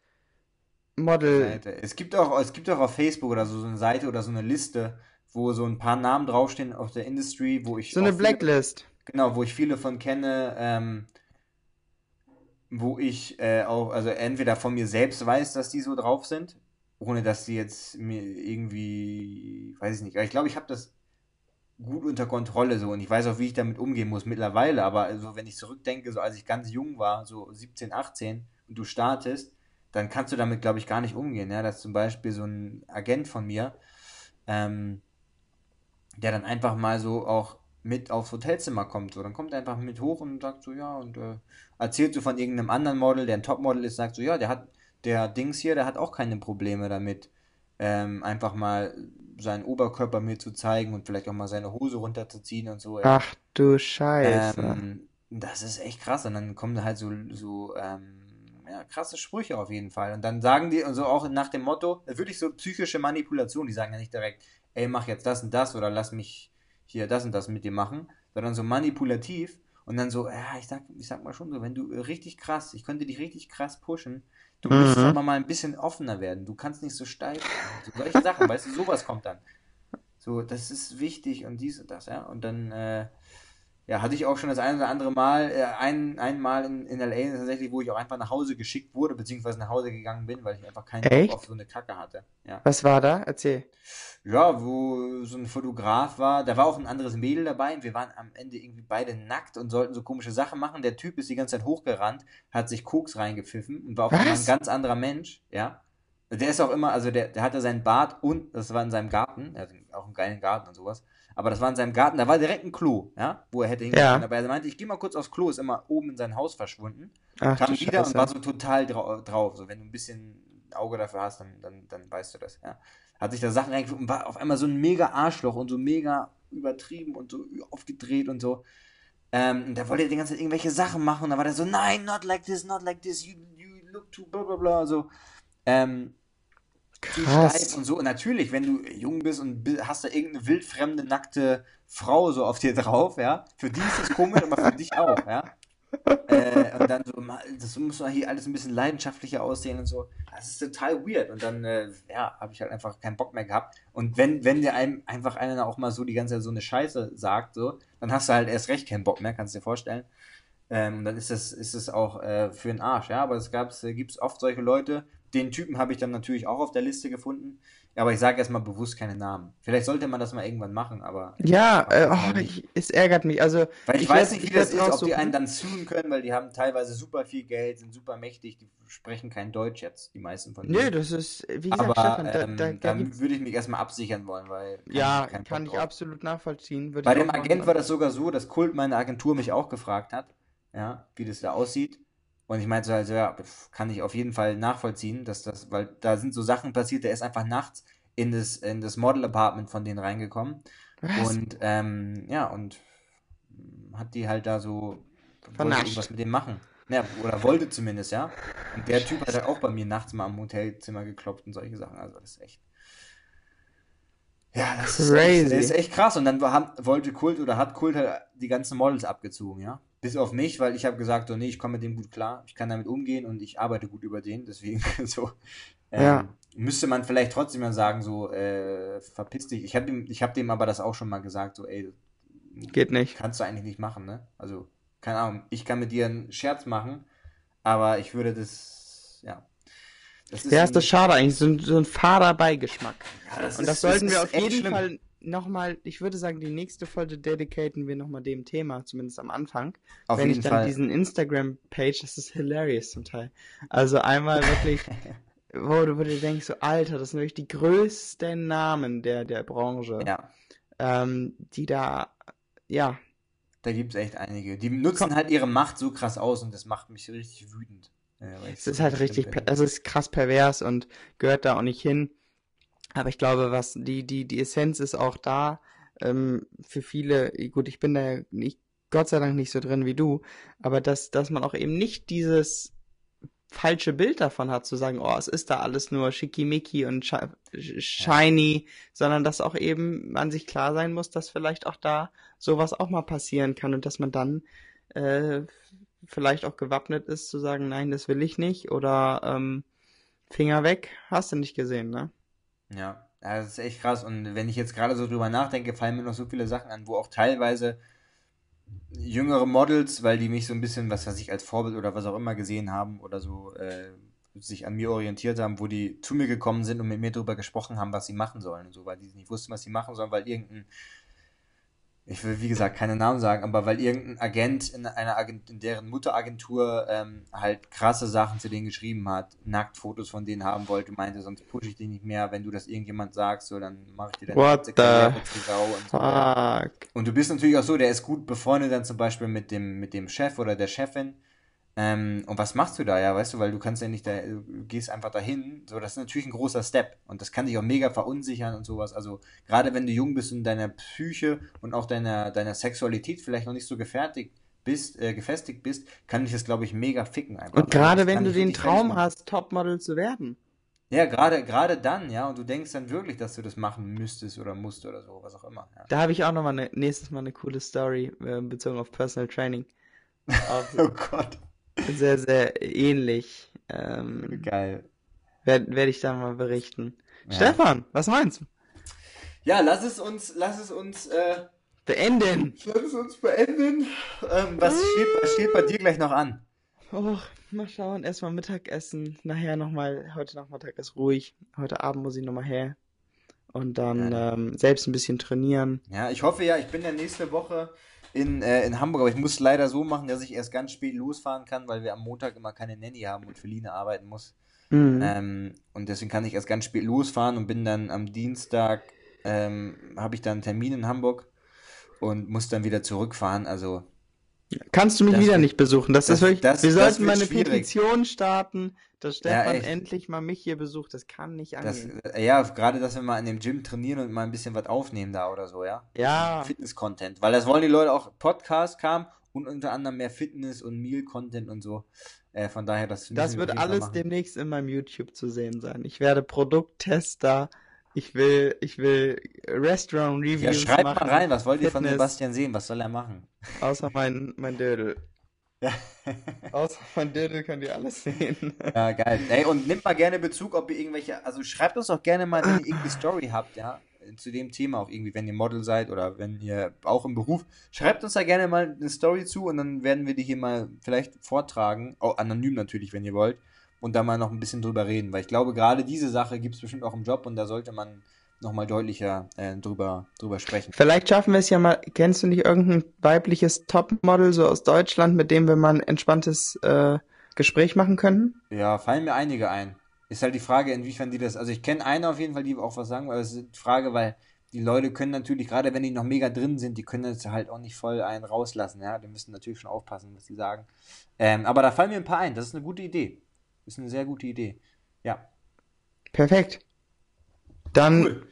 Speaker 5: Model.
Speaker 4: Es gibt auch, es gibt auch auf Facebook oder so, so eine Seite oder so eine Liste, wo so ein paar Namen draufstehen aus der Industry, wo ich
Speaker 5: So eine
Speaker 4: viele-
Speaker 5: Blacklist.
Speaker 4: Genau, wo ich viele von kenne, ähm, wo ich äh, auch, also entweder von mir selbst weiß, dass die so drauf sind, ohne dass die jetzt mir irgendwie, weiß ich nicht, aber ich glaube, ich habe das gut unter Kontrolle so. Und ich weiß auch, wie ich damit umgehen muss mittlerweile, aber also wenn ich zurückdenke, so als ich ganz jung war, so 17, 18 und du startest, dann kannst du damit, glaube ich, gar nicht umgehen, ja, dass zum Beispiel so ein Agent von mir, ähm, der dann einfach mal so auch mit aufs Hotelzimmer kommt. So, dann kommt er einfach mit hoch und sagt so, ja, und äh, erzählt so von irgendeinem anderen Model, der ein Topmodel ist, sagt so, ja, der hat, der Dings hier, der hat auch keine Probleme damit, ähm, einfach mal seinen Oberkörper mir zu zeigen und vielleicht auch mal seine Hose runterzuziehen und so. ja.
Speaker 5: Ach du Scheiße.
Speaker 4: Ähm, das ist echt krass. Und dann kommen halt so, so ähm, ja, krasse Sprüche auf jeden Fall. Und dann sagen die, und so auch nach dem Motto, wirklich so psychische Manipulation, die sagen ja nicht direkt, ey, mach jetzt das und das oder lass mich hier das und das mit dir machen, sondern so manipulativ und dann so, ja, ich sag, ich sag mal schon so, wenn du richtig krass, ich könnte dich richtig krass pushen, du
Speaker 5: Mhm.
Speaker 4: müsstest aber mal ein bisschen offener werden, du kannst nicht so steif sein. So solche Sachen, weißt du, sowas kommt dann. So, das ist wichtig und dies und das, ja. Und dann, äh, ja, hatte ich auch schon das ein oder andere Mal, äh, ein, einmal in, in LA tatsächlich, wo ich auch einfach nach Hause geschickt wurde, beziehungsweise nach Hause gegangen bin, weil ich einfach keinen
Speaker 5: Echt?
Speaker 4: Bock auf so eine Kacke hatte. Ja.
Speaker 5: Was war da? Erzähl.
Speaker 4: Ja, wo so ein Fotograf war, da war auch ein anderes Mädel dabei und wir waren am Ende irgendwie beide nackt und sollten so komische Sachen machen. Der Typ ist die ganze Zeit hochgerannt, hat sich Koks reingepfiffen und war einmal ein ganz anderer Mensch, ja. Der ist auch immer, also der, der hatte seinen Bart und das war in seinem Garten, er hat auch einen geilen Garten und sowas. Aber das war in seinem Garten, da war direkt ein Klo, ja, wo er hätte hingehen
Speaker 5: Ja.
Speaker 4: können. Aber er meinte, ich gehe mal kurz aufs Klo, ist immer oben in sein Haus verschwunden
Speaker 5: Ach
Speaker 4: kam wieder und
Speaker 5: Scheiße.
Speaker 4: war so total drau drauf. So, wenn du ein bisschen Auge dafür hast, dann, dann, dann weißt du das, ja. Hat sich da Sachen reingefügt und war auf einmal so ein mega Arschloch und so mega übertrieben und so aufgedreht und so. Ähm, und da wollte er die ganze Zeit irgendwelche Sachen machen und da war der so, nein, not like this, not like this, you, you look too bla bla bla, so. Ähm,
Speaker 5: Krass.
Speaker 4: und so. Und natürlich, wenn du jung bist und hast da irgendeine wildfremde, nackte Frau so auf dir drauf, ja, für die ist es komisch, aber für dich auch, ja. Äh, und dann so, das muss doch hier alles ein bisschen leidenschaftlicher aussehen und so. Das ist total weird. Und dann, äh, ja, habe ich halt einfach keinen Bock mehr gehabt. Und wenn, wenn dir einem einfach einer auch mal so die ganze Zeit so eine Scheiße sagt, so, dann hast du halt erst recht keinen Bock mehr, kannst du dir vorstellen. Ähm, dann ist das, ist es auch äh, für den Arsch, ja. Aber es äh, gibt's oft solche Leute, den Typen habe ich dann natürlich auch auf der Liste gefunden. Aber ich sage erstmal bewusst keine Namen. Vielleicht sollte man das mal irgendwann machen, aber.
Speaker 5: Ja, äh, oh, ich, es ärgert mich. Also,
Speaker 4: Weil ich,
Speaker 5: ich
Speaker 4: weiß nicht, wie das ist, ob die
Speaker 5: raussuchen.
Speaker 4: einen dann suchen können, weil die haben teilweise super viel Geld, sind super mächtig, die sprechen kein Deutsch jetzt, die meisten von
Speaker 5: Nö,
Speaker 4: denen.
Speaker 5: das ist, wie gesagt,
Speaker 4: Aber
Speaker 5: Stefan, da,
Speaker 4: ähm,
Speaker 5: da, da
Speaker 4: würde ich mich erstmal absichern wollen, weil.
Speaker 5: ja, kann
Speaker 4: Bock
Speaker 5: ich
Speaker 4: drauf.
Speaker 5: absolut nachvollziehen. Würde
Speaker 4: Bei dem
Speaker 5: auch machen.
Speaker 4: Agent war das sogar so, dass Kult meine Agentur mich auch gefragt hat, ja, wie das da aussieht. Und ich meinte so, also, ja, kann ich auf jeden Fall nachvollziehen, dass das, weil da sind so Sachen passiert, der ist einfach nachts in das, in das Model-Apartment von denen reingekommen.
Speaker 5: Was?
Speaker 4: Und, ähm, ja, und hat die halt da so, wollte irgendwas mit dem machen. Ja, oder wollte zumindest, ja. Und der Typ hat halt auch bei mir nachts mal am Hotelzimmer geklopft und solche Sachen. Also, das ist echt. Ja, das ist echt,
Speaker 5: Crazy.
Speaker 4: das ist echt krass. Und dann haben, wollte Kult oder hat Kult halt die ganzen Models abgezogen, ja. Bis auf mich, weil ich habe gesagt, so, nee, ich komme mit dem gut klar, ich kann damit umgehen und ich arbeite gut über den, deswegen (laughs) so. Ähm,
Speaker 5: Ja.
Speaker 4: Müsste man vielleicht trotzdem mal sagen, so, äh, verpiss dich. Ich habe dem, ich hab dem aber das auch schon mal gesagt, so, ey,
Speaker 5: Geht nicht.
Speaker 4: kannst du eigentlich nicht machen, ne? Also, keine Ahnung, ich kann mit dir einen Scherz machen, aber ich würde das, ja. Das
Speaker 5: Ja,
Speaker 4: ein-
Speaker 5: ist das schade eigentlich. So ein, so ein fader Beigeschmack.
Speaker 4: ja, das
Speaker 5: Und
Speaker 4: ist-
Speaker 5: das sollten wir
Speaker 4: ist
Speaker 5: auf jeden
Speaker 4: schlimm.
Speaker 5: Fall nochmal, ich würde sagen, die nächste Folge dedicaten wir nochmal dem Thema, zumindest am Anfang.
Speaker 4: Auf
Speaker 5: Wenn
Speaker 4: jeden
Speaker 5: ich dann
Speaker 4: Fall.
Speaker 5: diesen Instagram-Page, das ist hilarious zum Teil. Also einmal wirklich, (laughs) wo du, wo du denkst, so, Alter, das sind wirklich die größten Namen der, der Branche,
Speaker 4: Ja,
Speaker 5: ähm, die da, ja,
Speaker 4: da gibt es echt einige. Die nutzen halt ihre Macht so krass aus und das macht mich richtig wütend. Ja,
Speaker 5: es ist halt richtig, es ist krass pervers und gehört da auch nicht hin. Aber ich glaube, was die, die, die Essenz ist auch da, ähm, für viele, gut, ich bin da nicht, Gott sei Dank nicht so drin wie du, aber dass, dass man auch eben nicht dieses falsche Bild davon hat, zu sagen, oh, es ist da alles nur schickimicki und shi- shiny, sondern dass auch eben man sich klar sein muss, dass vielleicht auch da sowas auch mal passieren kann und dass man dann äh, vielleicht auch gewappnet ist zu sagen, nein, das will ich nicht oder ähm, Finger weg, hast du nicht gesehen, ne?
Speaker 4: Ja, das ist echt krass. Und wenn ich jetzt gerade so drüber nachdenke, fallen mir noch so viele Sachen an, wo auch teilweise jüngere Models, weil die mich so ein bisschen, was weiß ich, als Vorbild oder was auch immer gesehen haben oder so, äh, sich an mir orientiert haben, wo die zu mir gekommen sind und mit mir darüber gesprochen haben, was sie machen sollen und so, weil die nicht wussten, was sie machen sollen, weil irgendein, ich will wie gesagt keine Namen sagen, aber weil irgendein Agent in einer Agent, in deren Mutteragentur ähm, halt krasse Sachen zu denen geschrieben hat, Nacktfotos von denen haben wollte, meinte, sonst pushe ich dich nicht mehr, wenn du das irgendjemand sagst, so dann mache ich dir deine
Speaker 5: What
Speaker 4: ganze
Speaker 5: the
Speaker 4: Sau und so.
Speaker 5: Fuck.
Speaker 4: Und du bist natürlich auch so, der ist gut befreundet dann zum Beispiel mit dem, mit dem Chef oder der Chefin. Ähm, und was machst du da, ja, weißt du, weil du kannst ja nicht da, du gehst einfach dahin. So, das ist natürlich ein großer Step. Und das kann dich auch mega verunsichern und sowas. Also, gerade wenn du jung bist und deiner Psyche und auch deiner, deiner Sexualität vielleicht noch nicht so gefertigt bist, äh, gefestigt bist, kann dich das, glaube ich, mega ficken einfach.
Speaker 5: Und gerade wenn du den Traum hast, Topmodel zu werden.
Speaker 4: Ja, gerade, gerade dann, ja, und du denkst dann wirklich, dass du das machen müsstest oder musst oder so, was auch immer. Ja.
Speaker 5: Da habe ich auch noch mal ne, nächstes Mal eine coole Story äh, bezogen auf Personal Training. (laughs) Auch
Speaker 4: Oh Gott,
Speaker 5: sehr, sehr ähnlich. Ähm,
Speaker 4: geil.
Speaker 5: Werde werd ich da mal berichten.
Speaker 4: Ja.
Speaker 5: Stefan, was meinst du?
Speaker 4: Ja, lass es uns, lass es uns, äh,
Speaker 5: Beenden.
Speaker 4: lass es uns beenden. Ähm, was, steht, was steht bei dir gleich noch an?
Speaker 5: Oh, mal schauen. Erstmal Mittagessen. Nachher nochmal, heute Nachmittag ist ruhig. Heute Abend muss ich nochmal her. Und dann
Speaker 4: Ja.
Speaker 5: ähm, selbst ein bisschen trainieren.
Speaker 4: Ja, ich hoffe ja, ich bin ja nächste Woche in, äh, in Hamburg, aber ich muss leider so machen, dass ich erst ganz spät losfahren kann, weil wir am Montag immer keine Nanny haben und Feline arbeiten muss.
Speaker 5: Mhm.
Speaker 4: Ähm, und deswegen kann ich erst ganz spät losfahren und bin dann am Dienstag, ähm, habe ich dann einen Termin in Hamburg und muss dann wieder zurückfahren. Also,
Speaker 5: Kannst du mich
Speaker 4: das
Speaker 5: wieder
Speaker 4: wird-
Speaker 5: nicht besuchen? Das,
Speaker 4: das-
Speaker 5: ist wirklich.
Speaker 4: das-
Speaker 5: wir sollten
Speaker 4: wird
Speaker 5: mal eine
Speaker 4: schwierig.
Speaker 5: Petition starten, dass Stefan
Speaker 4: echt.
Speaker 5: endlich mal mich hier besucht. Das kann nicht
Speaker 4: das,
Speaker 5: angehen.
Speaker 4: äh, ja, gerade, dass wir mal in dem Gym trainieren und mal ein bisschen was aufnehmen da oder so, ja.
Speaker 5: ja,
Speaker 4: Fitness-Content, weil das wollen die Leute auch. Podcast kam und unter anderem mehr Fitness und Meal-Content und so. Äh, von daher, das
Speaker 5: das
Speaker 4: wir
Speaker 5: wird
Speaker 4: Fall
Speaker 5: alles
Speaker 4: machen.
Speaker 5: demnächst in meinem YouTube zu sehen sein. Ich werde Produkttester. Ich will, ich will Restaurant
Speaker 4: Ja,
Speaker 5: Reviews
Speaker 4: schreibt
Speaker 5: machen.
Speaker 4: mal rein, was wollt ihr von
Speaker 5: Fitness.
Speaker 4: Sebastian sehen? Was soll er machen?
Speaker 5: Außer mein, mein Dödel.
Speaker 4: Ja.
Speaker 5: Außer mein Dödel könnt ihr alles sehen.
Speaker 4: ja, geil. Ey, und nimmt mal gerne Bezug, ob ihr irgendwelche, also schreibt uns doch gerne mal, wenn ihr irgendwie Story habt, ja, zu dem Thema auch irgendwie, wenn ihr Model seid oder wenn ihr auch im Beruf, schreibt uns da gerne mal eine Story zu und dann werden wir die hier mal vielleicht vortragen, auch anonym natürlich, wenn ihr wollt. und da mal noch ein bisschen drüber reden, weil ich glaube, gerade diese Sache gibt es bestimmt auch im Job und da sollte man nochmal deutlicher äh, drüber, drüber sprechen.
Speaker 5: Vielleicht schaffen wir es ja mal, kennst du nicht irgendein weibliches Topmodel so aus Deutschland, mit dem wir mal ein entspanntes äh, Gespräch machen können?
Speaker 4: Ja, fallen mir einige ein. Ist halt die Frage, inwiefern die das, also ich kenne eine auf jeden Fall, die auch was sagen, aber es ist die Frage, weil die Leute können natürlich, gerade wenn die noch mega drin sind, die können das halt auch nicht voll einen rauslassen, ja, die müssen natürlich schon aufpassen, was sie sagen. Ähm, aber da fallen mir ein paar ein, das ist eine gute Idee. Ist eine sehr gute Idee. Ja.
Speaker 5: Perfekt. Dann
Speaker 4: Cool.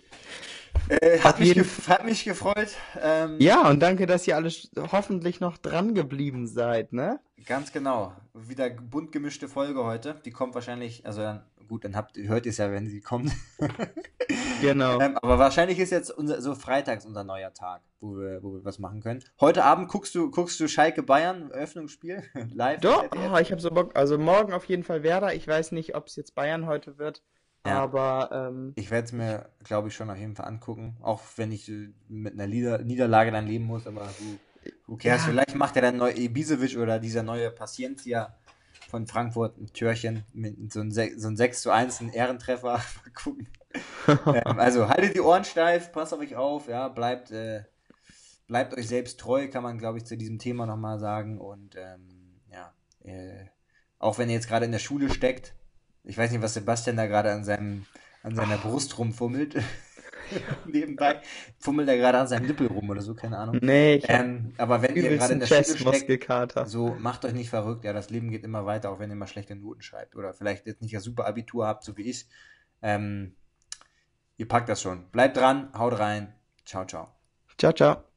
Speaker 4: Äh, hat, mich
Speaker 5: jeden
Speaker 4: hat mich gefreut. Ähm,
Speaker 5: Ja, und danke, dass ihr alle hoffentlich noch dran geblieben seid, ne?
Speaker 4: Ganz genau. Wieder bunt gemischte Folge heute. Die kommt wahrscheinlich, also dann, gut, dann habt, hört ihr es ja, wenn sie kommt. (laughs)
Speaker 5: Genau.
Speaker 4: ähm, aber wahrscheinlich ist jetzt unser, so freitags unser neuer Tag, wo wir, wo wir was machen können. Heute Abend guckst du, guckst du Schalke Bayern, Eröffnungsspiel, (laughs) live.
Speaker 5: Doch, oh, ich habe so Bock. Also morgen auf jeden Fall Werder. Ich weiß nicht, ob es jetzt Bayern heute wird,
Speaker 4: Ja.
Speaker 5: aber ähm,
Speaker 4: Ich werde es mir, glaube ich, schon auf jeden Fall angucken. Auch wenn ich äh, mit einer Nieder Niederlage dann leben muss, aber who, who cares?
Speaker 5: Ja.
Speaker 4: Vielleicht macht er dann neu Ibisevic oder dieser neue Paciencia von Frankfurt ein Türchen mit so ein, Se- so ein 6 zu 1, ein Ehrentreffer. (laughs) Mal gucken. (laughs) ähm, also haltet die Ohren steif, passt auf euch auf, ja, bleibt, äh, bleibt euch selbst treu, kann man, glaube ich, zu diesem Thema nochmal sagen. Und ähm, ja, äh, auch wenn ihr jetzt gerade in der Schule steckt, ich weiß nicht, was Sebastian da gerade an seinem, an seiner Brust rumfummelt. (laughs) Nebenbei fummelt er gerade an seinem Nippel rum oder so, keine Ahnung.
Speaker 5: nee, ich
Speaker 4: Ähm, aber wenn ihr gerade in der Schule steckt, so macht euch nicht verrückt, ja, das Leben geht immer weiter, auch wenn ihr mal schlechte Noten schreibt oder vielleicht jetzt nicht das super Abitur habt, so wie ich. Ähm, ihr packt das schon. Bleibt dran, haut rein. Ciao, ciao.
Speaker 5: Ciao, ciao.